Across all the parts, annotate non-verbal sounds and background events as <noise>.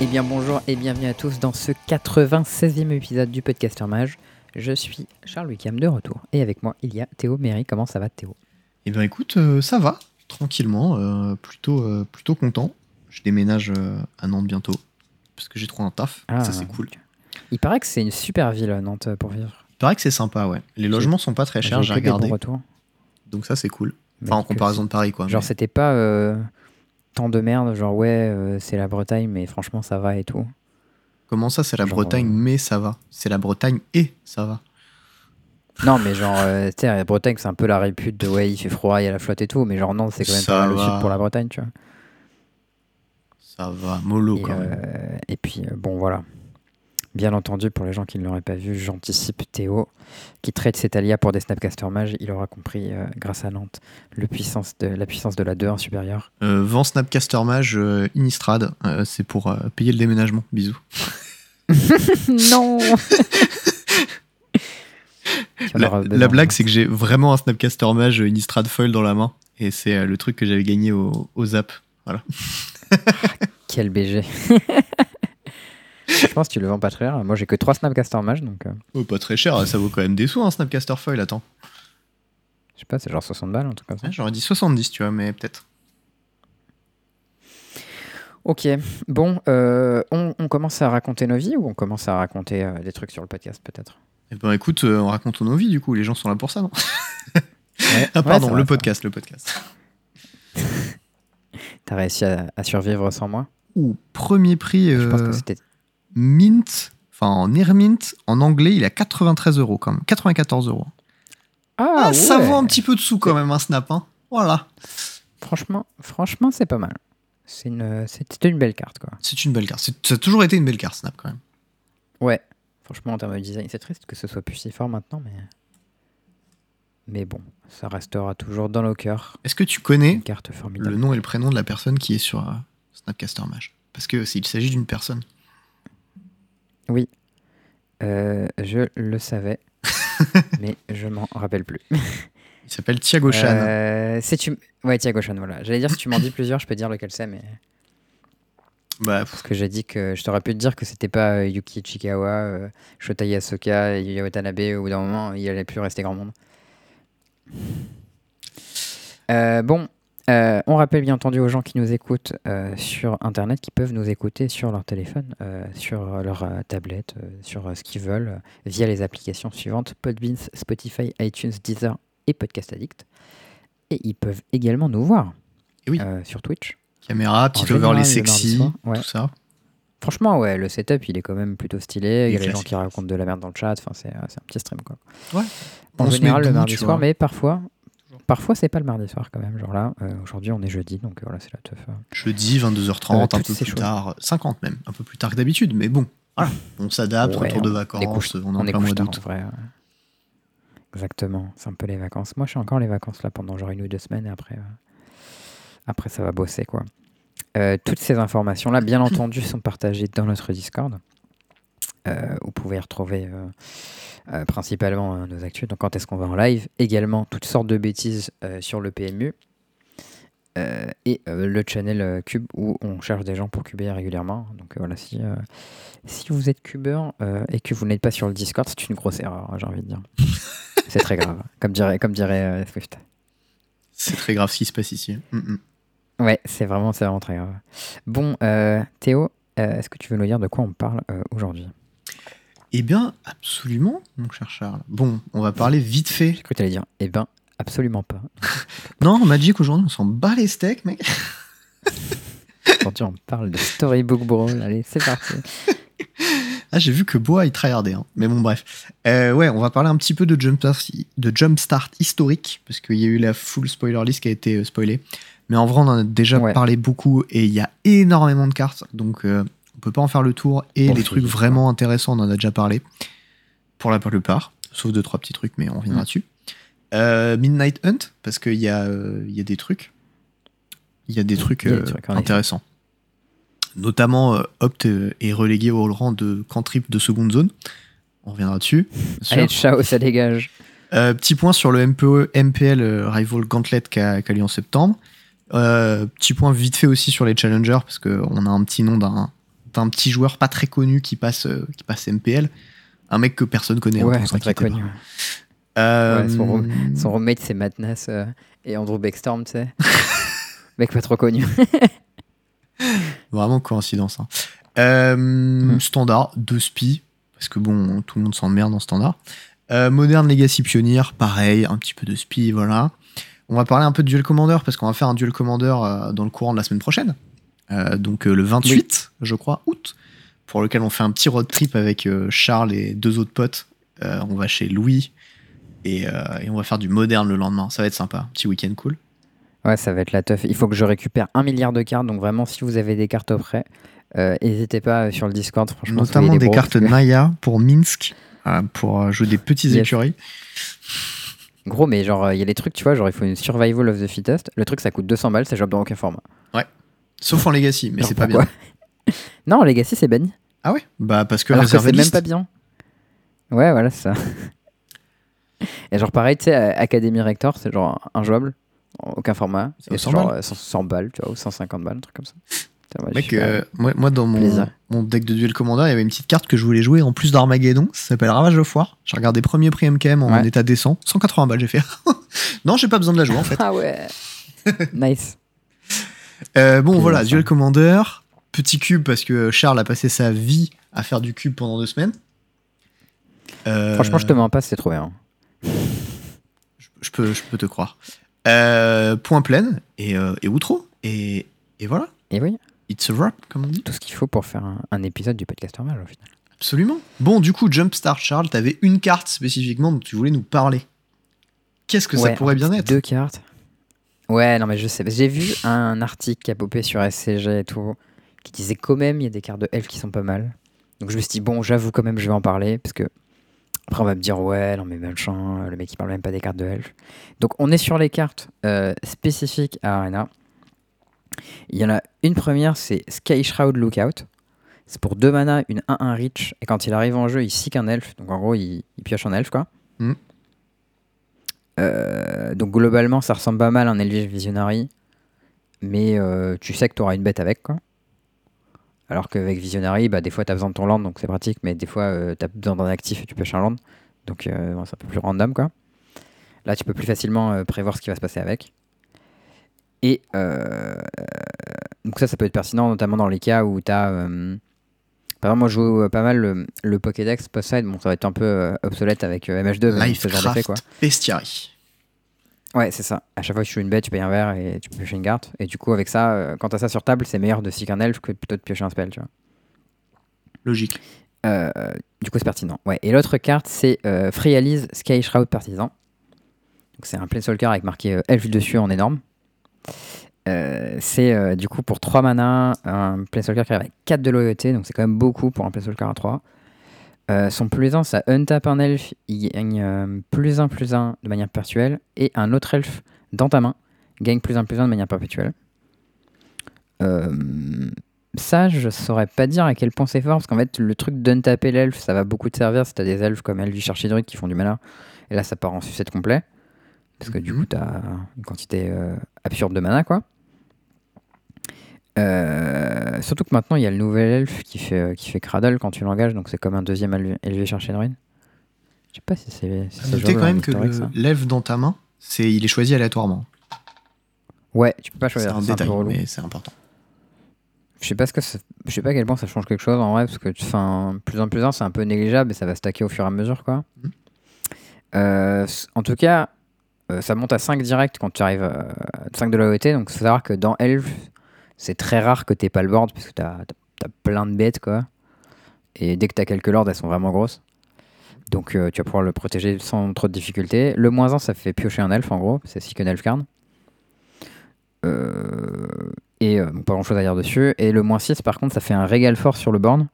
Eh bien bonjour et bienvenue à tous dans ce 96e épisode du Podcaster Mage. Je suis Charles Wickham de retour et avec moi il y a Théo Méry. Comment ça va Théo? Eh bien écoute, euh, ça va, tranquillement, euh, plutôt, euh, plutôt content. Je déménage à Nantes bientôt, parce que j'ai trouvé un taf, Ah. ça c'est cool. Il paraît que c'est une super ville Nantes pour vivre. Il paraît que c'est sympa, ouais. Les logements sont pas très chers, j'ai regardé, donc ça c'est cool. Enfin en comparaison de Paris, quoi. Genre mais- c'était pas tant de merde, genre ouais euh, c'est la Bretagne mais franchement ça va et tout. Comment ça, c'est la genre, Bretagne, euh, mais ça va? C'est la Bretagne et ça va. Non mais genre euh, tu sais la Bretagne c'est un peu la répute de ouais il fait froid, il y a la flotte et tout mais genre Nantes c'est quand même Ça pas le sud pour la Bretagne tu vois. Ça va, mollo Et, quand même. euh, et puis, bon, voilà. Bien entendu, pour les gens qui ne l'auraient pas vu, j'anticipe Théo, qui traite cet alia pour des Snapcaster Mages. Il aura compris, euh, grâce à Nantes, le puissance de, la puissance de la 2-1 supérieure. Euh, vent Snapcaster Mage, euh, Innistrad, euh, c'est pour euh, payer le déménagement. Bisous. <laughs> non <laughs> La, la blague, c'est que j'ai vraiment un Snapcaster Mage euh, Innistrad Foil dans la main, et c'est euh, le truc que j'avais gagné au, au Zap. Quel BG <laughs> Je pense que tu le vends pas très cher. Moi, j'ai que 3 Snapcaster Mages, donc euh, Oh, pas très cher, ça vaut quand même des sous, un Snapcaster Foil, attends. je sais pas, c'est genre 60 balles, truc comme ça. Ouais, J'aurais dit 70, tu vois, mais peut-être. Ok, bon, euh, on, on commence à raconter nos vies ou on commence à raconter euh, des trucs sur le podcast, peut-être? Eh ben écoute, on raconte nos vies, du coup, les gens sont là pour ça, non? Ouais, <laughs> Ah pardon, le va, podcast, le podcast. <laughs> T'as réussi à, à survivre sans moi? Ouh, premier prix Je pense que c'était Mint, enfin en Air Mint, en anglais, il est à 93 euros quand même, 94 euros. Ah, ça ouais. vaut un petit peu de sous quand même, un Snap, hein. Voilà. Franchement, franchement, c'est pas mal. C'est une, c'était une belle carte, quoi. C'est une belle carte. C'est- Ça a toujours été une belle carte, Snap, quand même. Ouais. Franchement, en termes de design, c'est triste que ce soit plus si fort maintenant, mais. Mais bon, ça restera toujours dans nos cœurs. Est-ce que tu connais le nom et le prénom de la personne qui est sur euh, Snapcaster Mage? Parce que s'il s'agit d'une personne. Euh, je le savais, <laughs> mais je m'en rappelle plus. Il s'appelle Thiago Chan. Euh, tu... Ouais, Thiago Chan, voilà. J'allais dire, si tu m'en dis plusieurs, je peux dire lequel c'est, mais. Bah, Parce que j'ai dit que je t'aurais pu te dire que c'était pas euh, Yuki Ichikawa, euh, Shota Yasoka Yuya Watanabe. Au bout d'un moment, il allait plus rester grand monde. Euh, bon, euh, on rappelle bien entendu aux gens qui nous écoutent euh, sur Internet qu'ils peuvent nous écouter sur leur téléphone, euh, sur leur tablette, sur ce qu'ils veulent, via les applications suivantes Podbeans, Spotify, iTunes, Deezer et Podcast Addict. Et ils peuvent également nous voir oui. sur Twitch. caméra, petit overlay sexy, ouais. tout ça. Franchement, ouais, le setup, il est quand même plutôt stylé. Il y a les gens qui racontent de la merde dans le chat. Enfin, c'est un petit stream, quoi. Ouais. En On général, le mardi soir, mais parfois, parfois, c'est pas le mardi soir, quand même. Genre là, euh, aujourd'hui, on est jeudi, donc euh, voilà, c'est la teuf. euh. Jeudi, 22h30, Euh, un peu plus choses. tard, 50 même, un peu plus tard que d'habitude, mais bon, voilà. On s'adapte, Ouais, retour de vacances, couches- on est en on est plein mois d'août. vrai. Exactement, c'est un peu les vacances. Moi, je suis encore les vacances là pendant genre une ou deux semaines et après, euh, après ça va bosser quoi. Toutes ces informations là, bien <laughs> entendu, sont partagées dans notre Discord. Euh, vous pouvez y retrouver euh, euh, principalement nos actus. Donc, quand est-ce qu'on va en live? Également, toutes sortes de bêtises sur le PMU. Et le channel Cube où on cherche des gens pour cuber régulièrement. Donc voilà, si, si vous êtes cubeur et que vous n'êtes pas sur le Discord, c'est une grosse erreur, j'ai envie de dire. <laughs> c'est très grave, comme dirait, comme dirait Swift. C'est très grave ce qui se passe ici. Mm, mm. Ouais, c'est vraiment, c'est vraiment très grave. Bon, euh, Théo, euh, est-ce que tu veux nous dire de quoi on parle euh, aujourd'hui? Eh bien, absolument, mon cher Charles. Bon, on va parler vite fait. J'ai cru que tu allais dire, eh ben, absolument pas. <laughs> Non, Magic aujourd'hui, on s'en bat les steaks, mec. <laughs> Aujourd'hui, on parle de Storybook Brawl. Allez, c'est parti. <laughs> Ah, j'ai vu que Boa il tryhardait, hein. mais bon, bref. Euh, ouais, on va parler un petit peu de Jumpstart, de Jumpstart historique, parce qu'il y a eu la full spoiler list qui a été euh, spoilée. Mais en vrai, on en a déjà Ouais. parlé beaucoup et il y a énormément de cartes, donc euh, peut pas en faire le tour. Et Bon, les trucs vraiment intéressants, on en a déjà parlé, pour la plupart, sauf deux, trois petits trucs, mais on reviendra Mm. dessus. Euh, Midnight Hunt, parce qu'il y, a, euh, il y a des trucs. Il y a des trucs, Il y a des euh, trucs, intéressants. Notamment, euh, Opt est relégué au rang de cantrip de seconde zone. On reviendra dessus. Allez, ciao, ça dégage. Euh, petit point sur le MPE, MPL euh, Rival Gauntlet qui a, qui a lieu en septembre. Euh, petit point vite fait aussi sur les challengers, parce qu'on a un petit nom d'un d'un petit joueur pas très connu qui passe, euh, qui passe MPL. Un mec que personne connaît. hein, Ouais, pas très connu. pas. Euh, Ouais, son Son roommate, c'est Madness euh, et Andrew Beckstorm, tu sais. <laughs> Mec pas trop connu. <laughs> Vraiment coïncidence. hein. Euh. Standard, deux spi, parce que bon, tout le monde s'emmerde en standard. Modern Legacy Pioneer, pareil, un petit peu de spi, voilà. On va parler un peu de Duel Commander, parce qu'on va faire un Duel Commander dans le courant de la semaine prochaine. Euh, donc euh, le 28, je crois, août, pour lequel on fait un petit road trip avec euh, Charles et deux autres potes. On va chez Louis et, et on va faire du moderne le lendemain. Ça va être sympa, petit week-end cool. Ouais, ça va être la teuf. Il faut que je récupère un milliard de cartes, donc vraiment, si vous avez des cartes au prêt, euh, n'hésitez pas sur le Discord, franchement. Notamment des cartes que- Maya pour Minsk, euh, pour jouer des petites Yes. écuries. Gros, mais genre, il y a des trucs, tu vois, genre, il faut une Survival of the Fittest. Le truc, ça coûte 200 balles, ça joue dans aucun format. Sauf en Legacy, mais c'est pas bien. <laughs> Non, Legacy, c'est banni. Ah ouais? Bah parce que c'est même pas bien. Ouais, voilà, c'est ça. <laughs> Et genre, pareil, tu sais, euh, Academy Rector, c'est genre injouable, en aucun format. C'est Et 100 c'est genre balles. euh, 100, 100 balles, tu vois, ou 150 balles, un truc comme ça. Je Mec, euh, euh, moi, moi, dans mon, deck de Duel Commander, il y avait une petite carte que je voulais jouer en plus d'Armageddon. Ça s'appelle Ravage de Foire. J'ai regardé premier prix MKM en Ouais. état décent. 180 balles, j'ai fait. <laughs> non, j'ai pas besoin de la jouer en fait. Ah ouais Nice. Euh, bon, voilà. Duel Commander. Petit cube parce que Charles a passé sa vie à faire du cube pendant deux semaines. Euh, Franchement, je te mens pas, c'est trop bien. je peux, je peux te croire. Euh, point plein et, et outro. Et, et voilà. Et oui, It's a wrap, comme on dit. tout ce qu'il faut pour faire un, un épisode du podcast normal au final. Absolument. Bon, du coup, Jumpstart Charles, t'avais une carte spécifiquement dont tu voulais nous parler. Qu'est-ce que ça pourrait en bien être? Deux cartes. Ouais, non, mais je sais. J'ai vu un article qui a popé sur SCG et tout, qui disait quand même il y a des cartes de elfes qui sont pas mal. Donc je me suis dit, bon, j'avoue quand même, je vais en parler, parce que après on va me dire, ouais, non, mais machin, le mec il parle même pas des cartes de elfes. Donc on est sur les cartes euh, spécifiques à Arena. Il y en a une première, c'est Sky Shroud Lookout. C'est pour 2 mana, une 1-1 reach, et quand il arrive en jeu, il seek un elfe. Donc en gros, il, pioche un elfe, quoi. Mhm. Euh, donc globalement, ça ressemble pas mal à un Elvish Visionary, mais euh, tu sais que tu auras une bête avec, quoi. Alors qu'avec Visionary, bah, des fois tu as besoin de ton land, donc c'est pratique, mais des fois tu as besoin d'un actif et tu pioches un land, donc euh, c'est un peu plus random, quoi. Là, tu peux plus facilement euh, prévoir ce qui va se passer avec. Et euh, donc ça, ça peut être pertinent, notamment dans les cas où tu as... par exemple, moi, je joue euh, pas mal le, le Pokédex post-side. Bon, ça va être un peu euh, obsolète avec euh, MH2, mais bon, ce genre d'effet, quoi. Lifecraft Bestiary. Ouais, c'est ça. À chaque fois que tu joues une bête, tu payes un verre et tu peux piocher une carte. Et du coup, avec ça, quand t'as ça sur table, c'est meilleur de seek un elfe que plutôt de piocher un spell, tu vois. Logique. Euh, du coup, c'est pertinent. Ouais. Et l'autre carte, c'est euh, Sky Shroud Partisan. Donc, c'est un Planeswalker avec marqué euh, elfe dessus en énorme. Euh, c'est euh, du coup pour 3 mana, un Planeswalker qui arrive avec 4 de loyauté, donc c'est quand même beaucoup pour un Planeswalker à 3. Euh, son plus 1, ça untap un elfe, il gagne plus 1 plus 1 de manière perpétuelle, et un autre elfe dans ta main gagne plus 1 plus 1 de manière perpétuelle. Ça, je saurais pas dire à quel point c'est fort, parce qu'en fait, le truc d'untaper l'elfe, ça va beaucoup te servir si t'as des elfes comme Elvish Archidruid qui font du mana, et là, ça part en sucette complet, parce que du coup, t'as une quantité absurde de mana, quoi. Euh, surtout que maintenant il y a le nouvel elfe qui fait, euh, qui fait Cradle quand tu l'engages, donc c'est comme un deuxième Elvi- Elvish Archidruid. Je sais pas si c'est. Si Notez quand même que le- l'elfe dans ta main, c'est, il est choisi aléatoirement. Ouais, tu peux pas choisir. c'est un détail, mais c'est important. Je sais pas ce que je sais pas à quel point ça change quelque chose en vrai parce que enfin plus en plus un c'est un peu négligeable et ça va stacker au fur et à mesure quoi. Mhm. Euh, en tout cas, euh, ça monte à 5 direct quand tu arrives à 5 de loyauté donc faut savoir que dans Elf, c'est très rare que t'aies pas le board parce que t'as as, plein de bêtes quoi. Et dès que t'as quelques lords, elles sont vraiment grosses. Donc euh, tu vas pouvoir le protéger sans trop de difficulté. Le moins 1 ça fait piocher un elfe en gros, c'est si qu'un elf card. Euh, et euh, pas grand chose à dire dessus. Et le moins 6, par contre, ça fait un Régal Force sur le board.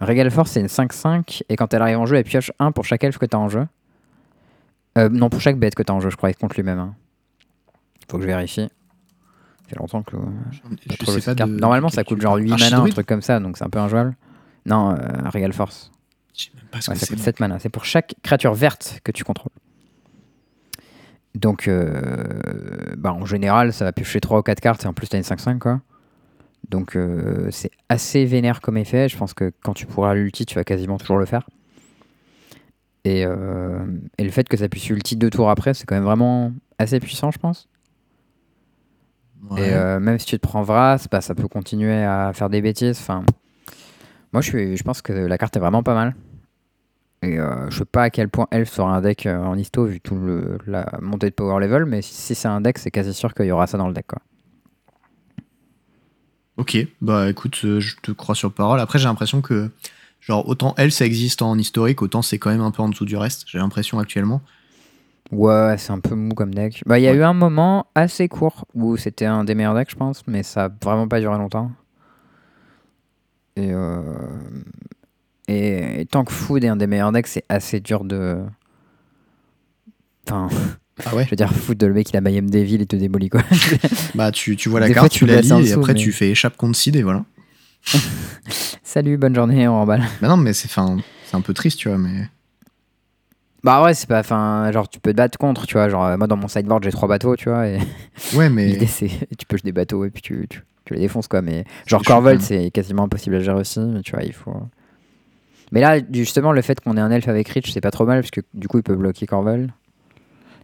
Un Régal Force, c'est une 5-5. Et quand elle arrive en jeu, elle pioche 1 pour chaque elfe que tu as en jeu. Non, pour chaque bête que tu as en jeu, je crois, il compte lui-même. hein. Faut que je vérifie. Fait longtemps que. Je trop sais cette pas carte. de- Normalement, ça coûte genre parles. 8 mana, un truc comme ça, donc c'est un peu injouable. Non, euh, un Régal Force. Je sais même pas ce Ouais, que ça coûte 7 mana. C'est pour chaque créature verte que tu contrôles. Donc, euh, bah, en général, ça va piocher 3 ou 4 cartes et en plus, t'as une 5-5, quoi. Donc euh, c'est assez vénère comme effet. Je pense que quand tu pourras l'ulti, tu vas quasiment toujours le faire. Et, euh, et le fait que ça puisse ulti deux tours après, c'est quand même vraiment assez puissant, je pense. Ouais. Et euh, même si tu te prends Vras, bah, ça peut continuer à faire des bêtises. Enfin, moi, je, suis, je pense que la carte est vraiment pas mal. Et euh, je sais pas à quel point Elf sera un deck euh, en histo vu tout le, la montée de power level, mais si, si c'est un deck, c'est quasi sûr qu'il y aura ça dans le deck. Quoi. Ok, bah écoute, euh, je te crois sur parole. Après, j'ai l'impression que, genre, autant elle, ça existe en historique, autant c'est quand même un peu en dessous du reste. J'ai l'impression actuellement. Ouais, c'est un peu mou comme deck. Bah, il y a Ouais. eu un moment assez court où c'était un des meilleurs decks, je pense, mais ça a vraiment pas duré longtemps. Et, euh, et, et tant que Food est un des meilleurs decks, c'est assez dur de. Enfin, Ah ouais <laughs> je veux dire, Food, le mec il a Mayhem Devil et te démolit quoi. <laughs> Bah, tu, tu vois la Des carte, fois, tu, tu la lis, et dessous, après, mais- tu fais échappe contre seed, et voilà. <laughs> Salut, bonne journée, on remballe. Bah non, mais c'est un peu triste, tu vois, mais. Bah ouais, c'est pas. Enfin, genre, tu peux te battre contre, tu vois. Genre, euh, moi dans mon sideboard, j'ai trois bateaux, tu vois. Et <laughs> Ouais, mais. l'idée, c'est. <laughs> Tu des bateaux et puis tu, tu, tu les défonces, quoi. Mais genre, Corvold, c'est quasiment impossible à gérer aussi, mais tu vois, il faut. Mais là, justement, le fait qu'on ait un elfe avec Rich, c'est pas trop mal, parce que du coup, il peut bloquer Corvold.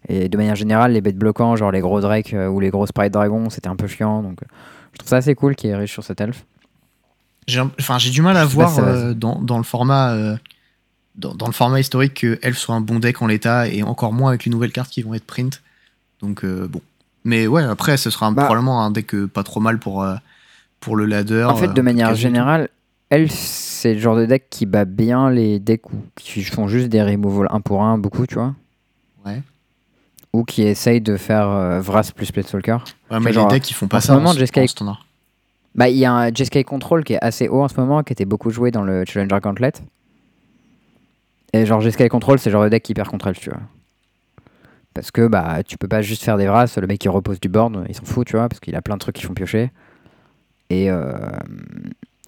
Et de manière générale, les bêtes bloquants, genre les gros drakes euh, ou les gros sprite dragons, c'était un peu chiant. Donc, euh, je trouve ça assez cool qu'il est riche sur cet elfe. J'ai un- enfin, j'ai du mal à voir euh, dans, dans le format. euh, dans, dans le format historique que Elf soit un bon deck en l'état et encore moins avec les nouvelles cartes qui vont être print. Donc euh, bon. Mais ouais, après, ce sera un- Bah. probablement un deck euh, pas trop mal pour, euh, pour le ladder. En fait, de manière générale, Elf, c'est le genre de deck qui bat bien les decks où- qui font juste des removals 1 pour 1, beaucoup, tu vois. Ouais. Ou qui essayent de faire Vras plus Planeswalker. Ouais, mais genre, les decks qui font pas en ce ça moment, en, Jeskai- en standard. Bah, il y a un Jeskai Control qui est assez haut en ce moment, qui était beaucoup joué dans le Challenger Gauntlet. Et genre, Jeskai Control, c'est le genre de deck qui perd contre Elf, tu vois. Parce que bah, tu peux pas juste faire des Vras, le mec qui repose du board, il s'en fout, tu vois, parce qu'il a plein de trucs qui font piocher. Et, euh,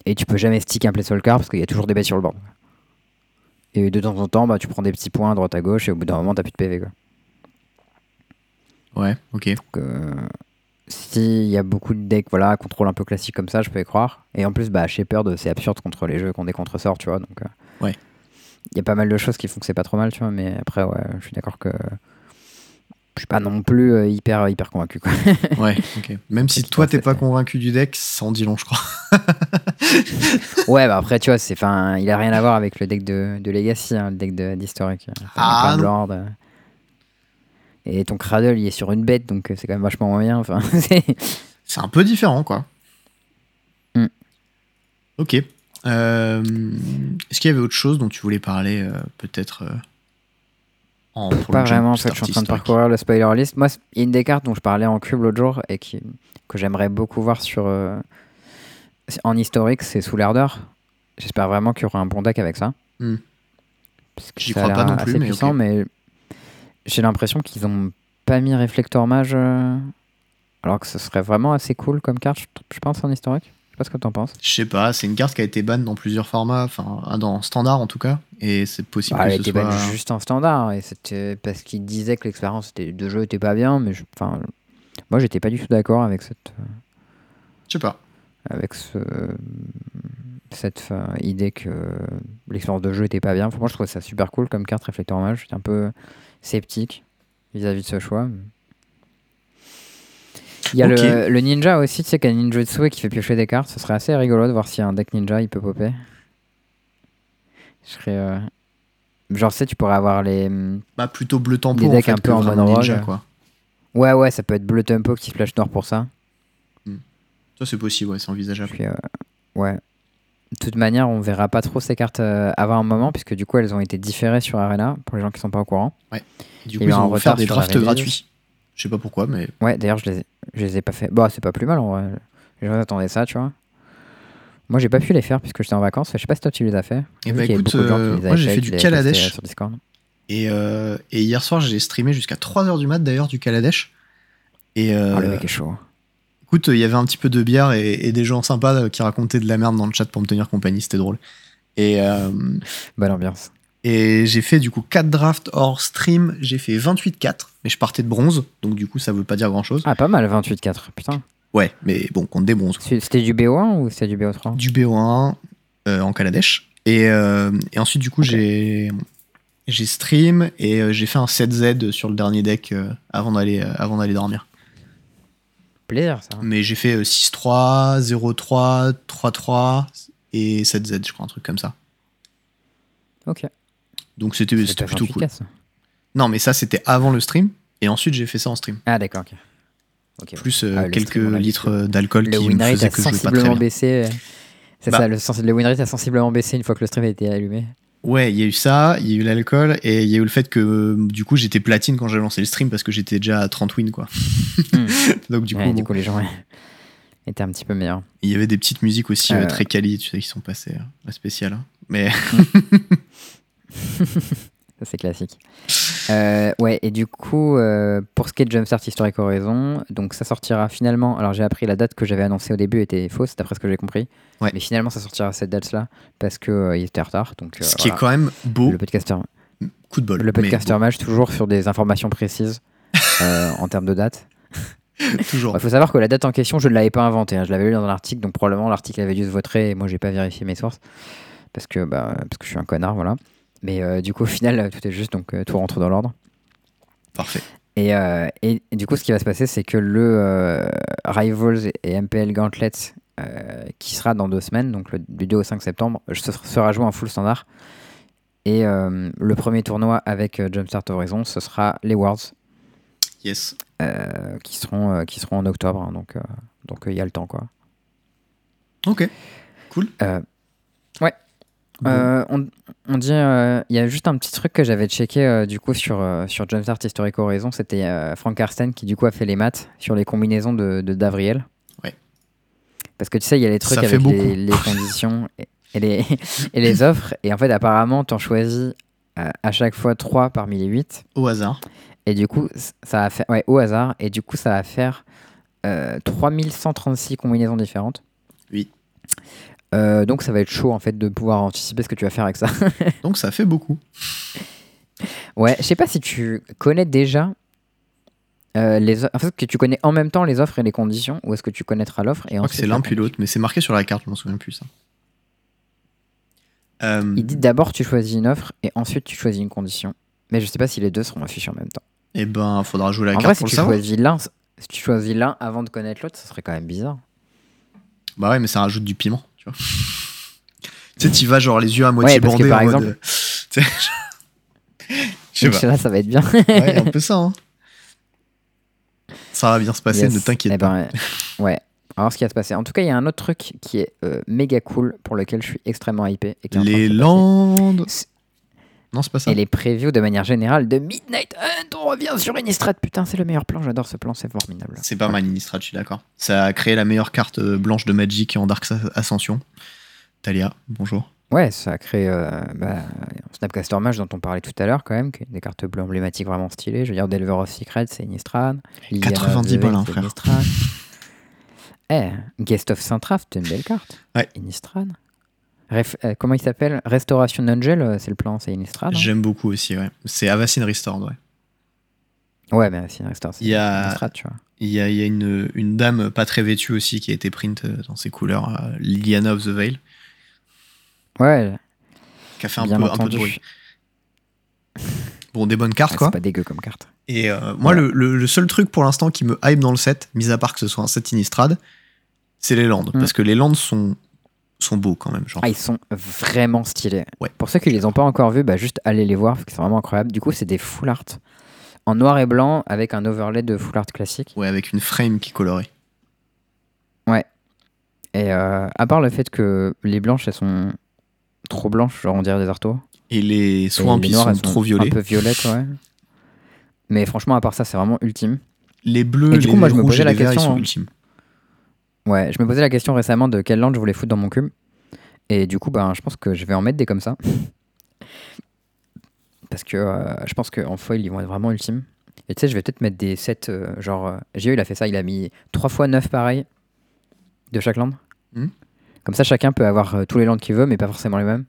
et tu peux jamais stick un Planeswalker parce qu'il y a toujours des bêtes sur le board. Et de temps en temps, bah, tu prends des petits points à droite à gauche et au bout d'un moment, t'as plus de PV. Quoi. Ouais, ok. Donc, euh, s'il y a beaucoup de decks, voilà, contrôle un peu classique comme ça, je peux y croire. Et en plus, bah, Shepherd, c'est absurde contre les jeux qu'on des contre-sorts, tu vois. Donc, euh, Ouais. Il y a pas mal de choses qui font que c'est pas trop mal, tu vois. Mais après, ouais, je suis d'accord que je suis pas non plus euh, hyper, hyper convaincu, quoi. Ouais, <laughs> ok. Même si toi, t'es pas convaincu du deck, ça en dit long, je crois. <laughs> ouais, bah après, tu vois, c'est, fin, il a rien à voir avec le deck de, de Legacy, hein, le deck de- d'historique. Ah, de non. lords, euh. Et ton Cradle, il est sur une bête, donc euh, c'est quand même vachement moins bien. Enfin, <laughs> c'est- un peu différent, quoi. Hmm. Ok. Euh, Est-ce qu'il y avait autre chose dont tu voulais parler, euh, peut-être euh, en, pour pas vraiment, en fait, je suis en train de historique parcourir le spoiler list. Moi, une des cartes dont je parlais en cube l'autre jour et qui, que j'aimerais beaucoup voir sur, euh, en historique, c'est sous. J'espère vraiment qu'il y aura un bon deck avec ça. Hmm. J'y crois pas non plus, mais puissant, ok. mais j'ai l'impression qu'ils ont pas mis Réflector Mage. alors que ce serait vraiment assez cool comme carte, je, je pense, en historique. Je sais pas ce que t'en penses. Je sais pas, c'est une carte qui a été ban dans plusieurs formats, enfin dans standard en tout cas, et c'est possible Bah, que elle ce soit. ban juste en standard et c'était parce qu'ils disaient que l'expérience de jeu était pas bien, mais je- enfin, moi j'étais pas du tout d'accord avec cette. euh, Je sais pas. avec ce, cette euh, idée que l'expérience de jeu était pas bien. Enfin, moi, je trouve ça super cool comme carte réflecteur mage. J'étais un peu sceptique vis-à-vis de ce choix. Il y a Ok. le, le ninja aussi, tu sais, qu'il y a ninjutsu qui fait piocher des cartes. Ce serait assez rigolo de voir si un deck ninja il peut popper. Je serais. euh, Genre, tu sais, tu pourrais avoir les. Bah plutôt bleu tempo Des en decks fait un peu en mode ninja rogue. quoi. Ouais, ouais, ça peut être bleu tempo qui splash noir pour ça. Ça c'est possible, ouais, c'est envisageable. Puis, euh, ouais. De toute manière, on verra pas trop ces cartes euh, avant un moment, puisque du coup, elles ont été différées sur Arena, pour les gens qui sont pas au courant. Du il y coup, eu ils ont retard des drafts gratuits. Je sais pas pourquoi, mais Ouais, d'ailleurs, je les, ai, je les ai pas fait. Bon, c'est pas plus mal en vrai. Les gens attendaient ça, tu vois. Moi, j'ai pas pu les faire puisque j'étais en vacances. Je sais pas si toi tu les as fait. Eh bah, écoute, euh, moi, j'ai fait, du Kaladesh. euh, sur Discord. Et, euh, et hier soir, j'ai streamé jusqu'à 3h du mat d'ailleurs du Kaladesh. Et euh, Ah, le mec est chaud. écoute, il y avait un petit peu de bière et, et des gens sympas qui racontaient de la merde dans le chat pour me tenir compagnie, c'était drôle. Et, <laughs> Bonne ambiance. Et j'ai fait du coup 4 drafts hors stream, j'ai fait 28-4, mais je partais de bronze, donc du coup ça veut pas dire grand chose. Ah, pas mal, 28-4. Putain. Ouais, mais bon, contre des. C'est- C'était du BO1 ou c'était du BO3 Du BO1 euh, en Kaladesh. Et, euh, et ensuite, du coup, Ok. j'ai j'ai stream et euh, j'ai fait un 7Z sur le dernier deck euh, avant d'aller euh, avant d'aller dormir. Plaisir, ça. Mais j'ai fait euh, 6-3, 0-3, 3-3 et 7Z, je crois, un truc comme ça. Ok. Donc c'était plutôt cool. efficace. Non, mais ça, c'était avant le stream. Et ensuite, j'ai fait ça en stream. Ah, d'accord, ok. Ok, ouais. Plus euh, Ah, quelques stream, litres euh, d'alcool Le qui me win rate faisaient a que je jouais pas très sensiblement bien. baissé. C'est Bah. ça, le, sens- le win rate a sensiblement baissé une fois que le stream a été allumé. Ouais, il y a eu ça, il y a eu l'alcool et il y a eu le fait que euh, du coup j'étais platine quand j'ai lancé le stream parce que j'étais déjà à 30 wins quoi. Hmm. <laughs> Donc du coup, Ouais, bon, du coup, les gens ouais, étaient un petit peu meilleurs. il y avait des petites musiques aussi euh, très quali, tu sais, qui sont passées, pas spéciales. hein. Mais Ça, <laughs> c'est classique. Euh, ouais, et du coup, euh, pour ce qui est de Jumpstart Historic Horizon, donc ça sortira finalement. Alors, j'ai appris la date que j'avais annoncée au début était fausse, d'après ce que j'ai compris. Ouais. Mais finalement, ça sortira à cette date-là parce qu'il il était en retard. Donc, euh, ce qui est quand même beau, Le podcaster, coup de bol. le podcaster mage, toujours sur des informations précises <laughs> euh, en termes de date. toujours. Il faut savoir que la date en question, je ne l'avais pas inventée. hein. Je l'avais lu dans un article, donc probablement l'article avait dû se voter et moi, j'ai pas vérifié mes sources parce que, bah, parce que je suis un connard, voilà. Mais euh, du coup, au final, tout est juste, donc euh, tout rentre dans l'ordre. Parfait. Et, euh, et, et du coup, ce qui va se passer, c'est que le Rivals et MPL Gauntlet, qui sera dans deux semaines, donc le, du 2 au 5 septembre, se- sera joué en full standard. Et le premier tournoi avec Jumpstart Horizon, ce sera les Worlds, Yes. euh, qui, seront, euh, qui seront en octobre. hein, donc euh, donc il y a le temps, quoi. Ok. Cool. Ouais. Euh, on, on dit, euh, il y a juste un petit truc que j'avais checké euh, du coup sur, sur Jumpstart Historic Horizon, c'était Frank Karsten qui du coup a fait les maths sur les combinaisons de, de Davriel. Ouais. Parce que tu sais, il y a les trucs Ça avec les, les conditions et, et les, <laughs> et les <laughs> offres, et en fait apparemment t'en choisis à chaque fois 3 parmi les 8, Au hasard. et du coup ça va faire, ouais, au hasard, et du coup ça va faire euh, 3136 combinaisons différentes. Oui. Euh, donc ça va être chaud en fait de pouvoir anticiper ce que tu vas faire avec ça. <laughs> Donc ça fait beaucoup. Ouais, je sais pas si tu connais déjà euh, les en fait que tu connais en même temps les offres et les conditions ou est-ce que tu connaîtras l'offre et Je crois que ensuite c'est l'un puis l'autre, mais c'est marqué sur la carte, je m'en souviens plus ça. Euh, Il dit d'abord tu choisis une offre et ensuite tu choisis une condition. Mais je sais pas si les deux seront affichés en même temps. Eh ben, faudra jouer la en carte vrai, si pour le tu choisis l'un, si tu choisis l'un avant de connaître l'autre, ça serait quand même bizarre. Bah ouais, mais ça rajoute du piment, tu vois. tu sais, tu vas genre les yeux à moitié Ouais, parce que bandés par en mode, exemple- euh, <laughs> tu sais, <laughs> genre- Je sais pas. là, ça va être bien. Ouais, un peu ça. Hein. Ça va bien se passer, Yes. ne t'inquiète Eh pas. ben, ouais. On va voir ce qui va se passer. En tout cas, il y a un autre truc qui est euh, méga cool pour lequel je suis extrêmement hypé. Et qui est en train de Les. Landes. Non, c'est pas ça. Et les previews de manière générale de Midnight Hunt, on revient sur Innistrad. Putain, c'est le meilleur plan, j'adore ce plan, c'est formidable. C'est pas mal, Innistrad, je suis d'accord. Ça a créé la meilleure carte euh, blanche de Magic en Dark Ascension. Talia, bonjour. Ouais, ça a créé euh, bah, Snapcaster Mage dont on parlait tout à l'heure, quand même, qui est des cartes bleues emblématiques vraiment stylées. Je veux dire, Delver of Secret, c'est Innistrad. Liliana of 90 the balles, hein, frère. Innistrad. Eh, Guest of Saint-Traft, c'est une belle carte. Ouais. Innistrad. Ref- euh, comment il s'appelle? Restoration Angel, euh, c'est le plan, c'est Innistrad. hein? J'aime beaucoup aussi, ouais. C'est Avacyn Restored, ouais. ouais, mais c'est Restore, c'est Innistrad, tu vois. Il y a, il y a une, une dame pas très vêtue aussi qui a été print euh, dans ses couleurs, euh, Liliana of the Veil, Ouais, qui a fait un peu, un peu de bruit. Bon, des bonnes cartes, Ouais, quoi. c'est pas dégueu comme carte. Et euh, moi, Voilà. le, le- le seul truc pour l'instant qui me hype dans le set, mis à part que ce soit un set Innistrad, c'est les landes. Mm. Parce que les landes sont, sont beaux quand même. Genre. Ah, ils sont vraiment stylés. Ouais. Pour ceux qui les ont pas encore vus, bah, juste allez les voir parce qu'ils sont vraiment incroyables. Du coup, c'est des full art en noir et blanc avec un overlay de full art classique. Ouais, avec une frame qui est colorée. Et euh, à part le fait que les blanches, elles sont trop blanches, genre on dirait des artos. Et les Et swamps, les ils sont elles trop violets. Un peu violettes, ouais. Mais franchement, à part ça, c'est vraiment ultime. Les bleus, Et du coup, les moi, je me posais la les verts, ils question, sont hein. ultimes. Ouais, je me posais la question récemment de quelle land je voulais foutre dans mon cube. Et du coup, ben, je pense que je vais en mettre des comme ça. <laughs> Parce que euh, je pense qu'en foil, ils vont être vraiment ultimes. Et tu sais, je vais peut-être mettre des sets, euh, genre... euh, Gio, il a fait ça, il a mis 3 fois 9 pareils de chaque land. Mhm. Comme ça, chacun peut avoir euh, tous les lands qu'il veut, mais pas forcément les mêmes.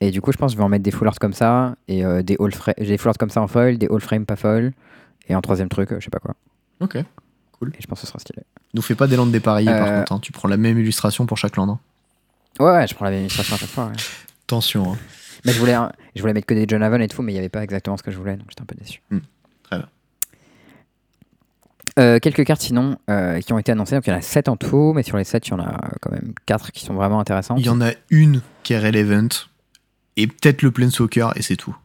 Et du coup, je pense que je vais en mettre des full art comme ça, et des all des full art comme ça en foil, des all frame pas foil, et un troisième truc, je sais pas quoi. Ok. Cool. Et je pense que ce sera stylé. Nous fais pas des landes dépareillées par Euh. contre. hein. Tu prends la même illustration pour chaque land. hein. Ouais, ouais, je prends la même illustration à chaque fois. ouais. Attention. hein. Mais je voulais, je voulais mettre que des John Haven et tout, mais il n'y avait pas exactement ce que je voulais, donc j'étais un peu déçu. Hmm, très bien. Euh, quelques cartes sinon euh, qui ont été annoncées, donc il y en a 7 en tout, mais sur les 7, il y en a quand même 4 qui sont vraiment intéressantes. Il y en a une qui est relevant. Et peut-être le Planeswalker et c'est tout.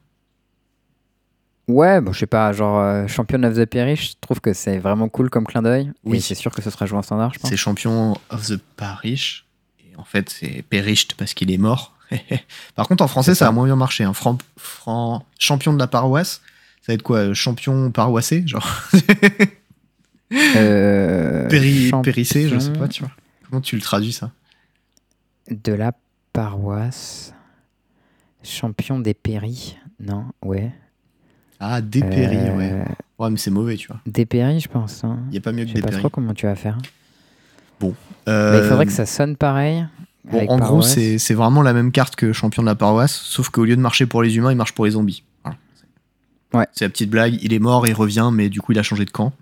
Ouais, bon, je sais pas, genre euh, Champion of the Parish, je trouve que c'est vraiment cool comme clin d'œil. Oui. C'est sûr que ce sera joué en standard, je pense. C'est champion of the parish. Et en fait, c'est perished parce qu'il est mort. <laughs> Par contre, en français, ça. ça. a moins bien marché. hein. Fran- Fran- champion de la paroisse, ça va être quoi euh, Champion paroissé Genre? <laughs> Euh, péri champion périssé, je sais pas, tu vois. Comment tu le traduis ça? De la paroisse. Champion des péris. Non, ouais. Ah, dépéri, Euh, ouais. Ouais, mais c'est mauvais, tu vois. Des péris, je pense. hein. Il n'y a pas mieux Je que sais pas dépéri. trop comment tu vas faire. Euh, Mais il faudrait que ça sonne pareil. Bon, en gros, c'est c'est vraiment la même carte que champion de la paroisse, sauf qu'au lieu de marcher pour les humains, il marche pour les zombies. Voilà. Ouais. C'est la petite blague, il est mort, il revient, mais du coup, il a changé de camp.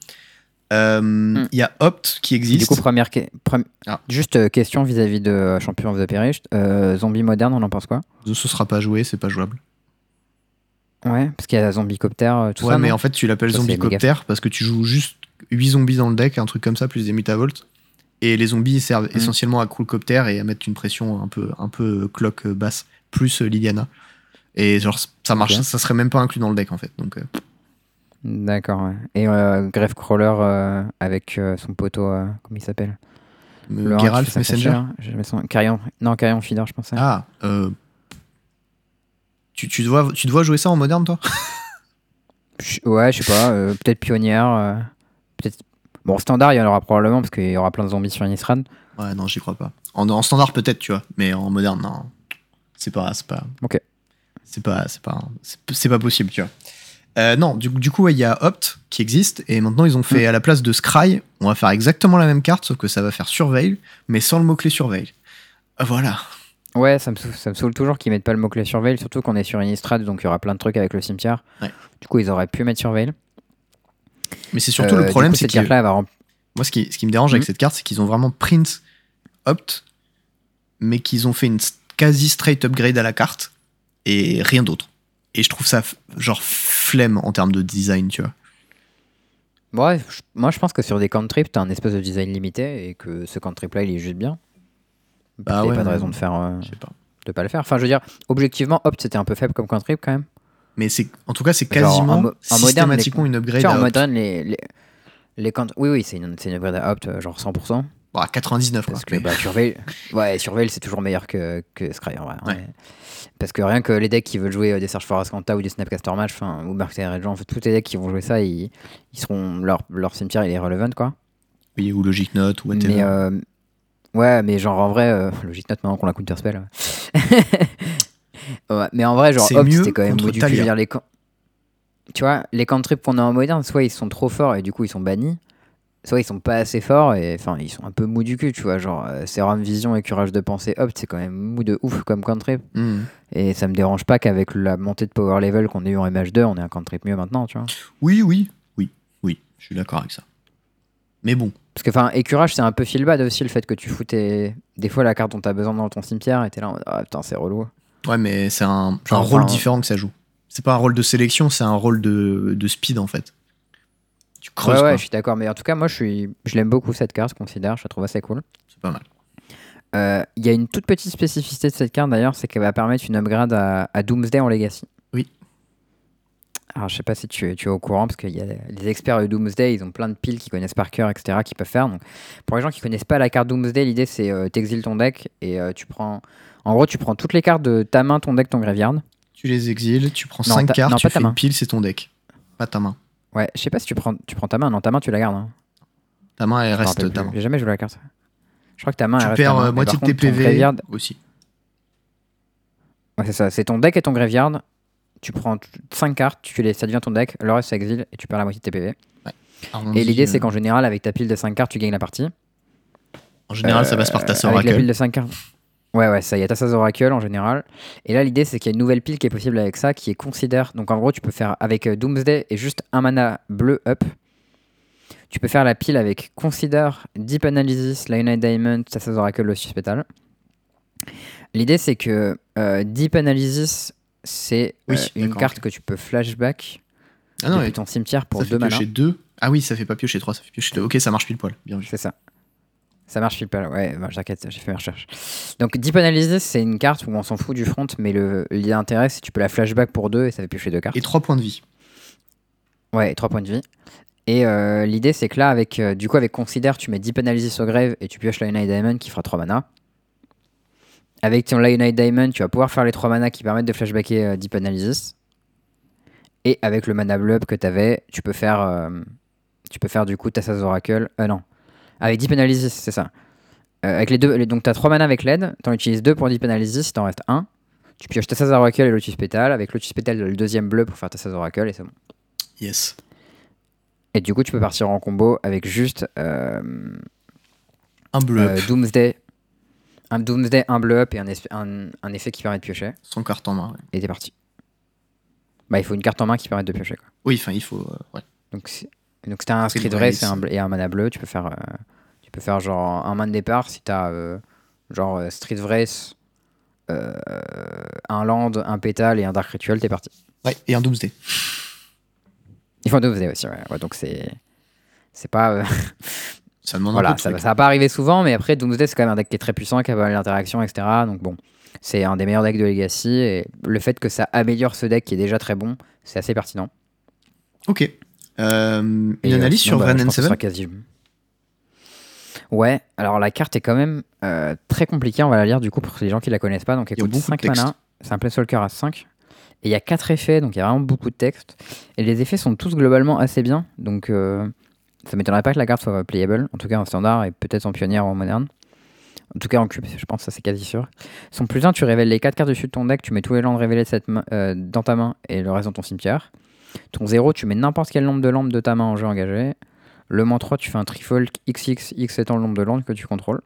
Euh, Il y a Opt qui existe. Du coup, première que- premi- Ah. juste euh, question vis-à-vis de euh, Champion of the. Euh, zombie moderne, on en pense quoi? Ce sera pas joué, c'est pas jouable. Ouais, parce qu'il y a Zombie Copter, euh, tout ouais, ça. mais non en fait, tu l'appelles Zombicopter parce que tu joues juste 8 zombies dans le deck, un truc comme ça, plus des Mutavolt. Et les zombies servent Mm. essentiellement à Coolcopter et à mettre une pression un peu, un peu clock euh, basse, plus euh, Liliana. Et genre, ça marche, Ok. ça serait même pas inclus dans le deck en fait. Donc, euh, D'accord, ouais. Et euh, euh, avec euh, son poteau, euh, comment il s'appelle? Euh, Geralt Messenger. Carrion... Non, Carrion Feeder, je pensais. Ah, euh, tu, tu, dois, tu dois jouer ça en moderne, toi? Ouais, je sais pas, euh, peut-être pionnière. euh, peut-être. Bon, standard, il y en aura probablement parce qu'il y aura plein de zombies sur Innistrad. Ouais, non, j'y crois pas. En, en standard, peut-être, tu vois, mais en moderne, non. C'est pas. C'est pas. Ok. C'est pas, c'est pas, c'est pas possible, tu vois. Euh, non, du, du coup, ouais, il y a Opt qui existe, et maintenant ils ont fait à la place de Scry, on va faire exactement la même carte, sauf que ça va faire Surveil, mais sans le mot-clé Surveil. Voilà. Ouais, ça me, saoule, ça me saoule toujours qu'ils mettent pas le mot-clé Surveil, surtout qu'on est sur Innistrad, donc il y aura plein de trucs avec le cimetière. Ouais. Du coup, ils auraient pu mettre Surveil. Mais c'est surtout Euh, le du problème, c'est cette que elle va rem- moi, ce qui, ce qui me dérange avec Mhm. cette carte, c'est qu'ils ont vraiment print Opt, mais qu'ils ont fait une quasi straight upgrade à la carte, et rien d'autre. Et je trouve ça genre flemme en termes de design, tu vois. Ouais, moi je pense que sur des cantrips, t'as un espèce de design limité et que ce cantrip là il est juste bien. Bah Il ouais, pas de raison de faire euh, pas. de pas le faire. Enfin, je veux dire, objectivement, Opt c'était un peu faible comme cantrip quand même. Mais c'est, en tout cas, c'est en quasiment en moderne, systématiquement les- une upgrade en moderne, les, les, les cant- Oui, oui, c'est une, c'est une upgrade à Opt, euh, genre 100%. Bon, à 99, quoi. Parce que mais- bah, <laughs> Surveil, ouais, Surveil c'est toujours meilleur que, que Scry en vrai. Ouais. mais- Parce que rien que les decks qui veulent jouer euh, des Search for Ascanta ou des Snapcaster Match, enfin, ou Merc Regent, en fait, tous les decks qui vont jouer ça, ils, ils seront. Leur, leur cimetière il est relevant quoi. Oui, ou Logic Note, ou whatever. Mais euh, ouais, mais genre en vrai, euh, Logic Note maintenant qu'on la counterspell. <laughs> ouais, mais en vrai, genre mieux c'était quand même veux Talia. dire, les Tu vois, les cantrips qu'on a en moderne, soit ils sont trop forts et du coup ils sont bannis, soit ils sont pas assez forts et enfin ils sont un peu mous du cul, tu vois. Genre euh, Serum Vision et Courage de Pensée, Opt c'est quand même mou de ouf comme cantrip. Mhm. Et ça me dérange pas qu'avec la montée de power level qu'on a eu en MH2, on ait un cantrip mieux maintenant, tu vois. Oui, oui, oui, oui, je suis d'accord avec ça. Mais bon, Parce que, enfin, écurage, c'est un peu feel bad aussi le fait que tu fous tes... des fois la carte dont t'as besoin dans ton cimetière et t'es là en mode, ah putain, c'est relou. ouais, mais c'est un, rôle enfin, différent que ça joue. C'est pas un rôle de sélection, c'est un rôle de, de speed en fait. Tu creuses ouais, ouais, je suis d'accord, mais en tout cas, moi je, suis... je l'aime beaucoup cette carte, je considère, je la trouve assez cool. C'est pas mal. Euh, Il y a une toute petite spécificité de cette carte d'ailleurs, c'est qu'elle va permettre une upgrade à, à Doomsday en Legacy. Alors je sais pas si tu, tu es au courant, parce qu'il y a les experts de Doomsday, ils ont plein de piles qui connaissent par cœur, etc., qui peuvent faire. Donc, pour les gens qui connaissent pas la carte Doomsday, l'idée c'est euh, t'exiles ton deck et euh, tu prends. En gros, tu prends toutes les cartes de ta main, ton deck, ton graveyard. Tu les exiles, tu prends Non, 5 ta- cartes, non, tu pas ta fais main. une pile, c'est ton deck. Pas ta main. Ouais, je sais pas si tu prends, tu prends ta main. Non, ta main, tu la gardes. hein. Ta main, elle Je reste ta plus. main. J'ai jamais joué la carte. Je crois que ta main, elle Tu reste ta perds main. euh, Mais moitié de tes contre, ton PV graveyard- aussi. Ouais, c'est ça. C'est ton deck et ton graveyard. Tu prends 5 cartes, tu les, ça devient ton deck. Le reste, ça exile et tu perds la moitié de tes PV. Et l'idée, c'est euh, qu'en général, avec ta pile de 5 cartes, tu gagnes la partie. En général, ça passe par ta Euh, sœur Avec la Oracle. pile de 5 cartes. Ouais, ouais, ça y est, t'as ça Oracle en général. Et là, l'idée, c'est qu'il y a une nouvelle pile qui est possible avec ça, qui est considère. Donc, en gros, tu peux faire avec euh, Doomsday et juste un mana bleu up. tu peux faire la pile avec Consider, Deep Analysis, Lionel Diamond, Tassa's Oracle, Lotus Petal. L'idée, c'est que euh, Deep Analysis, c'est Oui, euh, une carte que tu peux flashback Ah non, depuis ton cimetière pour ça fait deux piocher 2. Ah oui, ça fait pas piocher 3, ça fait piocher 2. Ok, ça marche pile poil. Bien vu. C'est ça. Ça marche pile pas. Ouais, bah, t'inquiète, j'ai fait mes recherches. Donc Deep Analysis, c'est une carte où on s'en fout du front, mais le l'intérêt, c'est que tu peux la flashback pour deux et ça fait piocher deux cartes. Et 3 points de vie. Ouais, et 3 points de vie. Et euh, l'idée, c'est que là, avec, euh, du coup, avec Consider, tu mets Deep Analysis au grave et tu pioches Lionel Diamond qui fera 3 mana. Avec ton Lionel Diamond, tu vas pouvoir faire les 3 mana qui permettent de flashbacker euh, Deep Analysis. Et avec le mana bleu up que tu avais, tu peux faire, euh, tu peux faire du coup Tassa's Oracle. Euh, non. Avec Deep Analysis, c'est ça. Euh, avec les deux, les- donc tu as 3 mana avec l'aide, tu en utilises 2 pour Deep Analysis, t'en reste 1. Tu pioches Tassa's Oracle et Lotus Petal. Avec Lotus Petal, le deuxième bleu pour faire Tassa's Oracle et c'est bon. Yes. Et du coup, tu peux partir en combo avec juste Un bleu. Doomsday. Un Doomsday, un bleu up et un, esp- un- un effet qui permet de piocher. Sans carte en main. ouais. Et t'es parti. Bah, il faut une carte en main qui permet de piocher. Quoi. Oui, enfin, il faut. euh, ouais. Donc, si t'as un Race. Race et un, mana bleu, tu peux faire, euh, tu peux faire genre un main de départ. Si t'as euh, genre euh, Street Race, euh, un land, un pétale et un Dark Ritual, t'es parti. Ouais, et un Doomsday. Il faut un Doomsday aussi. Ouais. Ouais, donc c'est. C'est pas. Ça demande un Voilà, peu de ça, ça va pas arriver souvent, mais après Doomsday c'est quand même un deck qui est très puissant, qui a pas mal d'interactions, etc. Donc bon, c'est un des meilleurs decks de Legacy et le fait que ça améliore ce deck qui est déjà très bon, c'est assez pertinent. Ok. Euh, une Et, euh, analyse sinon, sur bah, N7 sera quasi- Ouais, alors la carte est quand même euh, très compliquée, on va la lire du coup pour les gens qui la connaissent pas. Donc elle Il y a coûte beaucoup de 5 texte. mana, c'est un Planeswalker à 5. Et il y a 4 effets, donc il y a vraiment beaucoup de texte. Et les effets sont tous globalement assez bien, donc euh, ça m'étonnerait pas que la carte soit playable, en tout cas en standard et peut-être en pionnière ou en moderne. En tout cas en cube, je pense ça c'est quasi sûr. Son plus 1, tu révèles les 4 cartes dessus de ton deck, tu mets tous les landes révélés de cette main- euh, dans ta main et le reste dans ton cimetière. Ton 0, tu mets n'importe quel nombre de lampes de ta main en jeu engagé. Le moins 3, tu fais un trifolk XX, X étant le nombre de landes que tu contrôles.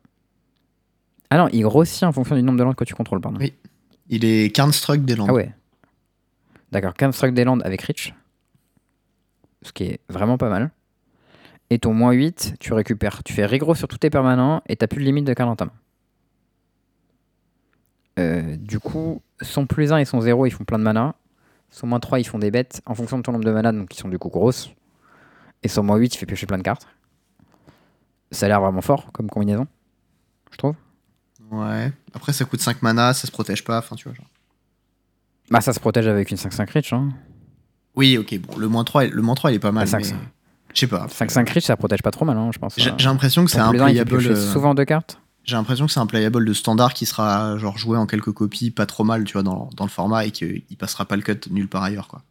Ah non, il grossit en fonction du nombre de landes que tu contrôles, pardon. Oui. Il est Carnstruck des Landes. Ah ouais. D'accord, Construct des Landes avec Rich. Ce qui est vraiment pas mal. Et ton moins 8, tu récupères. Tu fais rigro sur tous tes permanents et t'as plus de limite de cartes dans ta main. Euh, du coup, son plus 1 et son 0, ils font plein de mana. Son moins 3, ils font des bêtes en fonction de ton nombre de mana, donc ils sont du coup grosses. Et son moins 8, il fait piocher plein de cartes. Ça a l'air vraiment fort comme combinaison, je trouve. Ouais. Après, ça coûte 5 mana, ça se protège pas. Enfin, tu vois. Genre. Bah, ça se protège avec une 5-5 Rich. Hein. Oui, ok. Bon, le moins 3, le moins 3 il est pas mal. Mais-. Je sais pas. 5-5 Rich, ça protège pas trop mal, hein, je pense. J'ai hein. j'ai l'impression que c'est un playable. euh, souvent deux cartes. J'ai l'impression que c'est un playable de standard qui sera genre joué en quelques copies, pas trop mal, tu vois, dans, dans le format et qu'il passera pas le cut nulle part ailleurs, quoi.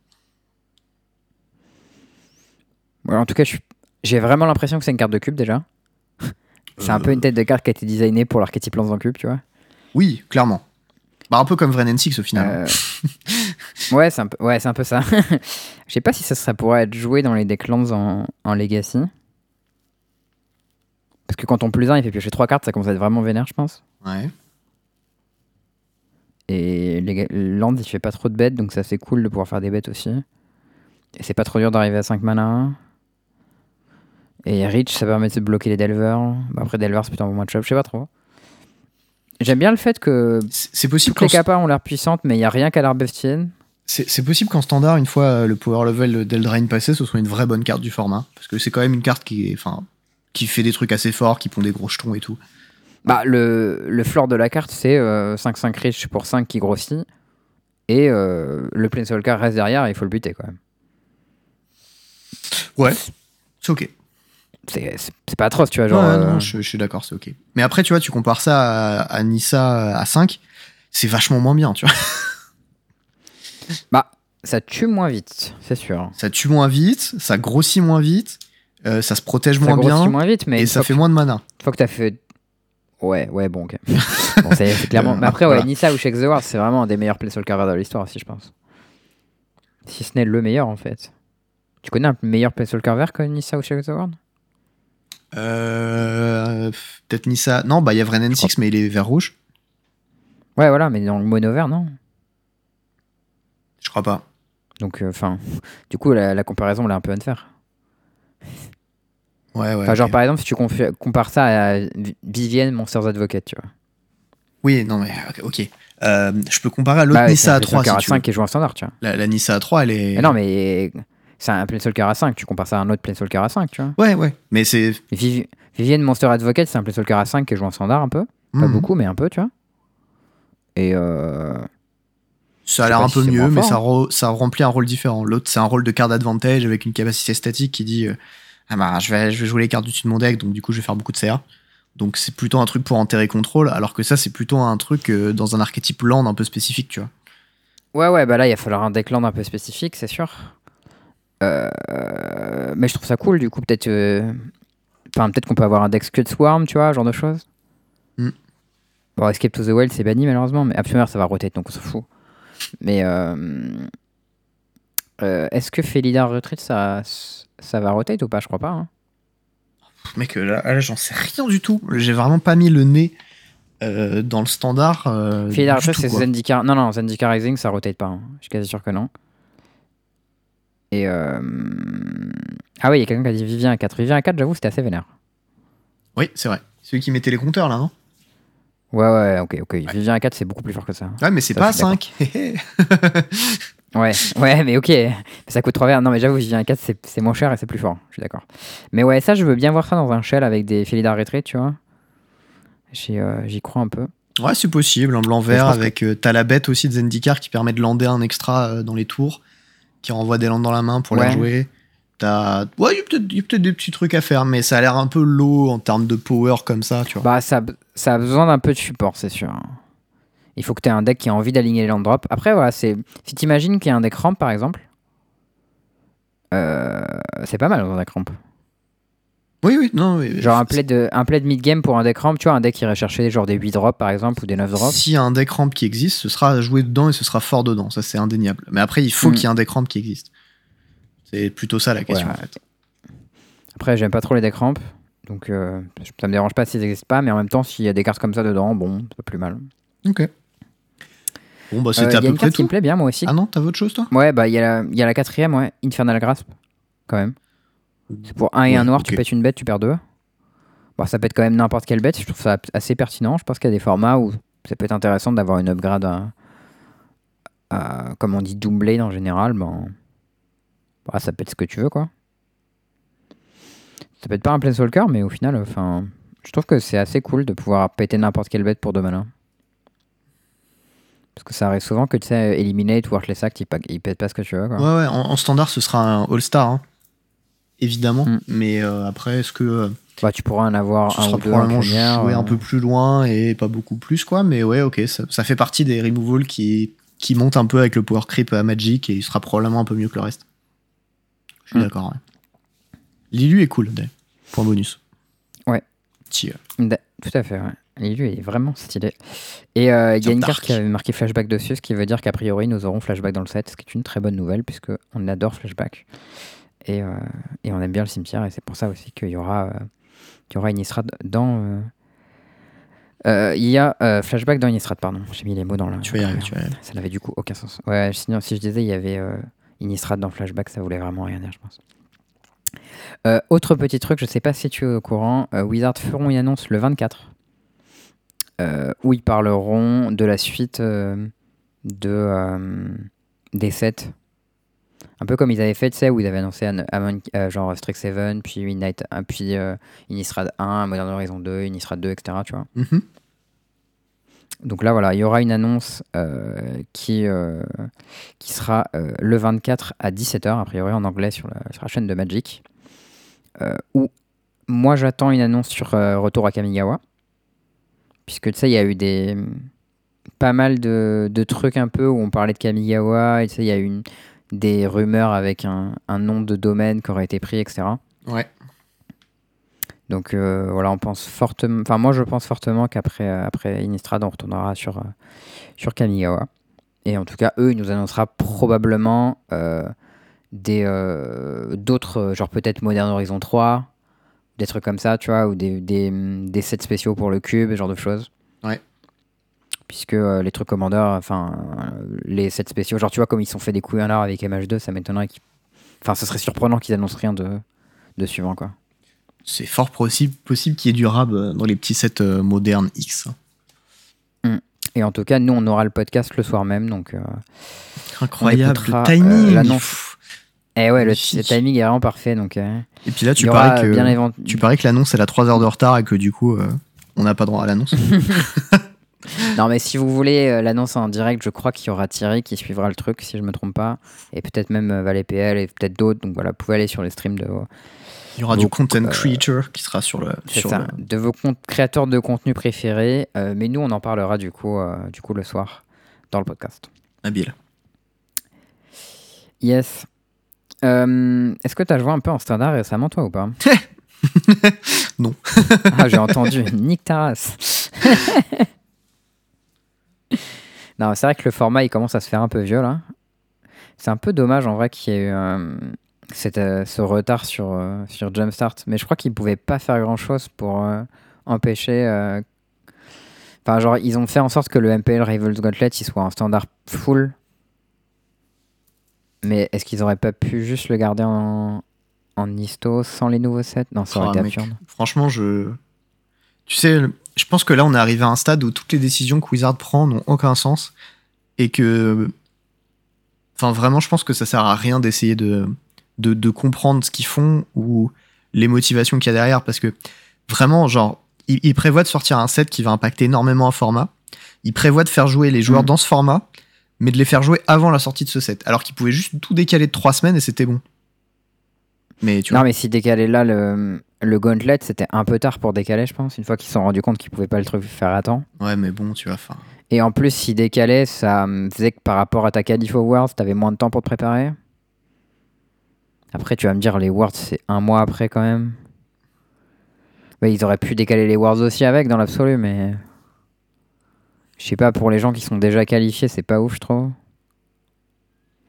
Ouais, en tout cas, j'ai vraiment l'impression que c'est une carte de cube déjà. <laughs> c'est un peu une tête de carte qui a été designée pour l'archétype lance en cube, tu vois. Oui, clairement. Bah, un peu comme Vren N6 au final. Euh, <laughs> ouais, c'est un, peu- ouais, c'est un peu ça. <laughs> Je sais pas si ça, ça pourrait être joué dans les decks lands en, en Legacy. Parce que quand on plus 1, il fait piocher 3 cartes, ça commence à être vraiment vénère, je pense. Ouais. Et les Land, il fait pas trop de bêtes, donc ça c'est cool de pouvoir faire des bêtes aussi. Et c'est pas trop dur d'arriver à 5 mana. Et Reach, ça permet de bloquer les Delvers. Bah, après, Delver, c'est plutôt un bon match-up, je sais pas trop. J'aime bien le fait que C'est possible toutes les capas ont l'air puissantes, mais il y a rien qu'à l'air bustienne. c'est possible qu'en standard, une fois euh, le power level d'Eldraine passé, ce soit une vraie bonne carte du format. Parce que c'est quand même une carte qui, est, enfin, qui fait des trucs assez forts, qui pond des gros jetons et tout. Bah, le, le floor de la carte, c'est euh, 5-5 Reach pour 5 qui grossit. Et euh, le Planeswalker reste derrière, et il faut le buter quand même. Ouais. C'est ok. C'est pas atroce, tu vois. Genre, Ouais, euh, je, je suis d'accord, c'est ok. Mais après, tu vois, tu compares ça à, à Nissa à 5, c'est vachement moins bien, tu vois. <laughs> Bah, ça tue moins vite, c'est sûr. Ça tue moins vite, ça grossit moins vite, euh, ça se protège Ça moins bien, moins vite, mais et ça fait que- moins de mana. Une fois que t'as fait. Ouais, ouais, bon, ok. <laughs> bon, c'est clairement. Euh, Mais après, ouais, voilà. Nissa ou Shake the World, c'est vraiment un des meilleurs Planeswalker de l'histoire aussi, je pense. Si ce n'est le meilleur, en fait. Tu connais un meilleur Planeswalker vert que Nissa ou Shake the World? Euh, Peut-être Nissa. Non, bah il y a Vren N6, mais il est vert rouge. Ouais, voilà, mais dans le mono vert, non? Je crois pas. Donc, enfin. du coup, la, la comparaison, elle est un peu unfair. Ouais, ouais. Genre, par exemple, si tu compares ça à Vi- Vivienne Monsters Advocate, tu vois. Oui, non, mais ok. Euh, je peux comparer à l'autre Bah, Nissa c'est un A3 si Planeswalker tu veux. A5 qui joue en standard, tu vois. La, la Nissa A3, elle est. Mais non, mais c'est un Planeswalker A5, tu compares ça à un autre Planeswalker A5, tu vois. Ouais, ouais. Mais c'est. Vivi- Vivienne Monster Advocate, c'est un Planeswalker A5 qui joue en standard un peu. Pas Mhm. beaucoup, mais un peu, tu vois. Et euh, Ça a l'air un si peu mieux, mais fort, ça, hein. re- ça remplit un rôle différent. L'autre, c'est un rôle de card advantage avec une capacité statique qui dit euh, Ah bah, je vais, je vais jouer les cartes du dessus de mon deck, donc du coup, je vais faire beaucoup de CA. Donc, c'est plutôt un truc pour enterrer contrôle, alors que ça, c'est plutôt un truc euh, dans un archétype land un peu spécifique, tu vois. Ouais, ouais, bah là, il va falloir un deck land un peu spécifique, c'est sûr. Euh, mais je trouve ça cool, du coup, peut-être. euh, Enfin, peut-être qu'on peut avoir un deck Scud Swarm, tu vois, genre de choses. Mm. Bon, Escape to the Wild, c'est banni malheureusement, mais Absumer, ça va rotate, donc on s'en fout. Mais. euh, Est-ce que Felidar Retreat, ça, ça va rotate ou pas? Je crois pas. hein. Mec, là, là, j'en sais rien du tout. J'ai vraiment pas mis le nez euh, dans le standard. euh, Felidar Retreat, c'est. Zendikar. Non, non, Zendikar Rising, ça rotate pas. hein. Je suis quasi sûr que non. Et. euh, Ah oui, il y a quelqu'un qui a dit Vivien à 4. Vivien à 4, j'avoue, c'était assez vénère. Oui, c'est vrai. Celui qui mettait les compteurs, là, non? Ouais, ouais, ok, ok. Vivien à 4, c'est beaucoup plus fort que ça. Ouais, mais c'est pas à je suis 5. <laughs> <laughs> Ouais, ouais, mais ok. Ça coûte 3 verres. Non, mais j'avoue, Vivien à 4, c'est moins cher et c'est plus fort. Je suis d'accord. Mais ouais, ça, je veux bien voir ça dans un shell avec des Felidar Retreat, tu vois. J'y euh, j'y crois un peu. Ouais, c'est possible. Un blanc-vert que- avec. euh, T'as la bête aussi de Zendikar qui permet de lander un extra euh, dans les tours, qui renvoie des landes dans la main pour Ouais. les jouer. T'as. Ouais, il y a peut-être des petits trucs à faire, mais ça a l'air un peu low en termes de power comme ça, tu vois. Bah, ça, ça a besoin d'un peu de support, c'est sûr. Il faut que tu aies un deck qui a envie d'aligner les land drops. Après, voilà, c'est si t'imagines qu'il y a un deck ramp, par exemple, euh, c'est pas mal dans un deck ramp. Oui, oui, non. oui, Genre un play de, un play de mid-game pour un deck ramp, tu vois, un deck qui irait chercher genre des 8 drops, par exemple, ou des 9 drops. S'il y a un deck ramp qui existe, ce sera joué dedans et ce sera fort dedans. Ça, c'est indéniable. Mais après, il faut Mm. qu'il y ait un deck ramp qui existe. C'est plutôt ça la question, Ouais. en fait. Après, j'aime pas trop les decks ramp, donc euh, ça me dérange pas s'ils existent pas, mais en même temps, s'il y a des cartes comme ça dedans, bon, c'est pas plus mal. Ok. Bon, bah, Euh, c'était Il à y a peu une près carte qui me tout. plaît bien, moi aussi. Ah non, t'as autre chose, toi? Ouais, bah il y, a la- il y a la quatrième, ouais, Infernal Grasp, quand même. C'est pour un et Ouais, un noir, tu pètes une bête, tu perds deux. Bon, ça peut être quand même n'importe quelle bête, je trouve ça assez pertinent. Je pense qu'il y a des formats où ça peut être intéressant d'avoir une upgrade à, à- comme on dit, Doomblade en général. Ben, bah, ça peut être ce que tu veux, quoi. Ça peut être pas un Planeswalker, mais au final, enfin, je trouve que c'est assez cool de pouvoir péter n'importe quelle bête pour deux malins. Parce que ça arrive souvent que tu sais, Eliminate Heartless Act, ils, ils pètent pas ce que tu veux, quoi. Ouais, ouais, en, en standard, ce sera un All-Star, hein. Évidemment. Mm. Mais euh, après, est-ce que euh, Bah, tu pourras en avoir ce un sera ou deux en probablement pionnière, joué euh, un peu plus loin et pas beaucoup plus, quoi. Mais ouais, ok, ça, ça fait partie des removals qui, qui montent un peu avec le power creep à Magic et il sera probablement un peu mieux que le reste. Je suis Mm. d'accord, ouais. Lilu est cool. Point bonus. Ouais. Da- Tout à fait, ouais. Lui est vraiment stylé. Et euh, il y a une carte qui avait marqué flashback dessus, ce qui veut dire qu'a priori nous aurons flashback dans le set, ce qui est une très bonne nouvelle puisque on adore flashback. Et, euh, et on aime bien le cimetière et c'est pour ça aussi qu'il y aura, euh, qu'il y aura dans. euh, il y a flashback dans Innistrad, pardon. J'ai mis les mots dans la. tu vas y arriver, tu vas y arriver. Ça n'avait du coup aucun sens. Ouais, sinon, si je disais il y avait Innistrad dans Flashback, ça voulait vraiment rien dire, je pense. Euh, autre petit truc, je sais pas si tu es au courant, euh, Wizard feront une annonce le 24 euh, où ils parleront de la suite de, des sets. Un peu comme ils avaient fait, tu sais, où ils avaient annoncé euh, genre Strixhaven, puis Midnight, euh, puis euh, Innistrad 1, Modern Horizon 2, Innistrad 2, etc. Tu vois. Mhm. Donc là, voilà, il y aura une annonce euh, qui, qui sera le 24 à 17h, a priori en anglais sur la, sur la chaîne de Magic. où moi, j'attends une annonce sur Retour à Kamigawa. Puisque tu sais, il y a eu des. Pas mal de, de trucs un peu où on parlait de Kamigawa, et tu sais, il y a eu une- des rumeurs avec un, un nom de domaine qui aurait été pris, etc. Ouais. Donc euh, voilà, on pense fortement. Enfin, moi, je pense fortement qu'après euh, après Innistrad, on retournera sur, euh, sur Kamigawa. Et en tout cas, eux, ils nous annoncera probablement euh, des euh, d'autres, genre peut-être Modern Horizon 3, des trucs comme ça, tu vois, ou des, des, des sets spéciaux pour le cube, ce genre de choses. Puisque euh, les trucs Commander, enfin, euh, les sets spéciaux, genre tu vois, comme ils sont fait des couilles en or avec MH2, ça m'étonnerait qu'ils. Enfin, ce serait surprenant qu'ils annoncent rien de, de suivant, quoi. c'est fort possible, possible qu'il y ait du rab euh, dans les petits sets euh, modernes X. Et en tout cas, nous, on aura le podcast le soir même. Donc, Incroyable, le timing. eh ouais, le, le timing est vraiment parfait. Donc, Et puis là, tu parais que, évent- tu parais que l'annonce elle a 3 heures de retard et que du coup, on n'a pas droit à l'annonce. <laughs> <laughs> Non, mais si vous voulez euh, l'annonce en direct, je crois qu'il y aura Thierry qui suivra le truc, si je me trompe pas. Et peut-être même euh, Valet PL et peut-être d'autres. Donc voilà, vous pouvez aller sur les streams de vos, Il y aura du content euh, creator qui sera sur le. Sur ça, le- de vos créateurs de contenu préférés. Euh, mais nous, on en parlera du coup, euh, du coup le soir dans le podcast. Habile. Yes. Est-ce que tu as joué un peu en standard récemment, toi, ou pas? <laughs> Non. ah, j'ai entendu. <laughs> Nick Taras. Non, c'est vrai que le format, il commence à se faire un peu vieux, là. C'est un peu dommage, en vrai, qu'il y ait eu euh, cette, euh, ce retard sur, euh, sur Jumpstart. Mais je crois qu'ils pouvaient pas faire grand-chose pour euh, empêcher... Enfin, genre, ils ont fait en sorte que le MPL Rivals Gauntlet, il soit en standard full. Mais est-ce qu'ils auraient pas pu juste le garder en, en histo sans les nouveaux sets? Non, ça aurait Ah, été mec, absurde. Franchement, je. Tu sais, je pense que là, on est arrivé à un stade où toutes les décisions que Wizard prend n'ont aucun sens. Et que. Enfin, vraiment, je pense que ça sert à rien d'essayer de, de, de comprendre ce qu'ils font ou les motivations qu'il y a derrière. Parce que vraiment, genre, ils, prévoient de sortir un set qui va impacter énormément un format. Ils prévoient de faire jouer les joueurs Mhm. dans ce format, mais de les faire jouer avant la sortie de ce set. Alors qu'ils pouvaient juste tout décaler de trois semaines et c'était bon. Mais tu vois. Non, mais si décaler là le, le gauntlet, c'était un peu tard pour décaler, je pense, une fois qu'ils se sont rendus compte qu'ils pouvaient pas le truc faire à temps. Ouais, mais bon, tu vois, enfin. Et en plus, si décalait, ça faisait que par rapport à ta qualif aux Worlds, t'avais moins de temps pour te préparer. Après, tu vas me dire, les Worlds, c'est un mois après quand même. Ouais, ils auraient pu décaler les Worlds aussi avec, dans l'absolu, mais. Je sais pas, pour les gens qui sont déjà qualifiés, c'est pas ouf, je trouve.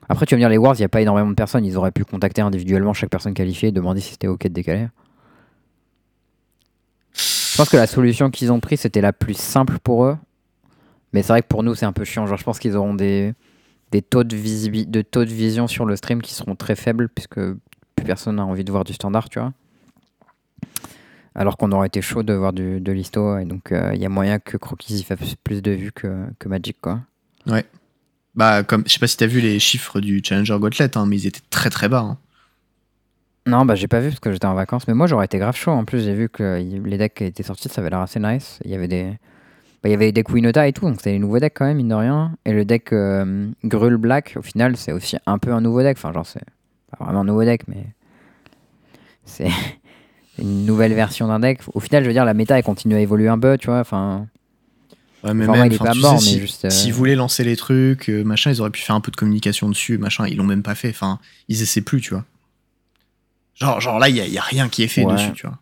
Après, tu vas me dire, les Worlds, il n'y a pas énormément de personnes. Ils auraient pu contacter individuellement chaque personne qualifiée et demander si c'était OK de décaler. Je pense que la solution qu'ils ont prise, c'était la plus simple pour eux. Mais c'est vrai que pour nous, c'est un peu chiant. Genre, je pense qu'ils auront des, des taux de, de taux de vision sur le stream qui seront très faibles, puisque plus personne n'a envie de voir du standard, tu vois. Alors qu'on aurait été chaud de voir du, de l'isto, et donc euh, il y a moyen que Croquis y fasse plus de vues que, que Magic, quoi. Bah, comme, je sais pas si t'as vu les chiffres du Challenger Gauntlet, hein, mais ils étaient très très bas. hein. Non, bah j'ai pas vu parce que j'étais en vacances, mais moi j'aurais été grave chaud. En plus, j'ai vu que les decks qui étaient sortis, ça avait l'air assez nice. Il y avait des. bah, il y avait des decks Winota et tout, donc c'était les nouveaux decks quand même, mine de rien. Et le deck euh, Grul Black, au final, c'est aussi un peu un nouveau deck. Enfin, genre, c'est pas vraiment un nouveau deck, mais. <laughs> C'est une nouvelle version d'un deck. Au final, je veux dire, la méta, elle continue à évoluer un peu, tu vois. Enfin, Ouais, mais même, il pas mort, mais si- juste, euh, S'ils voulaient lancer les trucs, euh, machin, ils auraient pu faire un peu de communication dessus, machin, ils l'ont même pas fait. Enfin, ils essaient plus, tu vois. Genre, genre là, il y, a- rien qui est fait Ouais. dessus, tu vois.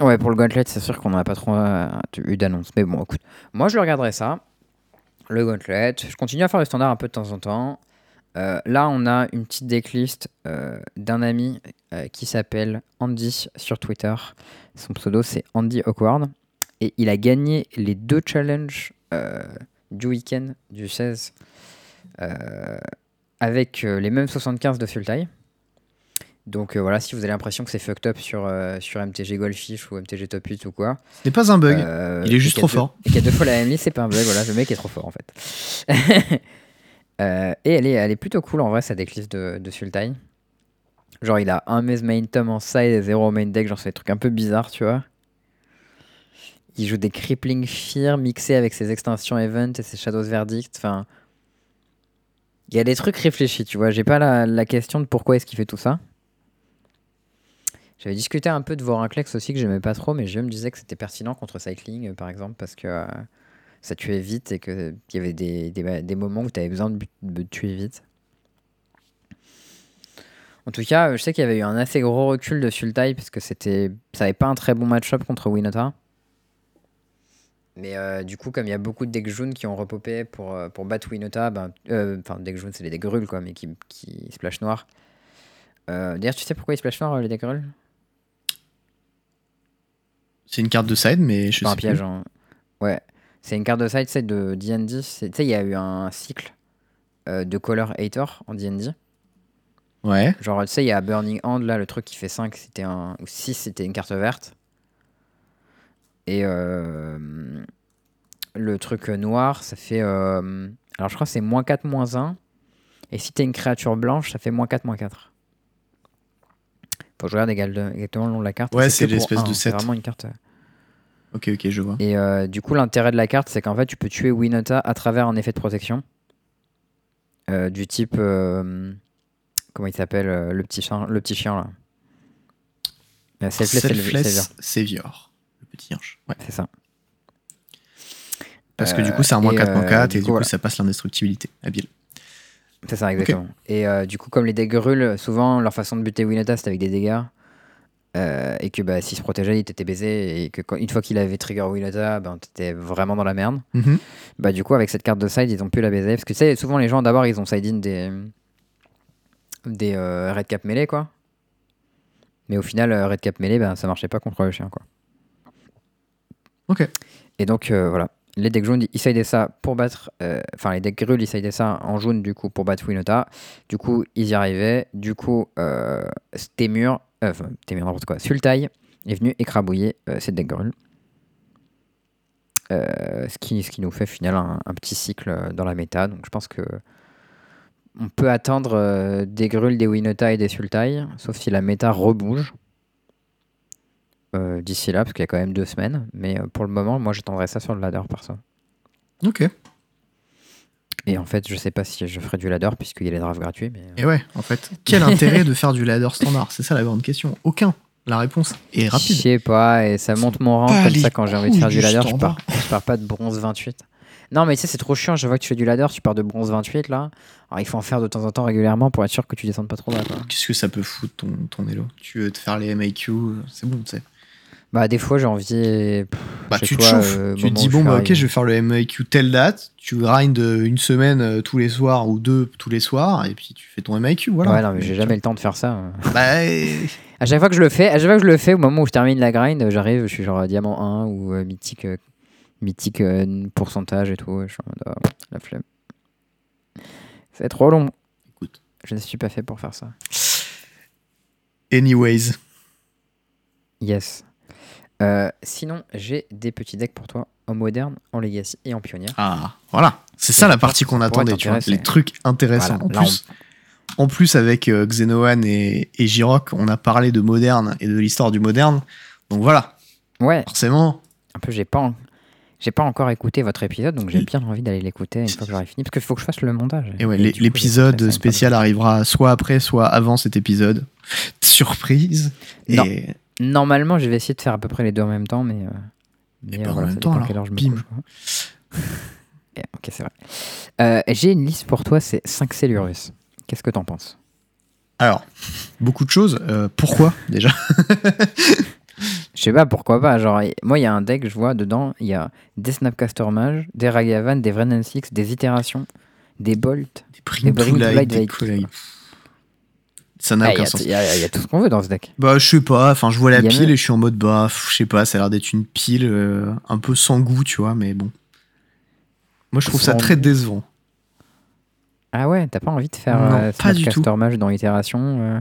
Ouais, pour le Gauntlet, c'est sûr qu'on n'a pas trop euh, eu d'annonce. Mais bon, écoute, moi je regarderai ça. Le Gauntlet. Je continue à faire le standard un peu de temps en temps. Euh, là, on a une petite decklist euh, d'un ami qui s'appelle Andy sur Twitter. Son pseudo, c'est Andy Awkward. Et il a gagné les deux challenges du week-end du 16 euh, avec les mêmes 75 de full tie. Donc euh, voilà, si vous avez l'impression que c'est fucked up sur, euh, sur MTG Goldfish ou MTG Top 8 ou quoi. Ce n'est pas un bug. euh, il est juste trop deux- fort. Et qu'il y a deux fois la même liste, c'est pas un bug, voilà, le mec est trop fort en fait. <laughs> Et elle est, elle est plutôt cool en vrai, sa decklist de, de Sultai. Genre, il a un mes main tom en side et zéro main deck, genre c'est des trucs un peu bizarres, tu vois. Il joue des Crippling Fear mixés avec ses extensions Event et ses Shadows Verdict, enfin. Il y a des trucs réfléchis, tu vois. J'ai pas la, la question de pourquoi est-ce qu'il fait tout ça. J'avais discuté un peu de Vorinclex aussi que j'aimais pas trop, mais je me disais que c'était pertinent contre Cycling, euh, par exemple, parce que euh, ça tuait vite et qu'il y avait des, des moments où tu avais besoin de, tuer vite. En tout cas, euh, je sais qu'il y avait eu un assez gros recul de Sultai parce que ça avait pas un très bon match-up contre Winota. Mais euh, du coup, comme il y a beaucoup de decks qui ont repopé pour, euh, battre Winota, ben, euh, enfin, decks c'est les decks quoi, mais qui, qui splash noir. Euh, D'ailleurs, tu sais pourquoi ils splash noir, euh, les decks grules C'est une carte de side, mais je pas un sais piège. plus. hein. Ouais. C'est une carte de side, c'est de D&D. Tu sais, il y a eu un cycle euh, de Color Hater en D&D. Ouais. Genre, tu sais, il y a Burning Hand, là, le truc qui fait 5, c'était un. Ou 6, c'était une carte verte. Et euh, le truc noir, ça fait. euh, alors, je crois que c'est moins 4, moins 1. Et si t'es une créature blanche, ça fait moins 4, moins 4. Faut que je regarde exactement le nom de la carte. Ouais, c'est l'espèce de C'est set. vraiment une carte. Ok, ok, je vois. Et euh, du coup, l'intérêt de la carte, c'est qu'en fait, tu peux tuer Winota à travers un effet de protection. Euh, du type. euh, comment il s'appelle euh, le, petit chien, le petit chien là Euh, Selfless Savior. Le petit ange. Ouais. c'est ça. Parce que Euh, du coup, c'est un moins et, 4, moins euh, 4, du et coup, du coup, voilà. ça passe l'indestructibilité. Habile. C'est ça, exactement. Et euh, du coup, comme les decks grulent, souvent leur façon de buter Winota c'était avec des dégâts. Euh, et que bah, s'il se protégeait, il t'était baisé. Et que quand- une fois qu'il avait trigger Winota, ben, t'étais vraiment dans la merde. Mhm. Bah du coup avec cette carte de side ils ont pu la baiser parce que tu sais souvent les gens d'abord ils ont side in des des euh, red cap mêlés quoi mais au final red cap mêlé ben ça marchait pas contre le chien quoi Ok. et donc voilà les decks jaunes ils sidaient ça pour battre euh, enfin les decks ça en jaune du coup pour battre Winota. Du coup ils y arrivaient. Du coup euh, euh, enfin Stemur n'importe quoi Sultai est venu écrabouiller euh, ces decks grulles euh, ce, qui, ce qui nous fait final un, petit cycle dans la méta. Donc je pense que on peut attendre des Grul, des Winota et des Sultai, sauf si la méta rebouge euh, d'ici là, parce qu'il y a quand même deux semaines. Mais euh, pour le moment, moi j'attendrai ça sur le ladder perso. Ok. Et en fait, je sais pas si je ferai du ladder puisqu'il y a les drafts gratuits. Mais... euh, Et ouais, en fait, quel <laughs> intérêt de faire du ladder standard? C'est ça la grande question. Aucun. La réponse est Je rapide. sais pas, et ça monte mon rang comme ça quand j'ai envie de faire du ladder, je pars, je pars pas de bronze 28. Non, mais tu sais, c'est trop chiant. Je vois que tu fais du ladder, tu pars de bronze 28 là. Alors il faut en faire de temps en temps régulièrement pour être sûr que tu descendes pas trop bas. Qu'est-ce que ça peut foutre ton, ton elo Tu veux te faire les MIQ, c'est bon, tu sais. Bah, des fois, j'ai envie. pff, Bah, tu te chauffes. euh, tu te dis, bon, bah, ok, je vais faire le MIQ telle date. Tu grind euh, une semaine euh, tous les soirs ou deux tous les soirs, et puis tu fais ton MIQ, voilà. Ouais, non, mais j'ai jamais le temps de faire ça. <laughs> Bah, euh, <laughs> À chaque fois que je le fais, à chaque fois que je le fais, au moment où je termine la grind, j'arrive, je suis genre diamant 1 ou euh, mythique, euh, mythique euh, pourcentage et tout. et Je suis en mode, ah, la flemme. C'est trop long. Écoute. Je ne suis pas fait pour faire ça. anyways. Yes. Euh, sinon, j'ai des petits decks pour toi en moderne, en legacy et en pionnière. Ah, voilà. C'est ça la partie qu'on attendait, tu vois. t'intéresser. Les trucs intéressants. Voilà, en, plus, en plus, avec euh, Xenoan et, et Jirok, on a parlé de moderne et de l'histoire du moderne. Donc voilà, Ouais, forcément. un peu, j'ai pas, en- j'ai pas encore écouté votre épisode, donc j'ai bien envie d'aller l'écouter une fois que j'aurai fini, parce qu'il faut que je fasse le montage. Et ouais, l'épisode spécial arrivera soit après, soit avant cet épisode. Surprise. Et Non. Normalement, je vais essayer de faire à peu près les deux en même temps, mais. euh, mais, ben, euh, en voilà, même temps, alors, je me couche. Et, <laughs> ok, c'est vrai. Euh, J'ai une liste pour toi, c'est 5 Cellurus. Qu'est-ce que t'en penses? Alors, beaucoup de choses. Euh, pourquoi déjà? Je sais pas, pourquoi pas. Genre, moi, il y a un deck, je vois dedans, il y a des Snapcaster Mage, des Ragavan, des Vrennen Six, des Itérations, des Bolt. Des to Light, des. Ça n'a Ah, Il y, aucun a- sens. il y a il y a tout ce qu'on veut dans ce deck. Bah, je sais pas, enfin, je vois la pile même- et je suis en mode, bah, je sais pas, ça a l'air d'être une pile euh, un peu sans goût, tu vois, mais bon. Moi, je trouve ça très goût. décevant. Ah ouais, t'as pas envie de faire Non, euh, pas du Snapcaster Mage dans Itération euh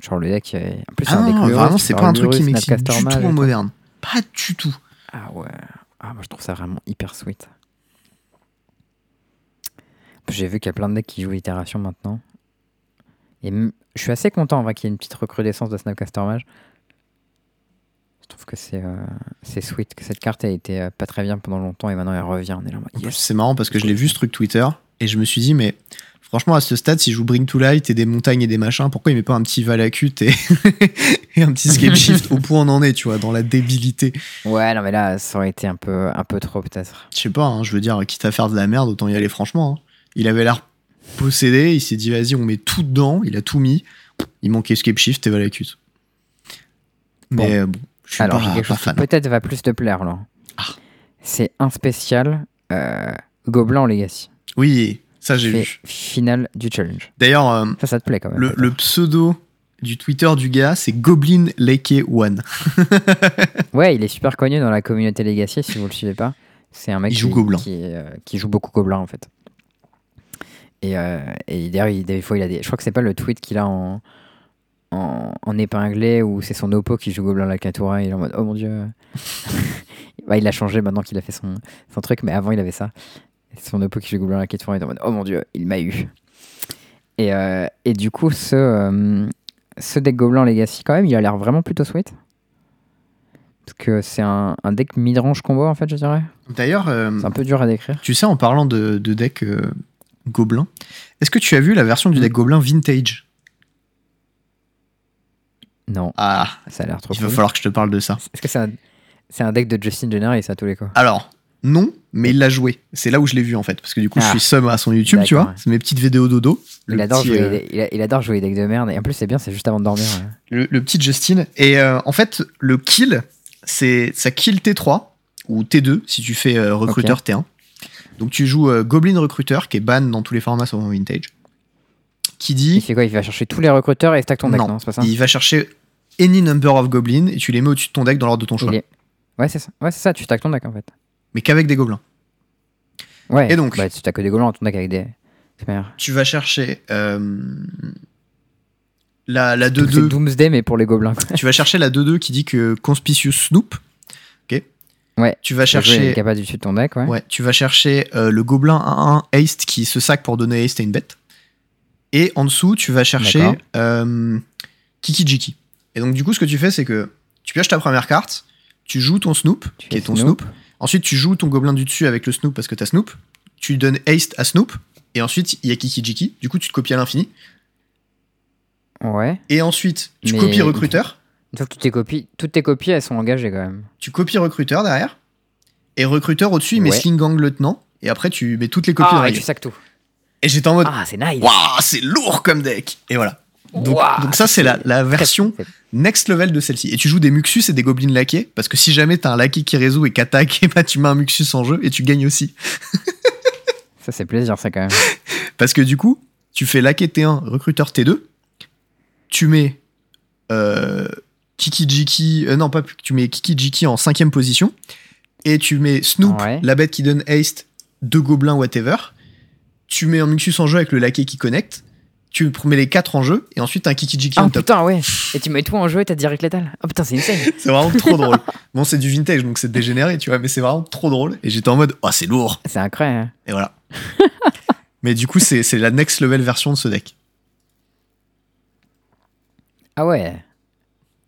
Genre le deck, en plus, Ah un deck non, Lurus, vraiment, c'est pas un truc qui m'excite du Mage tout en moderne. Pas du tout. Ah ouais. Ah, moi je trouve ça vraiment hyper sweet. J'ai vu qu'il y a plein de decks qui jouent l'itération maintenant. Et je suis assez content qu'il y ait une petite recrudescence de Snapcaster Mage. Je trouve que c'est euh, sweet, que cette carte a été euh, pas très bien pendant longtemps et maintenant elle revient. Yes. C'est marrant parce que je l'ai vu ce truc Twitter et je me suis dit, mais franchement, à ce stade, si je joue Bring to Light et des montagnes et des machins, pourquoi il met pas un petit Valakut et, <laughs> et un petit Scape Shift <laughs> au point on en est, tu vois, dans la débilité? Ouais, non mais là ça aurait été un peu, un peu trop peut-être. Je sais pas, hein, je veux dire, quitte à faire de la merde, autant y aller franchement. hein. Il avait l'air possédé, il s'est dit, vas-y, on met tout dedans, il a tout mis. Il manquait Escape Shift et Valakut. Mais euh, bon, je suis Alors pas, quelque pas chose qui fan. peut-être va plus te plaire là. Ah. C'est un spécial euh, Gobelin en Legacy. Oui, ça j'ai vu. finale du challenge. D'ailleurs, euh, Ça, ça te plaît quand même. le, le pseudo du Twitter du gars, c'est Goblin Lake One. <laughs> Ouais, il est super connu dans la communauté Legacy, si vous le suivez pas. C'est un mec Il qui joue Gobelin. Qui, euh, qui joue beaucoup Gobelin, en fait. Et, euh, et d'ailleurs, il- des fois, il a des. Je crois que c'est pas le tweet qu'il a en, en, en épinglé ou c'est son oppo qui joue Gobelin Lakatura. Il est en mode Oh mon dieu. <laughs> Bah, il a changé maintenant qu'il a fait son, son truc, mais avant il avait ça. C'est son oppo qui joue Gobelin Lakatura. Il est en mode Oh mon dieu, il m'a eu. Et, euh, et du coup, ce, euh, ce deck Gobelin Legacy, quand même, il a l'air vraiment plutôt sweet. Parce que c'est un, un deck mid-range combo, en fait, je dirais. D'ailleurs, euh, C'est un peu dur à décrire. tu sais, en parlant de, de deck Gobelin, est-ce que tu as vu la version du Mm. deck Gobelin Vintage? Non, Ah, ça a l'air trop il va cool. falloir que je te parle de ça. Est-ce que c'est un, c'est un deck de Justin Jenner ça, à tous les coups Alors, non, mais il l'a joué. C'est là où je l'ai vu en fait. Parce que du coup, je Ah. suis sub à son YouTube, tu D'accord, vois. ouais. C'est mes petites vidéos dodo. Le il adore, petit, jouer, euh, il, adore jouer des decks de merde. Et en plus, c'est bien, c'est juste avant de dormir. ouais. le, le petit Justin. Et euh, en fait, le kill, c'est ça kill T3 ou T2 si tu fais euh, recruteur T1. Donc tu joues euh, Goblin Recruteur qui est ban dans tous les formats sauf en Vintage. Qui Il dit fait quoi Il va chercher tous les recruteurs et stack ton deck, Non, non, C'est pas ça il va chercher any number of goblins et tu les mets au-dessus de ton deck dans l'ordre de ton choix. Il est- Ouais, c'est ça. Ouais, c'est ça, tu stack ton deck en fait. Mais qu'avec des gobelins. Ouais. Et donc Bah, tu stacks que des gobelins dans ton deck avec des. Tu vas chercher euh, la, la Donc, C'est 2-2. Doomsday, mais pour les gobelins. quoi. Tu vas chercher la 2-2 qui dit que Conspicuous Snoop. Ouais. Tu vas chercher. du dessus de ton deck, ouais. Ouais, tu vas chercher euh, le gobelin 1-1 haste qui se sac pour donner haste à une bête. Et en dessous, tu vas chercher euh, Kiki Jiki. Et donc, du coup, ce que tu fais, c'est que tu pioches ta première carte, tu joues ton Snoop, Tu qui est ton Snoop. Ensuite, tu joues ton gobelin du dessus avec le Snoop parce que t'as Snoop. Tu donnes haste à Snoop. Et ensuite, il y a Kiki Jiki. Du coup, tu te copies à l'infini. Ouais. Et ensuite, tu Mais- copies recruteur. Que toutes tes copies, toutes tes copies, elles sont engagées quand même. Tu copies recruteur derrière. Et recruteur au-dessus, il met Ouais. Sling Gang lieutenant. Et après, tu mets toutes les copies Ah, et tu sacs tout. Et j'étais en mode, Ah, c'est nice. waouh, c'est lourd comme deck. Et voilà. Donc, ça, c'est la, version next level de celle-ci. Et tu joues des Muxus et des Goblins laqués. Parce que si jamais t'as un laquais qui résout et qu'attaque, <laughs> et bah, tu mets un Muxus en jeu et tu gagnes aussi. <laughs> Ça, c'est plaisir, ça quand même. Parce que du coup, tu fais laquais T1, recruteur T2. Tu mets euh, Kiki Jiki. euh, non, pas plus. Tu mets Kiki Jiki en cinquième position. Et tu mets Snoop, Ouais. la bête qui donne haste, deux gobelins, whatever. Tu mets un Muxus en jeu avec le laquais qui connecte. Tu mets les quatre en jeu. Et ensuite, un Kiki Jiki Ah en top. putain, ouais. Et tu mets tout en jeu et t'as direct létal. Oh putain, c'est insane. <laughs> C'est vraiment trop drôle. Bon, c'est du vintage, donc c'est dégénéré, tu vois, mais c'est vraiment trop drôle. Et j'étais en mode, oh, c'est lourd. C'est incroyable. hein. Et voilà. <laughs> mais du coup, c'est la next level version de ce deck. Ah ouais.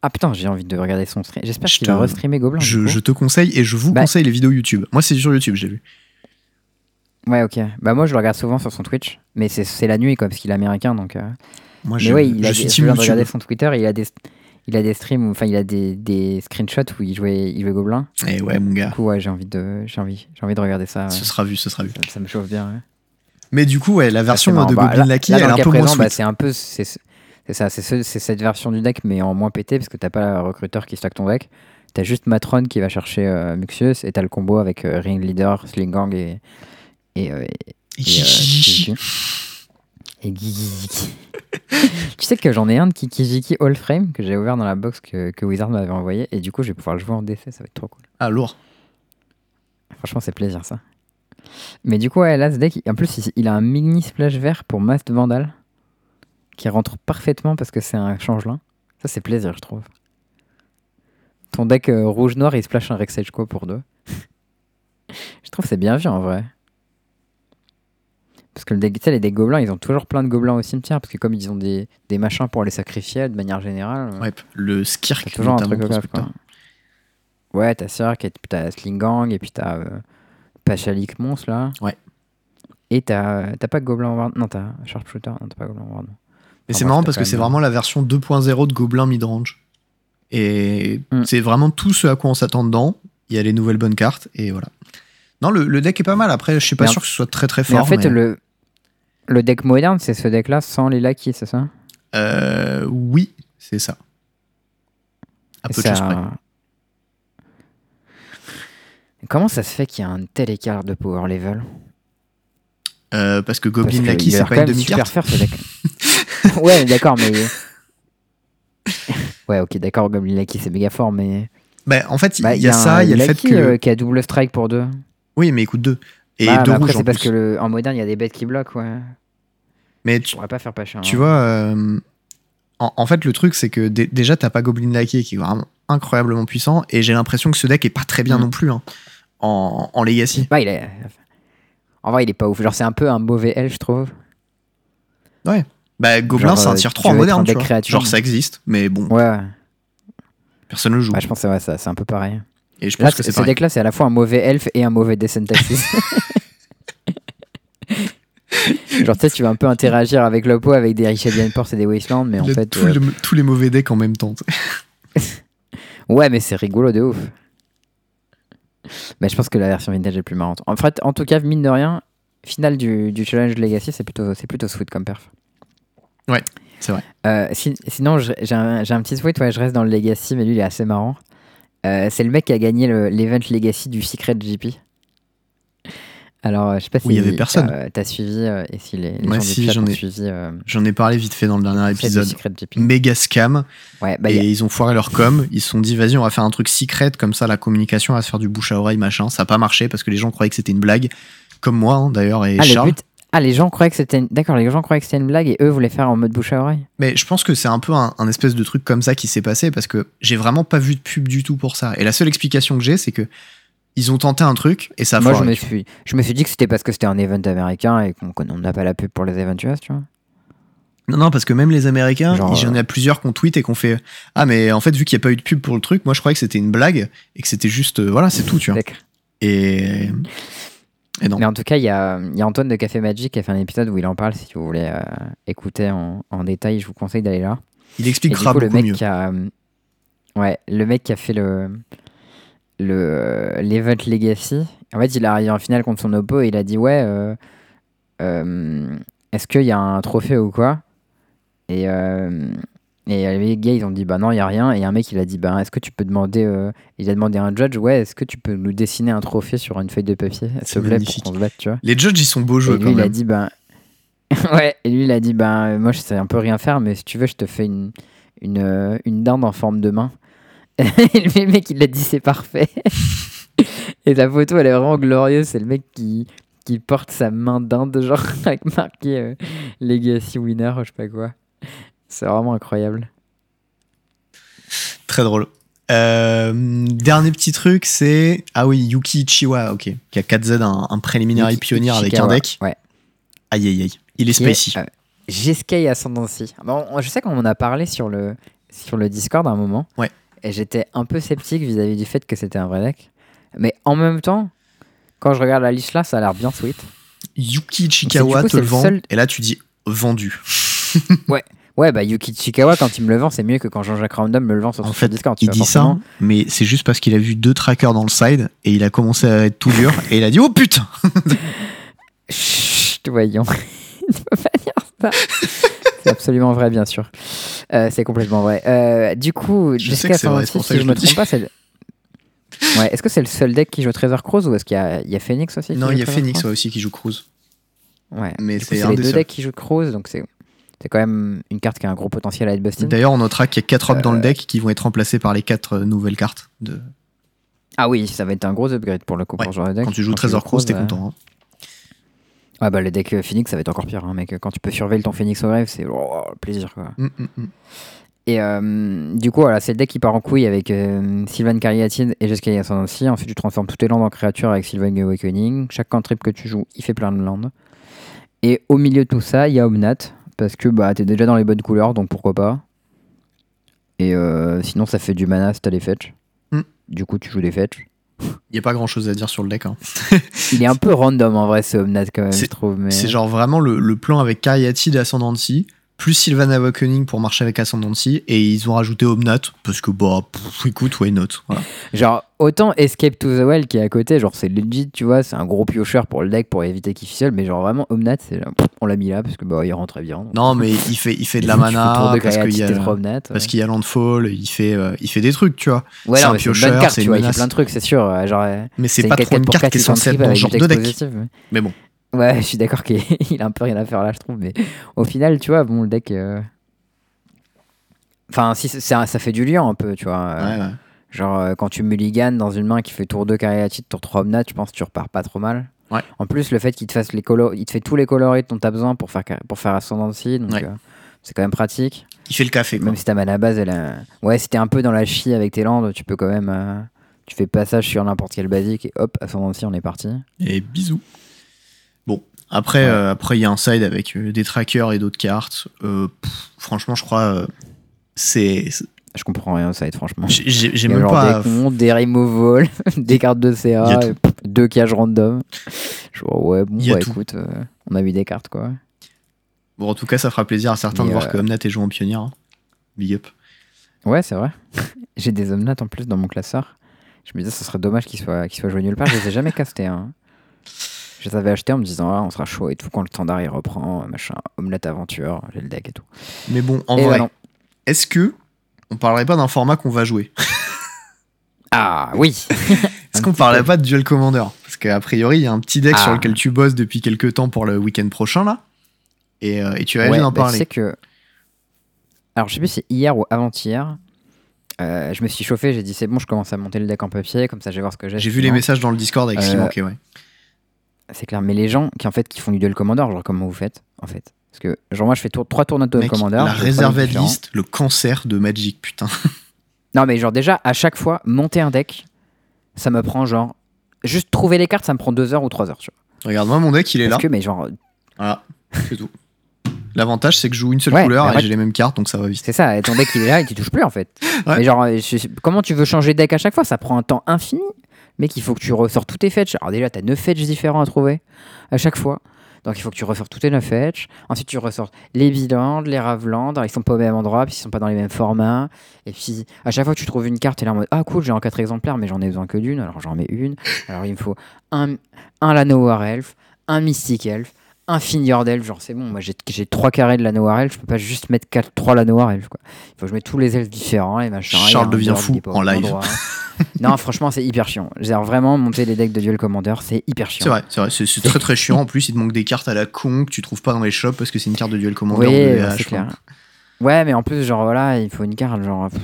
Ah putain, j'ai envie de regarder son stream. J'espère Je qu'il te- va restreamer Gobelin. Je, du te conseille et je vous Bah- conseille les vidéos YouTube. Moi, c'est sur YouTube, j'ai vu. Ouais, ok. Bah moi, je le regarde souvent sur son Twitch. Mais c'est- c'est la nuit, quoi, parce qu'il est américain. Donc, euh, Moi, Mais je, ouais, il je a des, de regarder son Twitter. Il a des, il a des streams, enfin, il a des, des screenshots où il jouait, il jouait Gobelin. Et Eh ouais, mon Du gars, coup, ouais, j'ai envie de, j'ai envie, j'ai envie de regarder ça. ouais. ce sera vu, ce sera vu. Ça, ça me chauffe bien. ouais. Mais du coup, ouais, la version marrant. de Bah, Goblin Lucky, là, elle est un peu moins bah, c'est un peu, c'est c'est ça, c'est ce- cette version du deck, mais en moins pété parce que t'as pas le recruteur qui stack ton deck. T'as juste Matron qui va chercher euh, Muxius et t'as le combo avec euh, Ring Leader, Slingang et et, euh, et, et, euh. Et Gigiziki. <laughs> tu sais que j'en ai un de Kikijiki All Frame que j'ai ouvert dans la box que, que Wizard m'avait envoyé et du coup je vais pouvoir le jouer en DC, ça va être trop cool. Ah, lourd. Franchement, c'est plaisir ça. Mais du coup, ouais, là, ce deck, en plus, il a un mini splash vert pour Mast Vandal qui rentre parfaitement parce que c'est un changelin. Ça, c'est plaisir, je trouve. Ton deck euh, rouge-noir, il splash un Rexage Co pour deux. <laughs> je trouve que c'est bien vu en vrai. Parce que le deck, tu sais, les decks gobelins, ils ont toujours plein de gobelins au cimetière parce que comme ils ont des, des machins pour les sacrifier de manière générale. Ouais, le Skirk, toujours un truc grave, quoi. Ouais, t'as Cirque, et puis t'as Slingang, et puis t'as euh, Pachalik Monstre, là. Ouais. Et t'as pas Gobelin Ward. Non, t'as Sharpshooter. Non, t'as pas Gobelin Ward. Mais Ah, c'est bah, marrant parce que c'est même- vraiment la version 2.0 de Goblin Midrange. Et Mm. c'est vraiment tout ce à quoi on s'attend dedans. Il y a les nouvelles bonnes cartes et voilà. Non, le, le deck est pas mal. Après, je suis pas Mais en- sûr que ce soit très très Mais fort. en fait, mais- le, le deck moderne, c'est ce deck-là sans les Lucky, c'est ça? Euh, oui, c'est ça. À Et peu de ça- choses près. Comment ça se fait qu'il y a un tel écart de power level? Euh, parce que Parce Goblin que Lucky, il a c'est pas une demi-carte. <laughs> <laughs> ouais, d'accord, mais. <laughs> ouais, ok, d'accord, Goblin Lucky, c'est méga fort, mais. Bah, en fait, il Bah, y a ça, il y a le fait Lucky, que. euh, qui a double strike pour deux. Oui, mais écoute deux. Et Bah, deux rouges c'est parce plus. que le, en moderne, il y a des bêtes qui bloquent, ouais. Mais tu, pourrais pas faire pas cher. tu hein. vois, euh, en, en fait, le truc, c'est que dé- déjà, t'as pas Goblin Lackey qui est vraiment incroyablement puissant, et j'ai l'impression que ce deck est pas très bien Mm. non plus hein, en, en Legacy. Bah, il est... En vrai, il est pas ouf. Genre, c'est un peu un mauvais elf, je trouve. Bah, Goblin, Genre, c'est un euh, tier tu 3 en veux être moderne, un tu deck vois. créature. Genre, ça existe, mais bon, Ouais, personne le joue. bah, je pense que ouais, ça, c'est un peu pareil. Et je Là, que c'est ce deck-là, c'est à la fois un mauvais elf et un mauvais Descent Taxis. <laughs> Genre, tu sais, tu vas un peu interagir avec l'oppo, avec des Richelieu Port et des Wasteland, mais en fait. tous, euh, les, tous les mauvais decks en même temps. tu sais. <laughs> Ouais, mais c'est rigolo de ouf. Mais je pense que la version vintage est plus marrante. En fait, en tout cas, mine de rien, finale du, du challenge Legacy, c'est plutôt, c'est plutôt sweet comme perf. Ouais, c'est vrai. Euh, si- sinon, j'ai un, j'ai un petit sweet, ouais, je reste dans le Legacy, mais lui, il est assez marrant. Euh, c'est le mec qui a gagné le- l'event Legacy du Secret GP. Alors, euh, je sais pas si Où il y avait personne. euh, t'as suivi et si les, les Ouais, gens si, du chat j'en ai- suivi J'en ai parlé vite fait dans le dernier épisode. Méga scam. Ouais, bah, et a- ils ont foiré leur com. Ils se sont dit, vas-y, on va faire un truc secret, comme ça la communication va se faire du bouche à oreille, machin. Ça n'a pas marché parce que les gens croyaient que c'était une blague. Comme moi, hein, d'ailleurs, et ah, le Charles. but- ah, les gens croyaient que c'était une... D'accord, les gens croyaient que c'était une blague et eux voulaient faire en mode bouche à oreille. Mais je pense que c'est un peu un, un espèce de truc comme ça qui s'est passé parce que j'ai vraiment pas vu de pub du tout pour ça. Et la seule explication que j'ai, c'est que ils ont tenté un truc et ça a Moi, je me, suis, je me suis dit que c'était parce que c'était un event américain et qu'on on n'a pas la pub pour les events US, tu vois. Non, non, parce que même les Américains, il y en a plusieurs qui ont tweet et qui ont fait Ah, mais en fait, vu qu'il n'y a pas eu de pub pour le truc, moi je croyais que c'était une blague et que c'était juste. euh, voilà, c'est tout, tu vois. Et. Et non. Mais en tout cas, il y y a Antoine de Café Magic qui a fait un épisode où il en parle. Si vous voulez euh, écouter en, en détail, je vous conseille d'aller là. Il expliquera coup, le beaucoup mec mieux. qui a, euh, ouais, le mec qui a fait le le l'event Legacy. En fait, il est arrivé en finale contre son oppo et il a dit ouais, euh, euh, est-ce qu'il y a un trophée ou quoi? Et et les gars ils ont dit bah non il y a rien et un mec il a dit bah est-ce que tu peux demander euh, il a demandé à un judge ouais est-ce que tu peux nous dessiner un trophée sur une feuille de papier? S'il te plaît magnifique. pour qu'on se batte tu vois? Les judges, ils sont beaux et jeux lui, quand il a dit, ben. <laughs> ouais, et lui, il a dit, ben, moi, je sais un peu rien faire, mais si tu veux, je te fais une, une, euh, une dinde en forme de main. <laughs> et le mec, il a dit, c'est parfait. <laughs> et la photo, elle est vraiment glorieuse. C'est le mec qui, qui porte sa main dinde, genre, avec marqué euh, Legacy Winner, je sais pas quoi. C'est vraiment incroyable. Très drôle. Euh, dernier petit truc, c'est. Ah oui, Yuki Ichiwa, ok. Qui a 4Z, un, un préliminary Yuki pionnier avec un deck. Ouais. Aïe aïe aïe. Il est spacey. euh, Giscay Ascendancy. Bon, je sais qu'on en a parlé sur le, sur le Discord à un moment. Ouais. Et j'étais un peu sceptique vis-à-vis du fait que c'était un vrai deck. Mais en même temps, quand je regarde la liste là, ça a l'air bien sweet. Yuki Ichikawa te le vend. seul- Et là, tu dis vendu. Ouais, <laughs> bah Yuki Chikawa, quand il me le vend, c'est mieux que quand Jean-Jacques Random me le vend sur En son fait, Discord. il vois, dit ça, mais c'est juste parce qu'il a vu deux trackers dans le side et il a commencé à être tout dur et il a dit Oh putain <laughs> Chut, voyons. <laughs> Il ne faut pas dire ça. c'est absolument vrai, bien sûr. Euh, c'est complètement vrai. Euh, du coup, pour ça si que je me trompe pas, c'est. Ouais, est-ce que c'est le seul deck qui joue Trésor Cross ou est-ce qu'il y a, il y a Phoenix aussi Non, il y a Phoenix ouais, aussi qui joue Cruise. Ouais. Mais c'est les deux decks qui jouent Cross, donc c'est c'est quand même une carte qui a un gros potentiel à être busted. D'ailleurs, on notera qu'il y a 4 ops dans le Euh, deck qui vont être remplacés par les 4 nouvelles cartes. De... Ah oui, ça va être un gros upgrade pour le coup Ouais, pour genre de deck. Quand tu joues Trésor Cross, t'es content. hein. Ouais, bah le deck euh, Phoenix, ça va être encore pire, hein, mec. Quand tu peux surveiller ton Phoenix au grave, c'est oh, le plaisir, quoi. Mm, mm, mm. Et euh, du coup, voilà, c'est le deck qui part en couille avec euh, Sylvan Caryatide et Jeskai Ascendancy. Ensuite, tu transformes toutes les landes en créatures avec Sylvan Awakening. Chaque cantrip que tu joues, il fait plein de landes. Et au milieu de tout ça, il y a Omnat, parce que bah, t'es déjà dans les bonnes couleurs, donc pourquoi pas. Et euh, sinon, ça fait du mana si t'as des fetch. Hmm. Du coup, tu joues des fetch. Il n'y a pas grand chose à dire sur le deck. hein. <laughs> Il est un peu random en vrai, ce Omnat, quand même, je trouve. Mais... C'est genre vraiment le, le plan avec Caryatide et Ascendancy, plus Sylvan Awakening pour marcher avec Ascendancy, et ils ont rajouté Omnat, parce que bah, pff, écoute, why not voilà. Genre, autant Escape to the Well qui est à côté, genre c'est legit, tu vois, c'est un gros piocheur pour le deck pour éviter qu'il fizzle, mais genre vraiment Omnat, c'est genre, pff, on l'a mis là parce que bah il rentre très bien. donc. Non, mais il fait, il fait de <laughs> la mana, parce qu'il y a, t'es trop Omnat. parce qu'il y a Landfall, il fait, euh, il fait des trucs, tu vois. Ouais, c'est un mais c'est une piocheur, carte, c'est tu vois, il fait plein de trucs, c'est sûr. Genre, euh, Mais c'est pas trop 4-4 une carte 4 qui est censée être dans ce genre de deck. Mais bon, Ouais, je suis d'accord qu'il <laughs> il a un peu rien à faire là, je trouve, mais au final, tu vois, bon, le deck. euh, Enfin, si ça, ça fait du lien un peu, tu vois. euh, ouais, ouais. Genre, euh, quand tu mulliganes dans une main qui fait tour 2 Caryatide, tour 3 Omnat, je pense que tu repars pas trop mal. Ouais. En plus, le fait qu'il te fasse les color... il te fait tous les colorites dont tu as besoin pour faire, pour faire Ascendancy, donc Ouais. euh, c'est quand même pratique. Il fait le café, quoi. Même si ta mana base, elle a... Ouais, si t'es un peu dans la chie avec tes landes, tu peux quand même. euh, Tu fais passage sur n'importe quel basique et hop, Ascendancy, on est parti. Et bisous. Après, Ouais. euh, après il y a un side avec euh, des trackers et d'autres cartes. Euh, pff, franchement, je crois, euh, c'est, Je comprends rien, ça va être franchement. j'ai même genre pas. des comptes, des removal, <laughs> des cartes de CA, deux cages random. Je vois, ouais, bon, bah, écoute, euh, on a vu des cartes quoi. Bon, en tout cas, ça fera plaisir à certains de voir que Omnat est joué en pionnier. hein. Big up. Ouais, c'est vrai. <laughs> J'ai des omnats en plus dans mon classeur. Je me disais, ce serait dommage qu'ils soient, qu'ils soient joués nulle part. Je les ai jamais castés. Hein. Je les avais achetés en me disant, ah, on sera chaud et tout quand le standard il reprend, machin, omelette aventure, j'ai le deck et tout. Mais bon, en Et vrai, est-ce que on parlerait pas d'un format qu'on va jouer? <laughs> Ah oui Est-ce qu'on parlerait pas de Duel Commander? Parce qu'a priori, il y a un petit deck Ah. sur lequel tu bosses depuis quelques temps pour le week-end prochain, là. Et, euh, et tu vas Ouais, d'en bah, tu parler. sais que. Alors, je sais plus si c'est hier ou avant-hier. euh, je me suis chauffé, j'ai dit c'est bon, je commence à monter le deck en papier, comme ça je vais voir ce que j'ai. J'ai vu les messages dans le Discord avec Euh, Simon, ok, ouais. C'est clair, mais les gens qui en fait qui font du duel commander, genre comment vous faites en fait? Parce que genre moi je fais tour- trois tournois de duel commander. la list, le cancer de Magic, putain. <laughs> Non mais genre déjà à chaque fois monter un deck, ça me prend genre juste trouver les cartes, ça me prend deux heures ou trois heures. Tu vois. Regarde-moi, mon deck, il est là. Que mais genre Voilà, c'est tout. L'avantage, c'est que je joue une seule Ouais, couleur et j'ai les mêmes cartes, donc ça va vite. c'est ça, et ton deck il est là et tu touches plus en fait. <laughs> Ouais. Mais genre je- comment tu veux changer de deck à chaque fois? Ça prend un temps infini. Mec, il faut que tu ressors tous tes fetch. Alors déjà, t'as 9 fetch différents à trouver à chaque fois. Donc il faut que tu ressors tous tes 9 fetch. Ensuite, tu ressors les Biland, les Ravland. Alors ils sont pas au même endroit, puis ils sont pas dans les mêmes formats. Et puis à chaque fois tu trouves une carte, t'es là en mode Ah cool, j'ai en 4 exemplaires, mais j'en ai besoin que d'une. Alors j'en mets une. Alors il me faut un, un Lanoir Elf, un Mystic Elf, un Fignard Elf. Genre c'est bon, moi j'ai 3 carrés de Lanoir Elf. Je peux pas juste mettre 4, 3 Lanoir Elf. Quoi. Il faut que je mette tous les elfes différents, y a Charles devient fou en live. non, franchement, c'est hyper chiant. Genre, vraiment, monter les decks de Duel Commander, c'est hyper chiant. C'est vrai, c'est vrai, c'est c'est très très chiant. En plus, il te manque des cartes à la con que tu trouves pas dans les shops parce que c'est une carte de Duel Commander Oui, ouais, c'est clair. Ouais, mais en plus, genre, voilà, il faut une carte, genre. pff,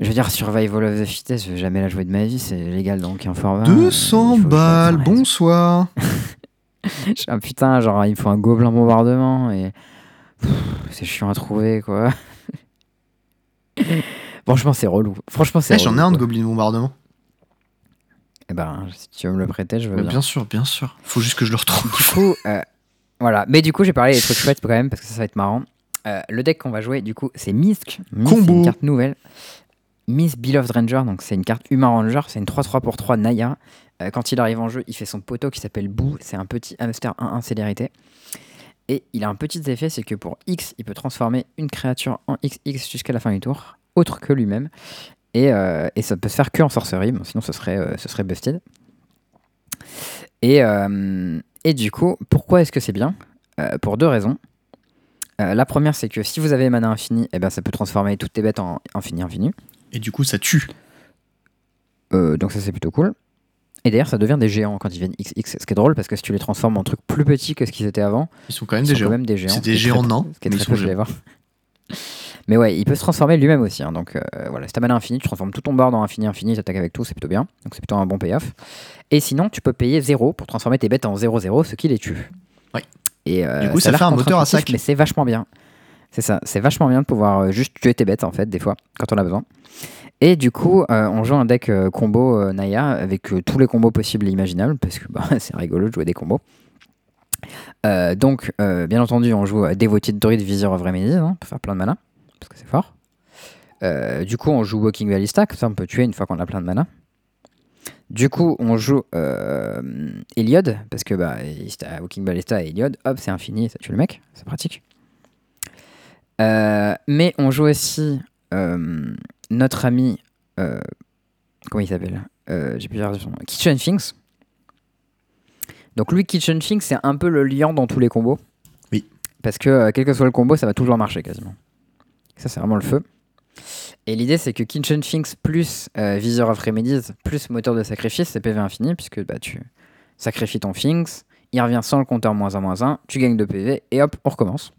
Je veux dire, Survival of the Fittest, je vais jamais la jouer de ma vie, c'est légal donc un format. 200 euh, il faut que je balles, bonsoir. <laughs> <laughs> Je suis un putain, genre, il me faut un gobelin bombardement et. C'est chiant à trouver, quoi. <laughs> Franchement, c'est relou. Franchement, c'est Eh, J'en ai un de quoi. Goblin Bombardement. Eh ben, si tu veux me le prêter, je veux Mais bien. bien sûr, bien sûr. Faut juste que je le retrouve. Du coup, euh, voilà. Mais du coup, j'ai parlé des trucs chouettes quand même parce que ça, va être marrant. Euh, le deck qu'on va jouer, du coup, c'est Misk. Misk, Combo. C'est une carte nouvelle. Miss Beloved Ranger, donc c'est une carte Humain Ranger, c'est une 3-3 pour 3 Naya. Euh, quand il arrive en jeu, il fait son poteau qui s'appelle Boo, c'est un petit hamster 1-1 célérité. Et il a un petit effet, c'est que pour X, il peut transformer une créature en XX jusqu'à la fin du tour, autre que lui-même. Et, euh, et peut se faire que en sorcerie, sinon ce serait, euh, busted. Et, euh, et du coup, pourquoi est-ce que c'est bien? Pour deux raisons. La première, c'est que si vous avez mana infini, eh ben, ça peut transformer toutes tes bêtes en infini infini. Et du coup, ça tue. Euh, donc ça c'est plutôt cool. Et d'ailleurs ça devient des géants quand ils viennent XX, ce qui est drôle parce que si tu les transformes en trucs plus petits que ce qu'ils étaient avant, Ils sont quand même ils des sont géants. quand même des géants. C'est des géants nains, mais ils sont peu, géants. Mais ouais, il peut se transformer lui-même aussi. hein. donc euh, voilà, si t'as mana infini, tu transformes tout ton board en infini infini, t'attaques avec tout, c'est plutôt bien. Donc c'est plutôt un bon payoff. Et sinon, tu peux payer 0 pour transformer tes bêtes en 0-0, ce qui les tue. Ouais. Et euh, Du coup, ça a l'air fait un moteur à sac. Mais c'est vachement bien. C'est ça, c'est vachement bien de pouvoir euh, juste tuer tes bêtes en fait, des fois, quand on a besoin. Et du coup, euh, on joue un deck euh, combo Naya avec tous les combos possibles et imaginables, parce que <laughs> bah, c'est rigolo de jouer des combos. Donc, bien entendu, on joue euh, Devoted Druid Visor of Remedies hein, pour faire plein de mana, parce que c'est fort. Du coup, on joue Walking Ballista, comme ça on peut tuer une fois qu'on a plein de mana. Du coup, on joue Eliod, parce que bah, Walking Ballista et Eliod, hop, c'est infini, ça tue le mec, c'est pratique. Euh, mais on joue aussi euh, notre ami, euh, comment il s'appelle J'ai plusieurs. Kitchen Things. Donc lui, Kitchen Things, c'est un peu le liant dans tous les combos. Oui. Parce que quel que soit le combo, ça va toujours marcher quasiment. Ça, c'est vraiment le feu. Et l'idée, c'est que Kitchen Things plus euh, Visor of Remedies plus moteur de sacrifice, c'est PV infini, puisque bah, tu sacrifies ton Things, il revient sans le compteur moins 1 moins 1, tu gagnes de PV, et hop, on recommence.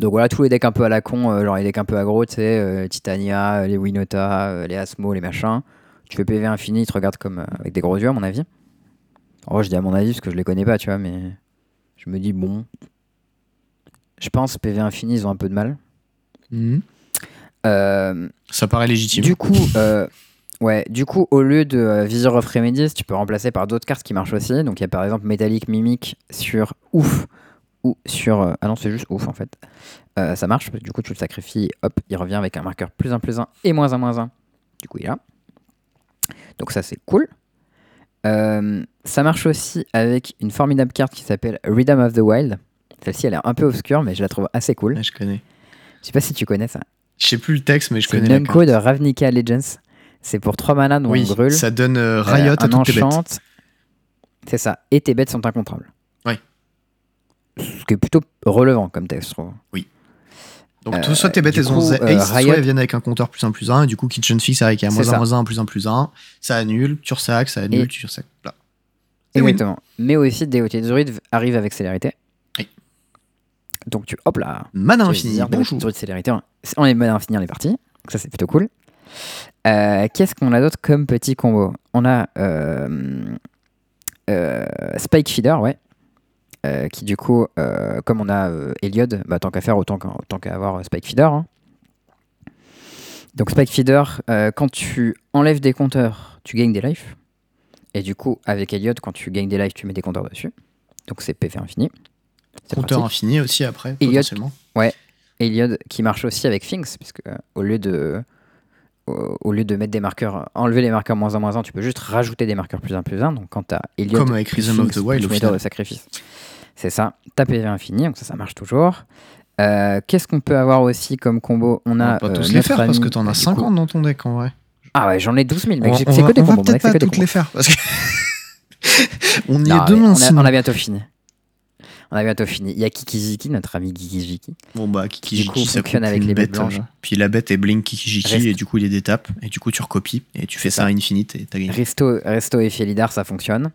Donc voilà, tous les decks un peu à la con, euh, genre les decks un peu aggro, tu sais, euh, Titania, euh, les Winota, euh, les Asmo, les machins. Tu fais PV infini, ils te regardent comme euh, avec des gros yeux, à mon avis. En vrai, je dis à mon avis parce que je les connais pas, tu vois, mais je me dis, bon. Je pense PV Infini, ils ont un peu de mal. Mhm. Euh, Ça paraît légitime. du coup, euh, ouais, du coup, au lieu de euh, Visor of Remedies, tu peux remplacer par d'autres cartes qui marchent aussi. Donc, il y a par exemple Metallic Mimic sur Ouf ou sur. euh, ah non, c'est juste Ouf en fait. Euh, ça marche, du coup, tu le sacrifies, hop, il revient avec un marqueur plus 1 plus 1 et moins 1 moins 1. Du coup, il est là. Donc, ça, c'est cool. Euh, ça marche aussi avec une formidable carte qui s'appelle Rhythm of the Wild. Celle-ci, elle est un peu obscure, mais je la trouve assez cool. Ouais, je connais. Je sais pas si tu connais ça. Je sais plus le texte, mais je C'est connais. la Numco de Ravnica Allegiance. C'est pour 3 mana dont Oui, on brûle. ça donne euh, Riot à toutes tes bêtes. C'est ça. Et tes bêtes sont incontrôlables. Ce qui est plutôt relevant comme texte, je trouve. Donc, Euh, tout- soit tes bêtes, elles ont ace, soit elles viennent avec un compteur plus 1 plus 1, et du coup, Kitchen Fix avec un moins 1 ça. moins 1 plus 1 plus 1, ça annule, tu ressacs, ça annule, Et- tu ressacs. Là. Exactement. Mais aussi, Déoté Druid arrive avec célérité. Oui. Donc, tu. Hop là. Mana infini, bonjour. Célérité. on- On est bien infini, on est parti. Donc, ça, c'est plutôt cool. Euh, Qu'est-ce qu'on a d'autre comme petit combo? On a euh, euh, Spike Feeder, ouais. Euh, qui du coup, euh, comme on a euh, Eliod, bah, tant qu'à faire, autant qu'à autant avoir euh, Spike Feeder. hein. Donc Spike Feeder, euh, quand tu enlèves des compteurs, tu gagnes des lives. Et du coup, avec Eliod, quand tu gagnes des lives, tu mets des compteurs dessus. Donc c'est PV infini. C'est Compteur pratique. infini aussi après, Elliot- potentiellement. Eliod qui marche aussi avec Things, puisque euh, au lieu de au, lieu de mettre des marqueurs, enlever les marqueurs moins 1 moins 1, tu peux juste rajouter des marqueurs plus 1 plus 1. Donc quand tu as Eliod Comme avec Rhythm of the Wild, au de sacrifice. C'est ça, t'as PV infini, donc ça, ça marche toujours. Euh, Qu'est-ce qu'on peut avoir aussi comme combo? On On a va pas euh, tous les faire parce que t'en as du 50 coup- dans ton deck en vrai. Ah ouais, j'en ai 12 000, mec. on C'est on que des on va combos. mon peut-être pas toutes les faire parce que <laughs> on y Non, est demain on, a, sinon. on a bientôt fini. On a bientôt fini. Il y a Kikijiki, notre ami Kikijiki. Bon bah Kikijiki ça fonctionne avec les bêtes bête, blanches. euh, Puis la bête est blink Kikijiki Reste. et du coup il y a des tapes et du coup tu recopies et tu fais ça à infinite et t'as gagné. Resto, Resto et Fielidar, ça fonctionne.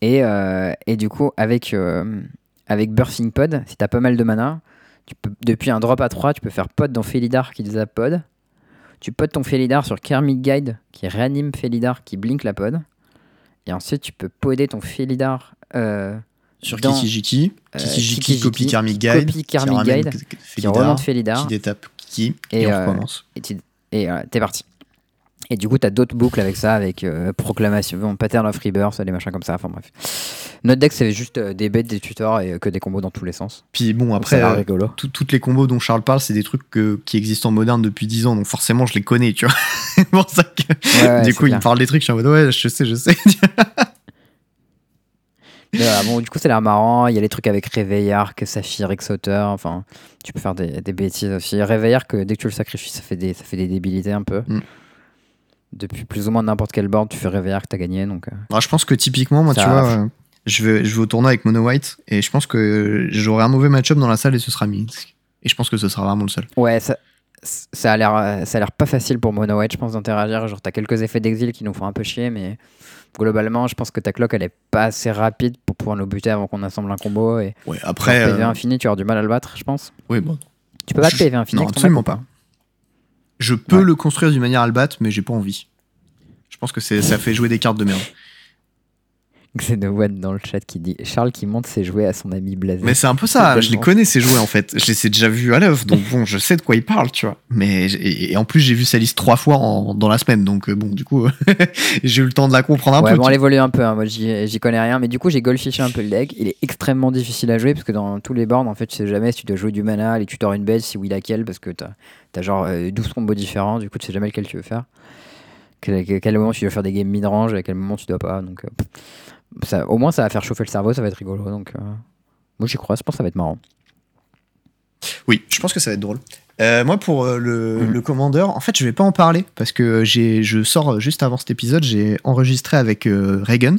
Et, euh, et du coup, avec, euh, avec Birthing Pod, si t'as pas mal de mana, tu peux, depuis un drop à 3, tu peux faire pod dans Felidar qui les pod. Tu pods ton Felidar sur Karmic Guide qui réanime Felidar qui blink la pod. Et ensuite, tu peux poder ton Felidar. euh, Sur dans, Kikijiki, euh, Kikijiki Kikijiki, copie Karmic Guide, copie Karmic Guide, qui remonte Felidar. qui détape Kiki et, Et, on euh, recommence. et tu- et, euh, t'es parti. Et du coup, t'as d'autres boucles avec ça, avec euh, proclamation, bon, pattern of rebirth, des machins comme ça. Enfin bref. Notre deck, c'est juste euh, des bêtes, des tutors et euh, que des combos dans tous les sens. Puis bon Donc, après l'air euh, rigolo. tout- toutes les combos dont Charles parle, c'est des trucs que- qui existent en moderne depuis 10 ans, donc forcément je les connais, tu vois. <laughs> c'est pour ça que Ouais, ouais, du coup il clair. me parle des trucs, je suis en mode ouais, je sais, je sais. <laughs> Mais voilà, bon, du coup, a l'air marrant. Il y a les trucs avec Réveillard, Saphir, Exoteur. Enfin, tu peux faire des, des bêtises aussi. Réveillard, que dès que tu le sacrifies, ça fait des, ça fait des débilités un peu. Mm. Depuis plus ou moins n'importe quel board, tu fais Réveillard que t'as gagné. Donc, euh, Alors, je pense que typiquement, moi, tu vois, euh, je vais, je vais au tournoi avec Mono White et je pense que j'aurai un mauvais match-up dans la salle et ce sera Minsk. Et je pense que ce sera vraiment le seul. Ouais, ça, ça a l'air euh, ça a l'air pas facile pour Mono White, je pense, d'interagir. Genre, t'as quelques effets d'exil qui nous font un peu chier, mais globalement, je pense que ta cloque, elle est pas assez rapide pour pouvoir nous buter avant qu'on assemble un combo. Et Ouais, après. PV euh, infini, tu auras du mal à le battre, je pense. oui, bon. Tu peux battre Je- PV infini non, absolument pas. Je peux Ouais. le construire d'une manière à le battre, mais j'ai pas envie. Je pense que c'est- ça fait jouer des cartes de merde. Xenowan dans le chat qui dit Charles qui monte ses jouets à son ami Blasé. Mais c'est un peu ça, je les connais ces jouets en fait. Je les ai déjà vus à l'œuvre, donc bon, je sais de quoi il parle, tu vois. Mais et, et en plus, j'ai vu sa liste trois fois en- dans la semaine, donc euh, bon, du coup, <laughs> j'ai eu le temps de la comprendre un ouais, peu. bon, tu elle évolue un peu, hein. moi j'y j'y connais rien, mais du coup j'ai goldfiché un peu le deck. Il est extrêmement difficile à jouer parce que dans tous les boards, en fait, tu sais jamais si tu dois jouer du mana, les tutors une bête, si oui laquelle, parce que t'as as genre euh, 12 combos différents, du coup tu sais jamais lequel tu veux faire. Quel, quel- moment tu dois faire des games mid-range et à quel moment tu dois pas. Donc, euh. Ça, au moins ça va faire chauffer le cerveau, ça va être rigolo. Donc, euh, moi j'y crois, je pense que ça va être marrant. Oui, je pense que ça va être drôle. Euh, moi, pour euh, le, Mhm. le commandeur, en fait, je vais pas en parler parce que j'ai, je sors juste avant cet épisode, j'ai enregistré avec Reagan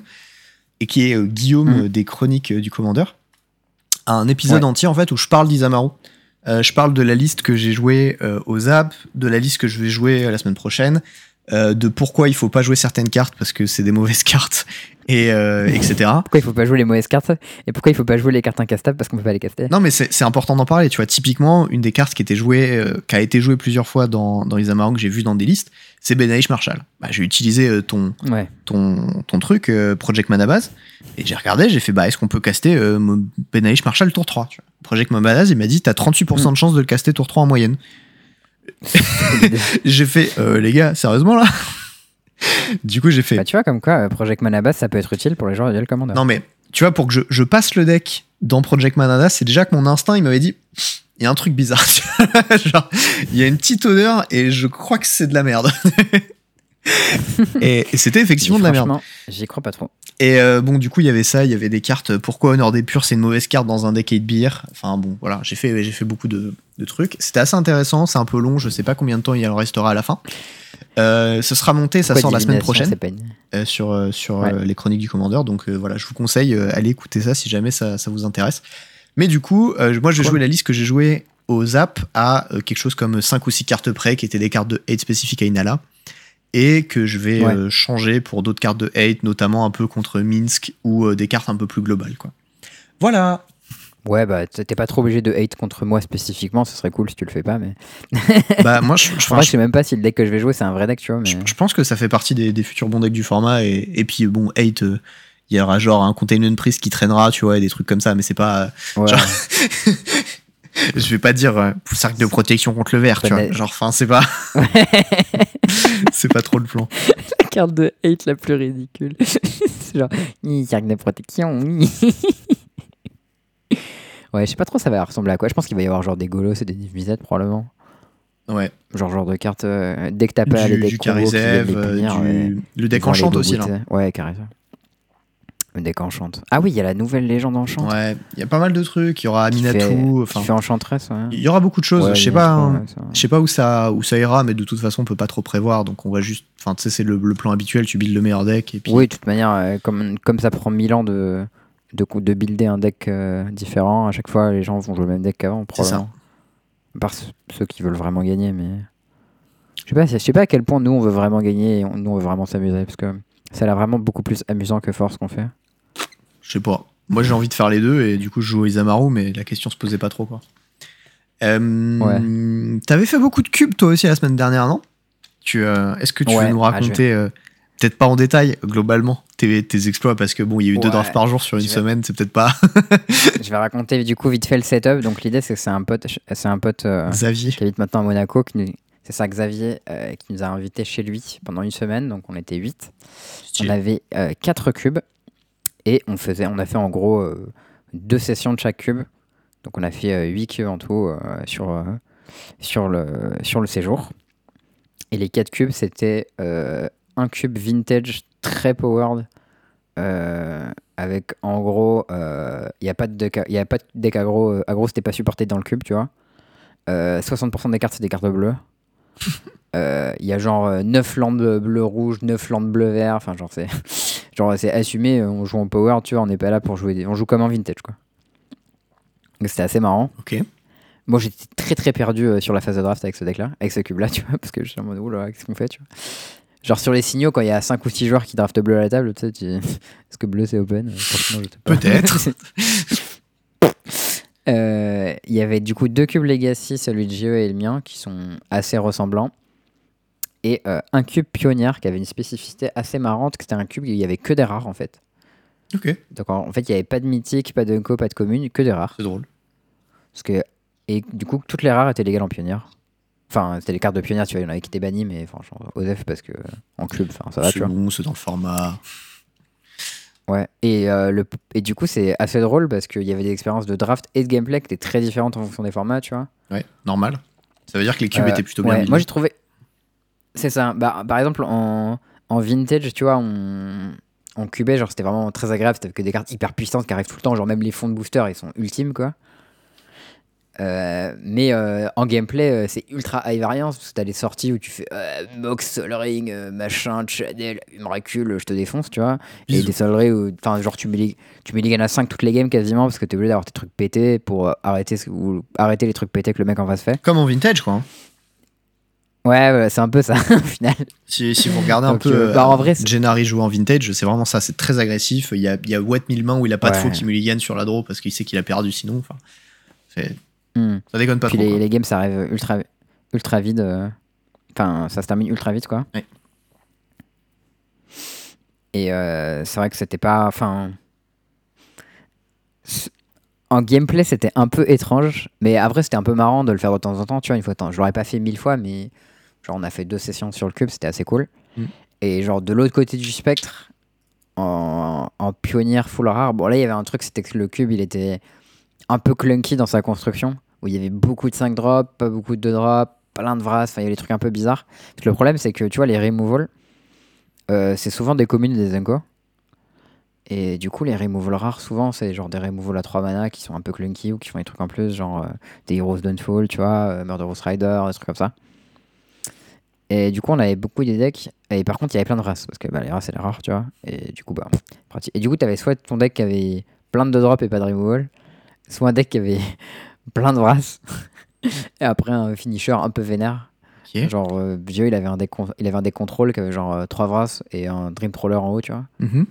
et qui est Guillaume euh, des chroniques du commandeur, un épisode Ouais. entier en fait où je parle d'Isamaru. Je parle de la liste que j'ai jouée euh, au ZAP, de la liste que je vais jouer la semaine prochaine, euh, de pourquoi il faut pas jouer certaines cartes parce que c'est des mauvaises <laughs> cartes, et euh, etc. Pourquoi il faut pas jouer les mauvaises cartes et pourquoi il faut pas jouer les cartes incastables parce qu'on peut pas les caster? Non, mais c'est important d'en parler. Tu vois, typiquement, une des cartes qui était jouée, euh, qui a été jouée plusieurs fois dans, dans les Amarok que j'ai vu dans des listes, c'est Benalish Marshall. Bah, j'ai utilisé ton, Ouais. ton, ton truc, Project Manabase, et j'ai regardé, j'ai fait, bah, est-ce qu'on peut caster Benalish Marshall tour 3 tu vois. Project Manabase, il m'a dit, t'as 38% de chance de le caster tour 3 en moyenne. <laughs> j'ai fait, euh, les gars, sérieusement là? Du coup, j'ai fait, Bah, tu vois, comme quoi, euh, Project Manabas, ça peut être utile pour les joueurs de Duel Commander. non mais, tu vois, pour que je, je passe le deck dans Project Manada, c'est déjà que mon instinct, il m'avait dit, il y a un truc bizarre. <laughs> Genre, il y a une petite odeur et je crois que c'est de la merde. <laughs> et et c'était effectivement de la merde. J'y crois pas trop. Et euh, bon, du coup, il y avait ça, il y avait des cartes. Pourquoi Honor des Purs, c'est une mauvaise carte dans un deck 8 beer Enfin bon, voilà, j'ai fait, j'ai fait beaucoup de, de trucs. C'était assez intéressant, c'est un peu long, je sais pas combien de temps il en restera à la fin. Euh, ce sera monté, ça sort la semaine prochaine euh, sur, sur Ouais. les chroniques du commandeur. Donc voilà, je vous conseille, allez écouter ça si jamais ça, ça vous intéresse. Mais du coup, moi je jouer la liste que j'ai joué au Zap à quelque chose comme 5 ou 6 cartes près, qui étaient des cartes de hate spécifiques à Inala. Et que je vais Ouais. euh, changer pour d'autres cartes de hate, notamment un peu contre Minsk ou euh, des cartes un peu plus globales. Quoi. Voilà. Ouais, bah t'es pas trop obligé de hate contre moi spécifiquement, ce serait cool si tu le fais pas, mais. <laughs> bah moi je, je- En vrai, je- sais même pas si le deck que je vais jouer c'est un vrai deck, tu vois. Mais... je- je pense que ça fait partie des, des futurs bons decks du format. Et, et puis bon, hate, euh, il y aura genre un Containment Priest qui traînera, tu vois, et des trucs comme ça, mais c'est pas. Ouais. genre- <laughs> <laughs> je vais pas dire euh, cercle de protection contre le verre, tu vois. Genre, enfin, c'est pas. <laughs> c'est pas trop le plan. la carte de hate la plus ridicule. <laughs> c'est genre, cercle de protection. ouais, je sais pas trop ça va ressembler à quoi. Je pense qu'il va y avoir genre des golos et des divisettes probablement. Ouais. Genre genre de cartes euh, dès que t'as pas les Du, decks du combos les euh, du- ouais. le deck enchante aussi, là. Ouais, Carizev. Le deck enchante. Ah oui, il y a la nouvelle légende enchante. Ouais, il y a pas mal de trucs. Il y aura Aminatou. Enfin, fait enchantress, ouais. il y aura beaucoup de choses. Ouais, je sais pas. Hein. Je sais pas où ça, où ça ira, mais de toute façon, on peut pas trop prévoir. Donc, on va juste. Enfin, tu sais, c'est le, le plan habituel. Tu builds le meilleur deck. Et puis, Oui, de toute manière, euh, comme, comme ça prend 1000 ans de, de, de builder un deck euh, différent, à chaque fois les gens vont jouer le même deck qu'avant, C'est ça. ceux- ceux qui veulent vraiment gagner, mais. Je sais pas, je sais pas à quel point nous on veut vraiment gagner et on- nous on veut vraiment s'amuser, parce que ça a l'air vraiment beaucoup plus amusant que fort ce qu'on fait. Je sais pas. Moi, j'ai envie de faire les deux. Et du coup, je joue Isamaru, mais la question se posait pas trop, quoi. Euh, T'avais fait beaucoup de cubes, toi aussi, la semaine dernière, non? Tu, euh, Est-ce que tu Ouais, veux nous ah, raconter, euh, peut-être pas en détail, globalement, tes, tes exploits Parce que bon, il y a eu deux drafts par jour sur une vais- semaine, c'est peut-être pas <laughs> je vais raconter du coup vite fait le setup. Donc l'idée c'est que c'est un pote, c'est un pote euh, Xavier. qui habite maintenant à Monaco, qui nous- c'est ça Xavier, qui nous a invités chez lui pendant une semaine, donc on était 8. On avait 4 cubes et on, faisait, on a fait en gros euh, deux sessions de chaque cube. Donc on a fait 8 cubes en tout euh, sur, euh, sur, le, sur le séjour. Et les 4 cubes, c'était euh, un cube vintage très powered. euh, avec en gros, il n'y a pas de deck, y a pas de deck aggro. euh, aggro, c'était pas supporté dans le cube, tu vois. Euh, 60% des cartes, c'est des cartes bleues. <laughs> Euh, Il y a genre 9 landes bleu-rouge, 9 landes bleu-vert. Enfin, genre, c'est genre c'est assumé. euh, On joue en power, tu vois. On n'est pas là pour jouer. Des... On joue comme en vintage, quoi. Donc, c'était assez marrant. Ok. Moi, j'étais très très perdu euh, sur la phase de draft avec ce deck-là, avec ce cube-là, <laughs> tu vois. Parce que j'étais en mode, oula, qu'est-ce qu'on fait, tu vois. Genre, sur les signaux, quand il y a 5 ou 6 joueurs qui draftent bleu à la table, tu sais, tu... <laughs> est-ce que bleu c'est open? Euh, je. Peut-être. <laughs> Euh, Il y avait du coup deux cubes Legacy, celui de GE et le mien, qui sont assez ressemblants. Et euh, un cube pionnière qui avait une spécificité assez marrante, que c'était un cube où il y avait que des rares en fait. Ok, Donc en, en fait, il n'y avait pas de mythique, pas de co, pas de commune, que des rares. c'est drôle. Parce que, et du coup, toutes les rares étaient légales en pionnière. Enfin, c'était les cartes de pionnière, tu vois, il y en avait qui étaient bannies, mais franchement, Osef parce que en cube, enfin, ça va, tu C'est vois. bon, c'est dans le format. Ouais. Et, euh, le, et du coup, c'est assez drôle parce qu'il y avait des expériences de draft et de gameplay qui étaient très différentes en fonction des formats, tu vois. Ouais, normal. Ça veut dire que les cubes Euh, étaient plutôt bien ouais. Moi, j'ai trouvé. C'est ça. Bah, par exemple, en, en vintage, tu vois, on, en cubé, genre, c'était vraiment très agréable. C'était que des cartes hyper puissantes qui arrivent tout le temps. Genre, même les fonds de booster, ils sont ultimes, quoi. Euh, mais euh, en gameplay, euh, c'est ultra high variance parce que t'as des sorties où tu fais Mox, Sol Ring, machin, Channel, Umracule, je te défonce, tu vois. Et des Sol Ring où, enfin, genre, tu mets, les, tu mets les gains à 5 toutes les games quasiment parce que t'es obligé d'avoir tes trucs pétés pour arrêter, ou arrêter les trucs pétés que le mec en face fait. Comme en vintage, quoi. Ouais, c'est un peu ça <laughs> au final. Si, si vous regardez un Donc, peu euh, bah, en vrai, c'est- Gennari jouer en vintage, c'est vraiment ça, c'est très agressif. Il y a, il y a Watt mille mains où il a pas de faux qui mulligan sur la draw parce qu'il sait qu'il a perdu sinon. Enfin, Hmm. ça déconne pas Puis trop. les, les games, ça arrive ultra, ultra vide. euh. Enfin, ça se termine ultra vite, quoi. Ouais. Et euh, c'est vrai que c'était pas. Enfin. En gameplay, c'était un peu étrange, mais après, c'était un peu marrant de le faire de temps en temps. Tu vois, une fois, je l'aurais pas fait mille fois, mais genre, on a fait deux sessions sur le cube, c'était assez cool. Mm. Et genre, de l'autre côté du spectre, en, en pionnière full rare, bon, là, il y avait un truc, c'était que le cube, il était un peu clunky dans sa construction, où il y avait beaucoup de 5 drops, pas beaucoup de 2 drops, plein de vras, enfin, il y avait des trucs un peu bizarres. Parce que le problème, c'est que tu vois, les removals, euh, c'est souvent des communes des Zenko. Et du coup, les removals rares, souvent, c'est genre des removals à 3 mana qui sont un peu clunky ou qui font des trucs en plus, genre euh, des Heroes Don't Fall, tu vois, euh, Murderous Rider, des trucs comme ça. Et du coup, on avait beaucoup des decks. Et par contre, il y avait plein de races. Parce que bah, les races, c'est les rares, tu vois. Et du coup, bah, pratique. Et du coup, tu avais soit ton deck qui avait plein de drops et pas de removal, soit un deck qui avait <laughs> plein de races. <laughs> et après, un finisher un peu vénère. Genre, euh, Vieux, il avait un deck, il avait un deck contrôle qui avait genre 3 Vras et un Dream Troller en haut, tu vois. Mhm.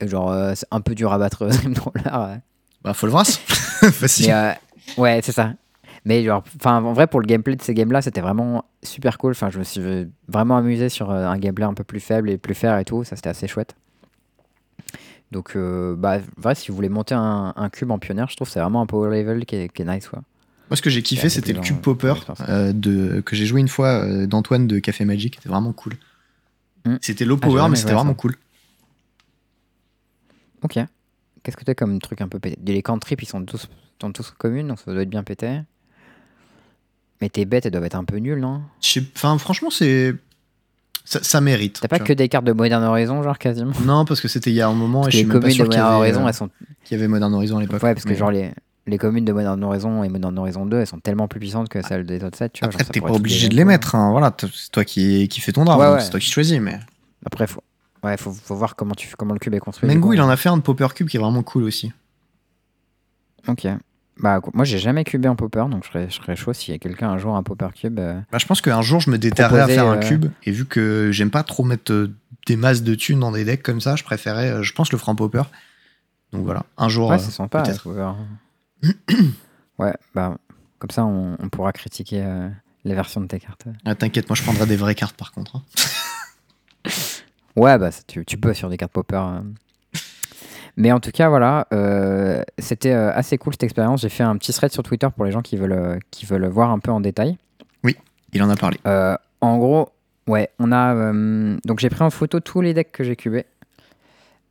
Et genre, euh, c'est un peu dur à battre <laughs> Dream Troller. ouais. Bah, faut le voir. Facile. Euh, ouais, c'est ça. Mais enfin, en vrai, pour le gameplay de ces games-là, c'était vraiment super cool. Enfin, je me suis vraiment amusé sur euh, un gameplay un peu plus faible et plus fair et tout. Ça, c'était assez chouette. Donc, euh, bah, vrai, si vous voulez monter un, un cube en pionnière, je trouve que c'est vraiment un power level qui est, qui est nice, quoi. Moi, ce que j'ai kiffé, c'était le cube plaisant, popper euh, de, que j'ai joué une fois euh, d'Antoine de Café Magic. C'était vraiment cool. Hmm. C'était low Ah, power, mais c'était vraiment ça. cool. Ok. Qu'est-ce que t'as comme truc un peu pété? Les cantrips, ils sont tous, sont tous communes, donc ça doit être bien pété. Mais tes bêtes, elles doivent être un peu nulles, non? Je Enfin, franchement, c'est. Ça, ça mérite. T'as pas que des cartes de Modern Horizon, genre quasiment? Non, parce que c'était il y a un moment et Parce je que suis même pas communes de sûr qu'il y, Modern avait, Horizon, euh, elles sont qu'il y avait Modern Horizon à l'époque. Ouais, parce que Mais genre les, les communes de Modern Horizon et Modern Horizon 2, elles sont tellement plus puissantes que celles des autres sets. Tu vois, Après, t'es pas obligé de les mettre. hein, Voilà, c'est toi qui, qui fais ton drame. Ouais, donc ouais. C'est toi qui choisis. Mais Après, faut, ouais, faut, faut voir comment, tu, comment le cube est construit. Mengu, il en a fait un de Popper Cube qui est vraiment cool aussi. Ok. Bah, moi, j'ai jamais cubé en popper, donc je serais, je serais chaud s'il y a quelqu'un un jour un popper cube. euh, Bah, je pense qu'un jour, je me déterrerai à faire un euh, cube. Et vu que j'aime pas trop mettre euh, des masses de thunes dans des decks comme ça, je préférais, je pense, le franc popper. Donc voilà, un jour. Ouais, c'est sympa. peut-être. <clears throat> ouais, bah, comme ça, on, on pourra critiquer euh, les versions de tes cartes. Ah, T'inquiète, moi je prendrai des vraies cartes par contre. hein. <laughs> Ouais, bah, tu, tu peux sur des cartes popper. Mais en tout cas, voilà, euh, c'était euh, assez cool cette expérience. J'ai fait un petit thread sur Twitter pour les gens qui veulent, euh, qui veulent voir un peu en détail. Il en a parlé. Euh, en gros, ouais, on a. euh, donc j'ai pris en photo tous les decks que j'ai cubés.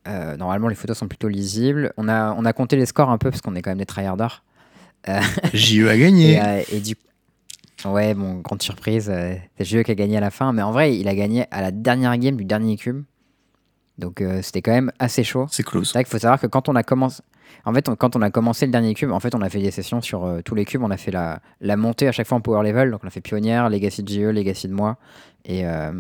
Normalement, les photos sont plutôt lisibles. On a, on a compté les scores un peu parce qu'on est quand même des tryharders. JE a gagné. <laughs> Et, et du Ouais, bon, grande surprise, c'est JE qui a gagné à la fin. Mais en vrai, il a gagné à la dernière game du dernier cube. Donc euh, c'était quand même assez chaud. C'est close. C'est vrai qu'il faut savoir que quand on a commencé, en fait, on- quand on a commencé le dernier cube, en fait, on a fait des sessions sur euh, tous les cubes. On a fait la, la montée à chaque fois en power level. Donc, on a fait pionnière, legacy de JE, legacy de moi et euh,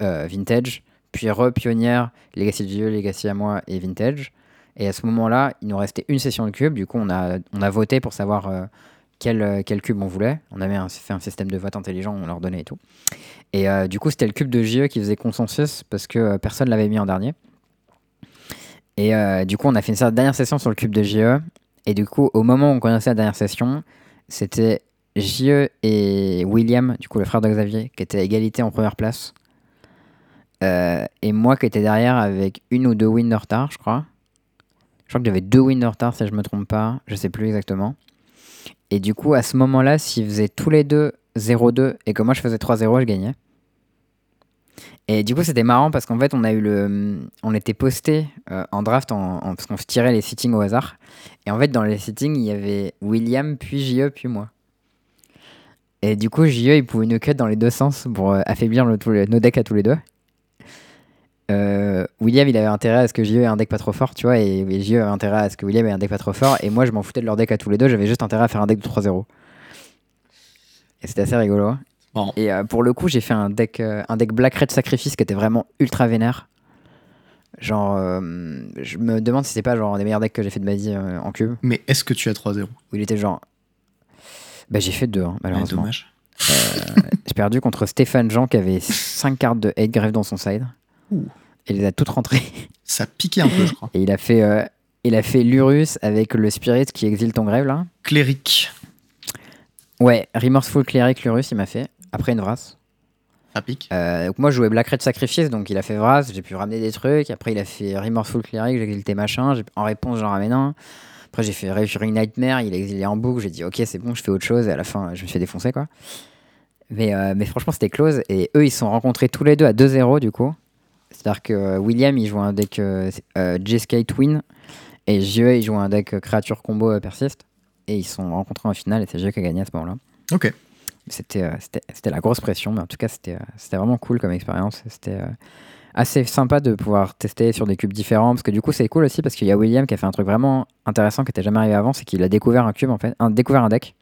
vintage. Puis re-pionnière, legacy de JE, legacy à moi et vintage. Et à ce moment-là, il nous restait une session de cube. Du coup, on a, on a voté pour savoir quel, euh, quel cube on voulait. On avait fait un système de vote intelligent, on leur donnait et tout. Et euh, du coup, c'était le cube de JE qui faisait consensus parce que euh, personne l'avait mis en dernier. Et euh, du coup, on a fait une dernière session sur le cube de JE. Et du coup, au moment où on commençait la dernière session, c'était JE et William, du coup le frère de Xavier, qui étaient à égalité en première place. Et moi qui étais derrière avec une ou deux wins de retard, je crois. Je crois que j'avais deux wins de retard, si je me trompe pas. Je sais plus exactement. Et du coup, à ce moment-là, s'ils faisaient tous les deux 0-2 et que moi je faisais 3-0, je gagnais. Et du coup, c'était marrant parce qu'en fait, on a eu le, on était posté euh, en draft en, parce qu'on se tirait les sittings au hasard. Et en fait, dans les sittings, il y avait William, puis JE, puis moi. Et du coup, JE, il pouvait nous cut dans les deux sens pour euh, affaiblir nos decks à tous les deux. Euh, William, il avait intérêt à ce que JE ait un deck pas trop fort, tu vois, et, et JE avait intérêt à ce que William ait un deck pas trop fort, et moi, je m'en foutais de leur deck à tous les deux, j'avais juste intérêt à faire un deck de 3-0. Et c'était assez rigolo. hein. Bon. Et euh, pour le coup, j'ai fait un deck, euh, un deck Black Red Sacrifice qui était vraiment ultra vénère. Genre, je me demande si c'est pas genre un des meilleurs decks que j'ai fait de ma vie en cube. Mais est-ce que tu as 3-0 Où il était genre. Bah, j'ai fait deux, hein, Ouais, malheureusement. Dommage. j'ai perdu contre Stéphane Jean qui avait 5 cartes de hate grave dans son side. Ouh. Et il les a toutes rentrées. <laughs> Ça piquait un peu, je crois. Et il a fait, euh, il a fait l'Urus avec le Spirit qui exile ton grève là. Cléric. Ouais, Remorseful Cleric l'Urus, il m'a fait. Après une Vras. Ça pique. Euh, donc moi, je jouais Black Red Sacrifice, donc il a fait Vraz, j'ai pu ramener des trucs. Après, il a fait Remorseful Cleric, j'ai exilé machin. En réponse, j'en ramène un. Après, j'ai fait Refuring Nightmare, il a exilé en boucle. J'ai dit, ok, c'est bon, je fais autre chose. Et à la fin, je me suis fait défoncer, quoi. Mais, euh, mais franchement, c'était close. Et eux, ils se sont rencontrés tous les deux à 2-0, du coup. C'est-à-dire que euh, William, il joue un deck euh, euh, J-Skate Win. Et JE, il joue un deck créature combo persiste. Et ils sont rencontrés en finale, et c'est JE qui a gagné à ce moment-là. Ok. C'était la grosse pression, mais en tout cas, c'était vraiment cool comme expérience. C'était assez sympa de pouvoir tester sur des cubes différents, parce que du coup, c'est cool aussi, parce qu'il y a William qui a fait un truc vraiment intéressant qui n'était jamais arrivé avant, c'est qu'il a découvert un cube, en fait, un, découvert un deck.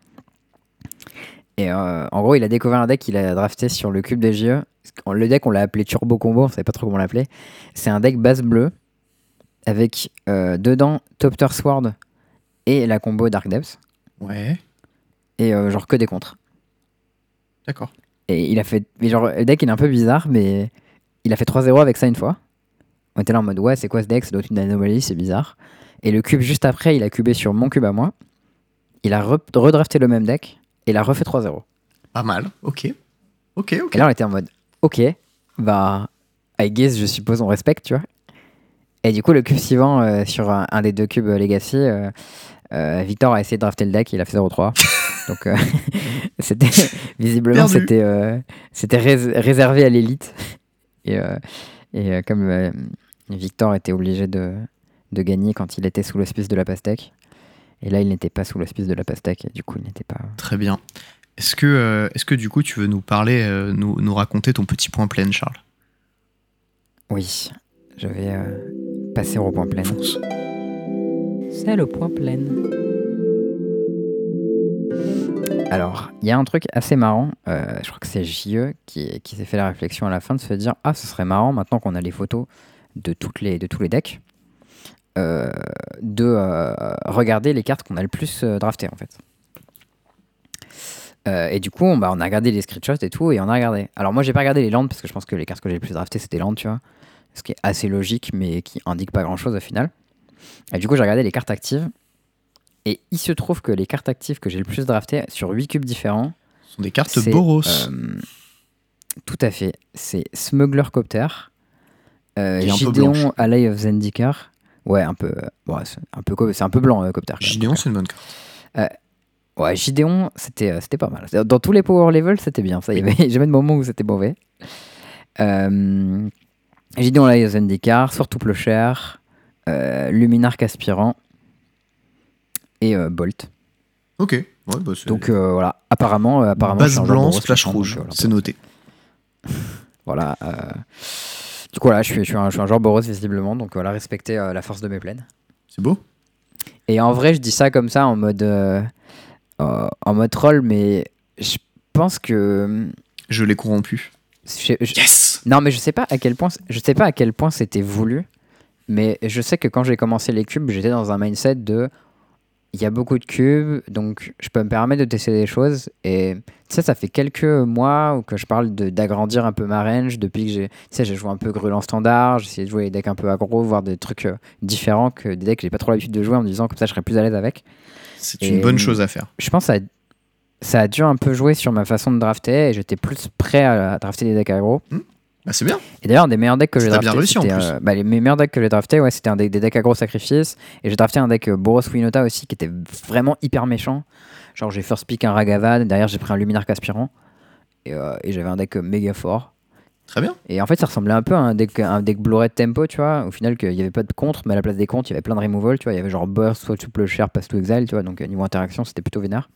Et euh, en gros, il a découvert un deck qu'il a drafté sur le cube de JE. Le deck, on l'a appelé Turbo Combo, on savait pas trop comment l'appeler. C'est un deck base bleu, avec euh, dedans Topter Sword et la combo Dark Depths, Ouais. et euh, genre que des contres. D'accord. Et il a fait. Mais genre, le deck il est un peu bizarre, mais il a fait 3-0 avec ça une fois. On était là en mode ouais, c'est quoi ce deck? Ça doit être une anomalie, c'est bizarre. Et le cube juste après, il a cubé sur mon cube à moi. Il a re- redrafté le même deck et il a refait 3-0. Pas mal. Ok. Ok, ok. Et là, on était en mode ok, bah, I guess, je suppose, on respecte, tu vois. Et du coup, le cube suivant, euh, sur un, un des deux cubes euh, Legacy, euh, euh, Victor a essayé de drafter le deck, il a fait 0-3. <laughs> Donc, <laughs> c'était visiblement, c'était c'était rés- réservé à l'élite. Et, et comme Victor était obligé de, de gagner quand il était sous l'hospice de la pastèque, et là, il n'était pas sous l'hospice de la pastèque, et du coup, il n'était pas. Très bien. Est-ce que, euh, est-ce que du coup, tu veux nous parler, euh, nous, nous raconter ton petit point plein, Charles? Oui, je vais euh, passer au point plein. C'est le point plein. Alors, il y a un truc assez marrant, euh, je crois que c'est JE qui, qui s'est fait la réflexion à la fin de se dire Ah, ce serait marrant maintenant qu'on a les photos de, toutes les, de tous les decks, euh, de euh, regarder les cartes qu'on a le plus euh, draftées en fait. Euh, et du coup, on, bah, on a regardé les screenshots et tout, et on a regardé. Alors, moi, j'ai pas regardé les landes parce que je pense que les cartes que j'ai le plus draftées c'était landes, tu vois. Ce qui est assez logique, mais qui indique pas grand chose au final. Et du coup, j'ai regardé les cartes actives. Et il se trouve que les cartes actives que j'ai le plus draftées sur 8 cubes différents, Ce sont des cartes Boros. euh, tout à fait. C'est Smuggler Copter, euh, Gideon. Ally of Zendikar. Ouais, un peu. euh, c'est un peu, c'est un peu blanc, Copter. Gideon, c'est une bonne carte. Ouais, Gideon, c'était, euh, c'était pas mal. Dans tous les power levels, c'était bien. Ça, il y avait <laughs> jamais de moment où c'était mauvais. Euh, Gideon of Zendikar, surtout Plocher, euh, Luminarque Aspirant et euh, Bolt. Ok. Ouais, bah, c'est- Donc euh, voilà, apparemment, apparemment base un joueur blanc, Boros splash maintenant, donc, rouge. C'est noté. <laughs> Voilà. Du coup, voilà, je suis, je suis, un, je suis un joueur Boros visiblement, donc voilà, respecter la force de mes plaines. C'est beau. Et en vrai, je dis ça comme ça en mode, en mode troll, mais je pense que. Je l'ai corrompu. je- je- Yes non, mais je sais pas à quel point, je sais pas à quel point c'était voulu, mais je sais que quand j'ai commencé les cubes, j'étais dans un mindset de, il y a beaucoup de cubes, donc je peux me permettre de tester des choses. Et tu sais, ça fait quelques mois où que je parle d'agrandir un peu ma range depuis que j'ai, tu sais, j'ai joué un peu Grulant standard, j'ai essayé de jouer des decks un peu aggro, voir des trucs euh, différents que des decks que j'ai pas trop l'habitude de jouer en me disant comme ça je serais plus à l'aise avec. C'est une bonne chose à faire. Je pense que ça a, dû un peu jouer sur ma façon de drafter et j'étais plus prêt à, drafter des decks aggro. Bah, c'est bien. Et d'ailleurs, des meilleurs decks que j'ai drafté, bien réussi, en plus. euh, bah, les meilleurs decks que j'ai drafté, ouais, c'était un des, des decks gros sacrifice. Et j'ai drafté un deck euh, Boros Winota aussi qui était vraiment hyper méchant. Genre, j'ai first pick un Ragavan, derrière j'ai pris un Luminarque Aspirant. Et, euh, et j'avais un deck méga fort. Très bien. Et en fait, ça ressemblait un peu à un deck, un deck Red Tempo, tu vois. Au final, qu'il n'y avait pas de contre, mais à la place des contres, il y avait plein de removal, tu vois. Il y avait genre Burst, soit Triple Share, Pass to Exile, tu vois. Donc, euh, niveau interaction, c'était plutôt vénère.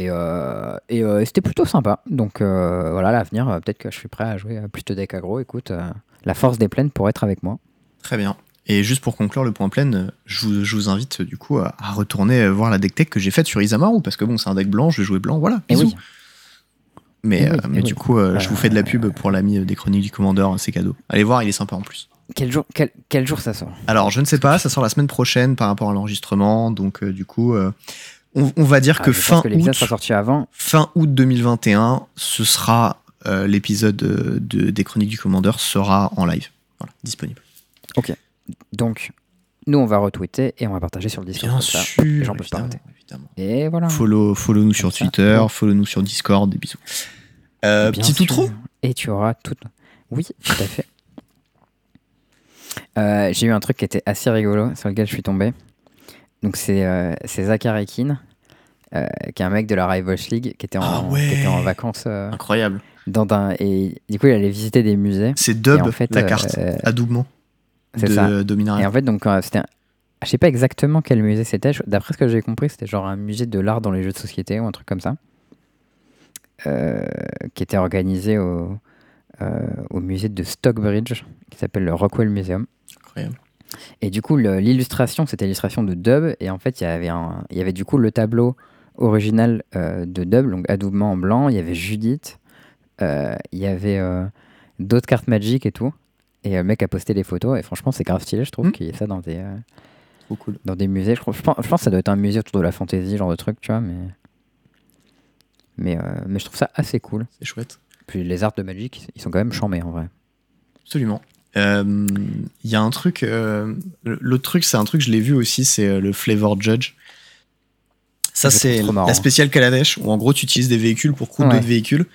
Et, euh, et euh, c'était plutôt sympa. Donc, euh, voilà, à l'avenir, peut-être que je suis prêt à jouer à plus de decks aggro. Écoute, la force des plaines pour être avec moi. Très bien. Et juste pour conclure le point plein, je vous, je vous invite du coup à, à retourner voir la deck tech que j'ai faite sur Isamaru parce que bon, c'est un deck blanc, je vais jouer blanc, voilà. Et oui. Mais, oui, euh, mais oui. du coup, euh, je vous fais de la pub pour l'ami euh, des chroniques du commandeur, c'est cadeau. Allez voir, il est sympa en plus. Quel jour, quel, quel jour ça sort? Alors, je ne sais pas, ça sort la semaine prochaine par rapport à l'enregistrement, donc euh, du coup, euh, on, on va dire Ah, que fin que août, sera sorti avant. fin août 2021, ce sera euh, l'épisode euh, de, des chroniques du commandeur sera en live, voilà, disponible. Donc, nous, on va retweeter et on va partager sur le Discord. Bien ça, sûr, les gens peuvent pas rater. Et voilà. Follow, follow nous sur ça. Twitter, follow nous sur Discord, des bisous. Euh, petit sûr. outro Et tu auras tout. Oui, tout à fait. Euh, J'ai eu un truc qui était assez rigolo sur lequel je suis tombé. Donc c'est euh, c'est Zachar Ekin, euh, qui est un mec de la Rivals League, qui était en, Ah ouais. qui était en vacances euh, Incroyable. dans un et du coup il allait visiter des musées. C'est Dub, en fait, la euh, carte, adoubement c'est de ça. Dominaria. Et en fait donc euh, c'était, un- je sais pas exactement quel musée c'était. D'après ce que j'ai compris, c'était genre un musée de l'art dans les jeux de société ou un truc comme ça, euh, qui était organisé au euh, au musée de Stockbridge, qui s'appelle le Rockwell Museum. Incroyable. Et du coup, l'illustration, c'était l'illustration de Dub. Et en fait, il y avait, un, il y avait du coup le tableau original euh, de Dub, donc adoubement en blanc. Il y avait Judith. il y avait d'autres cartes Magic et tout. Et euh, le mec a posté les photos. Et franchement, c'est grave stylé, je trouve, Mm. qu'il y ait ça dans des, euh, cool. dans des musées. Je, crois- je pense, je pense que ça doit être un musée autour de la fantasy, genre de truc, tu vois. Mais, mais, euh, mais je trouve ça assez cool. C'est chouette. Puis les arts de Magic, ils sont quand même chambés en vrai. Absolument. Euh, Il y a un truc. euh, L'autre truc, c'est un truc, je l'ai vu aussi, c'est euh, le Flavor Judge. Ça, c'est la spéciale Kaladesh, où en gros, tu utilises des véhicules pour crew Ouais. d'autres véhicules.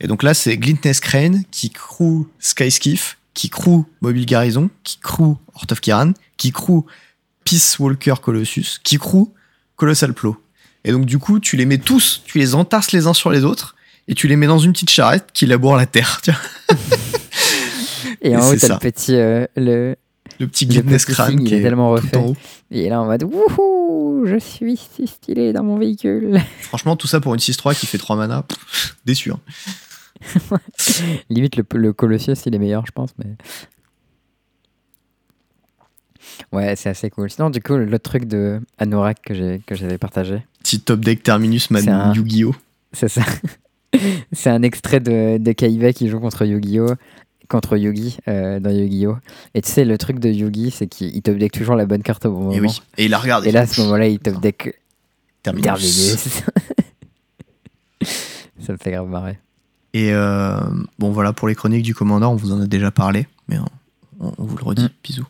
Et donc là, c'est Glintness Crane qui crew Skyskiff, qui crew Mobile Garrison, qui crew Hort of Kiran, qui crew Peace Walker Colossus, qui crew Colossal Plow. Et donc, du coup, tu les mets tous, tu les entasses les uns sur les autres, et tu les mets dans une petite charrette qui laboure la terre. tu vois. Et Et en haut, t'as ça. le petit, euh, le, Le petit Le petit Crane qui est est tellement refait. en haut. Est là en mode Wouhou, je suis si stylé dans mon véhicule. Franchement, tout ça pour une 6-3 qui fait 3 mana, pff, déçu. hein. <laughs> Limite, le, le Colossus, il est meilleur, je pense. Mais... Ouais, c'est assez cool. Sinon, du coup, l'autre truc de Anorak que j'ai- que j'avais partagé, Petit top deck Terminus Man un- Yu-Gi-Oh! c'est ça. <laughs> c'est un extrait de, de Kaiba qui joue contre Yu-Gi-Oh! Contre Yugi euh, dans Yu-Gi-Oh! Et tu sais, le truc de Yugi, c'est qu'il il top deck toujours la bonne carte au bon Et moment. oui. Et il a regardé. Et là, à ce moment-là, il top deck Terminus. Terminus. <laughs> Ça me fait grave marrer. Et euh, bon, voilà, pour les chroniques du commandeur, on vous en a déjà parlé, mais on, on vous le redit. Mm. Bisous.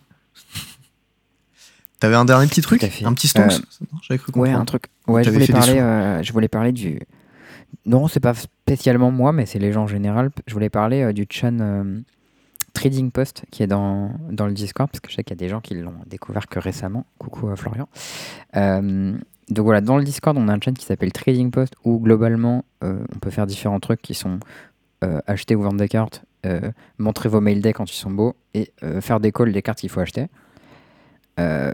T'avais un dernier petit truc. Un petit stonks Euh, J'avais cru Ouais, comprendre. un truc. Ouais, je voulais, parler, euh, je voulais parler du. Non, c'est pas spécialement moi, mais c'est les gens en général. Je voulais parler euh, du Chan Trading Post qui est dans, dans le Discord, parce que je sais qu'il y a des gens qui l'ont découvert que récemment. Coucou euh, Florian. Donc voilà, dans le Discord, on a un chan qui s'appelle Trading Post où globalement, euh, on peut faire différents trucs qui sont euh, acheter ou vendre des cartes, euh, montrer vos mail decks quand ils sont beaux et faire des calls des cartes qu'il faut acheter.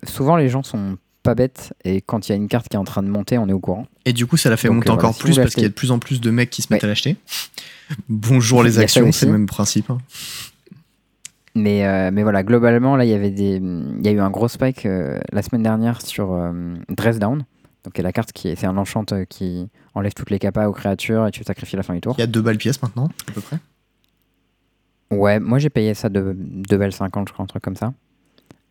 Souvent, les gens sont pas bêtes et quand il y a une carte qui est en train de monter, on est au courant. Et du coup, ça l'a fait Donc, monter encore si plus parce qu'il y a de plus en plus de mecs qui se mettent Ouais. à l'acheter. <laughs> Bonjour les actions, c'est le même principe. hein. Mais, euh, mais voilà, globalement, là, il y avait des, il y a eu un gros spike euh, la semaine dernière sur euh, Dress Down. Donc, c'est la carte qui est, c'est un enchant euh, qui enlève toutes les capas aux créatures et tu sacrifies à la fin du tour. Il y a deux balles pièces maintenant, à peu près? Ouais, moi j'ai payé ça de 2 balles 50, je crois, un truc comme ça.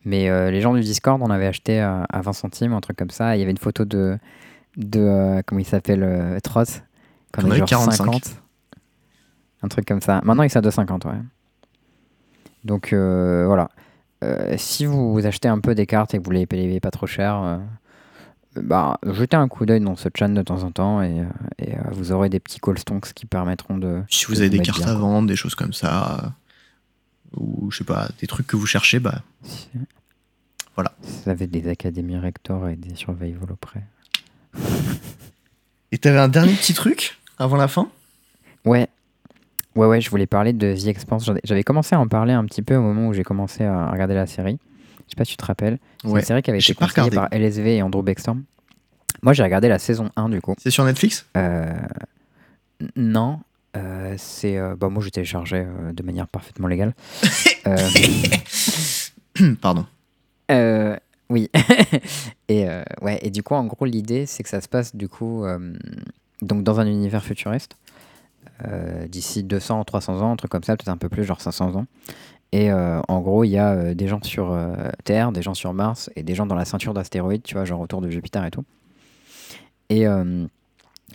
Mais euh, les gens du Discord, on avait acheté euh, à 20 centimes, un truc comme ça. Il y avait une photo de, de euh, comment il s'appelle, euh, Tross, qu'on Qu'on a avait genre 45. 50. Un truc comme ça. Maintenant, il est à 2,50, ouais. Donc voilà. Si vous achetez un peu des cartes et que vous les payez pas trop cher, bah, jetez un coup d'œil dans ce chan de temps en temps et, euh, et, euh, vous aurez des petits call stonks qui permettront de. Si de vous avez des cartes bien, à quoi. vendre, des choses comme ça, euh, ou je sais pas, des trucs que vous cherchez, bah Si- Voilà. Si vous avez des académies rector et des survival auprès. Et t'avais un dernier petit truc avant la fin? Ouais. Ouais, ouais, je voulais parler de The Expanse. J'avais commencé à en parler un petit peu au moment où j'ai commencé à regarder la série. Je sais pas si tu te rappelles. C'est Ouais. une série qui avait été conseillée par LSV et Andrew Beckstorm. Moi, j'ai regardé la saison 1 du coup. C'est sur Netflix? Euh, non. euh, c'est euh, bah moi je téléchargeais euh, de manière parfaitement légale. <laughs> Euh, <coughs> Pardon. Oui. <laughs> et ouais. Et du coup, en gros, l'idée, c'est que ça se passe du coup donc dans un univers futuriste euh, d'ici 200 300 ans, un truc comme ça, peut-être un peu plus, genre 500 ans. Et euh, en gros, il y a euh, des gens sur euh, Terre, des gens sur Mars et des gens dans la ceinture d'astéroïdes, tu vois, genre autour de Jupiter et tout. Et,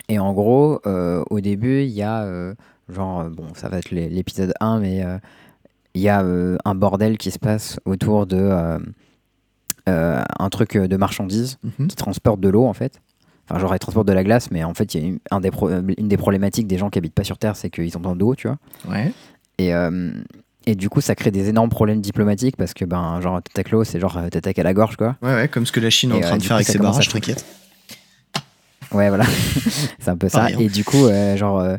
et en gros, au début, il y a genre, bon, ça va être l'é- l'épisode 1, mais il y a un bordel qui se passe autour de un truc de marchandises Mhm. qui transporte de l'eau en fait. Enfin, genre, ils transportent de la glace, mais en fait, il y a une, un des pro- une des problématiques des gens qui habitent pas sur Terre, c'est qu'ils ont besoin d'eau, tu vois. Ouais. Et, et du coup, ça crée des énormes problèmes diplomatiques parce que, ben, genre, t'attaques l'eau, c'est genre, euh, t'attaques à la gorge, quoi. Ouais, ouais, comme ce que la Chine est en train euh, de faire coup, avec ses barrages, t'inquiète. Ouais, voilà. <laughs> c'est un peu ça. Pareil, hein. Et du coup, euh, genre, euh,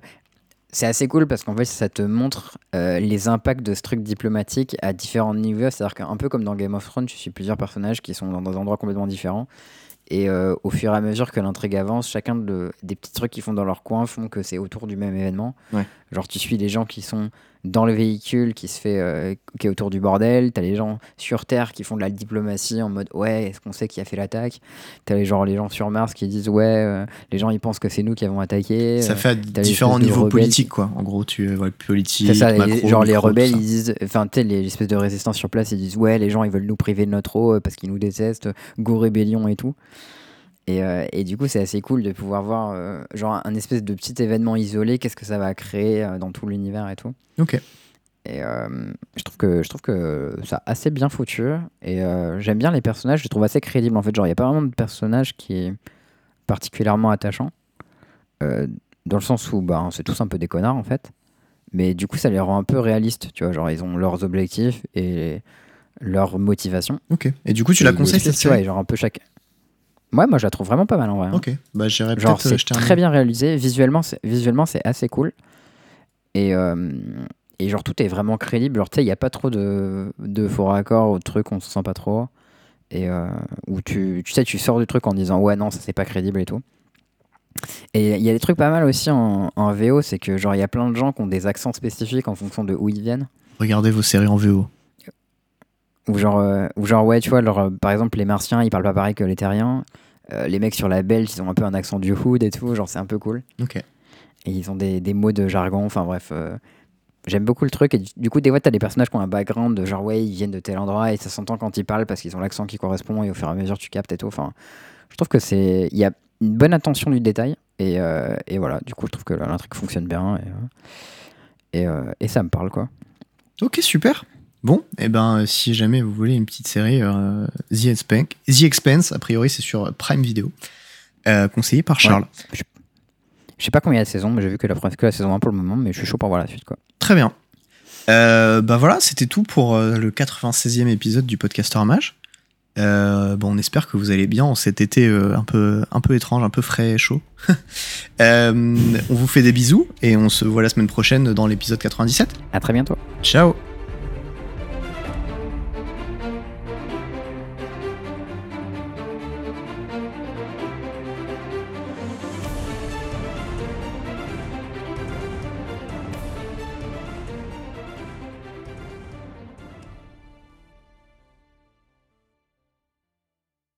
c'est assez cool parce qu'en fait, ça te montre les impacts de ce truc diplomatique à différents niveaux. C'est-à-dire qu'un peu comme dans Game of Thrones, tu suis plusieurs personnages qui sont dans des endroits complètement différents. Et euh, au fur et à mesure que l'intrigue avance, chacun de- des petits trucs qu'ils font dans leur coin font que c'est autour du même événement. Ouais. Genre, tu suis les gens qui sont dans le véhicule qui se fait euh, qui est autour du bordel. T'as les gens sur Terre qui font de la diplomatie en mode ouais, est-ce qu'on sait qui a fait l'attaque? T'as les, genre, les gens sur Mars qui disent ouais, euh, les gens ils pensent que c'est nous qui avons attaqué. Ça fait à différents niveaux politiques, quoi. En gros, tu vois, politique, c'est ça, les- genre les rebelles ils disent, enfin tu sais, les espèces de résistance sur place ils disent ouais, les gens ils veulent nous priver de notre eau parce qu'ils nous détestent, go rébellion et tout. Et, euh, et du coup c'est assez cool de pouvoir voir euh, genre un espèce de petit événement isolé, qu'est-ce que ça va créer euh, dans tout l'univers et tout. Ok. Et je trouve que je trouve que ça a assez bien foutu et j'aime bien les personnages, je les trouve assez crédibles en fait. Genre il y a pas vraiment de personnage qui est particulièrement attachant dans le sens où bah, c'est tous un peu des connards en fait. Mais du coup ça les rend un peu réalistes, tu vois. Genre ils ont leurs objectifs et leurs motivations. Ok. Et du coup, tu Et la les conseilles cette série? et genre un peu chaque. Ouais, moi je la trouve vraiment pas mal en vrai. hein. Ok. Bah, j'irai Genre c'est très bien réalisé, visuellement c'est, visuellement c'est assez cool. Et, euh, et genre tout est vraiment crédible, genre tu sais, il n'y a pas trop de, de faux raccords ou de trucs, on se sent pas trop. Et euh, où tu, tu sais, tu sors du truc en disant ouais non, ça c'est pas crédible et tout. Et il y a des trucs pas mal aussi en, en VO, c'est que genre il y a plein de gens qui ont des accents spécifiques en fonction de où ils viennent. Regardez vos séries en VO. Ou genre, euh, ou genre ouais, tu vois, euh, par exemple, les martiens, ils parlent pas pareil que les terriens. Euh, les mecs sur la belge, ils ont un peu un accent du hood et tout, genre c'est un peu cool. Ok. Et ils ont des, des mots de jargon, enfin bref. euh, J'aime beaucoup le truc. Et du, du coup, des fois, t'as des personnages qui ont un background de genre, ouais, ils viennent de tel endroit et ça s'entend quand ils parlent parce qu'ils ont l'accent qui correspond et au fur et à mesure, tu captes et tout. Enfin, je trouve que c'est. Il y a une bonne attention du détail. Et, euh, et voilà, du coup, je trouve que l'intrigue fonctionne bien. Et, et, et ça me parle, quoi. Ok, super. Bon, et ben euh, si jamais vous voulez une petite série, euh, The, Expense, The Expense, a priori c'est sur Prime Video, euh, conseillé par Charles. Je sais pas combien il y a de saisons, mais j'ai vu que la, que la saison 1 pour le moment, mais je suis chaud pour voir la suite, quoi. Très bien. Euh, bah voilà, c'était tout pour euh, le 96e épisode du Podcaster Mage. Euh, bon, on espère que vous allez bien en cet été euh, un, peu, un peu étrange, un peu frais et chaud. <laughs> Euh, on vous fait des bisous et on se voit la semaine prochaine dans l'épisode 97. À très bientôt. Ciao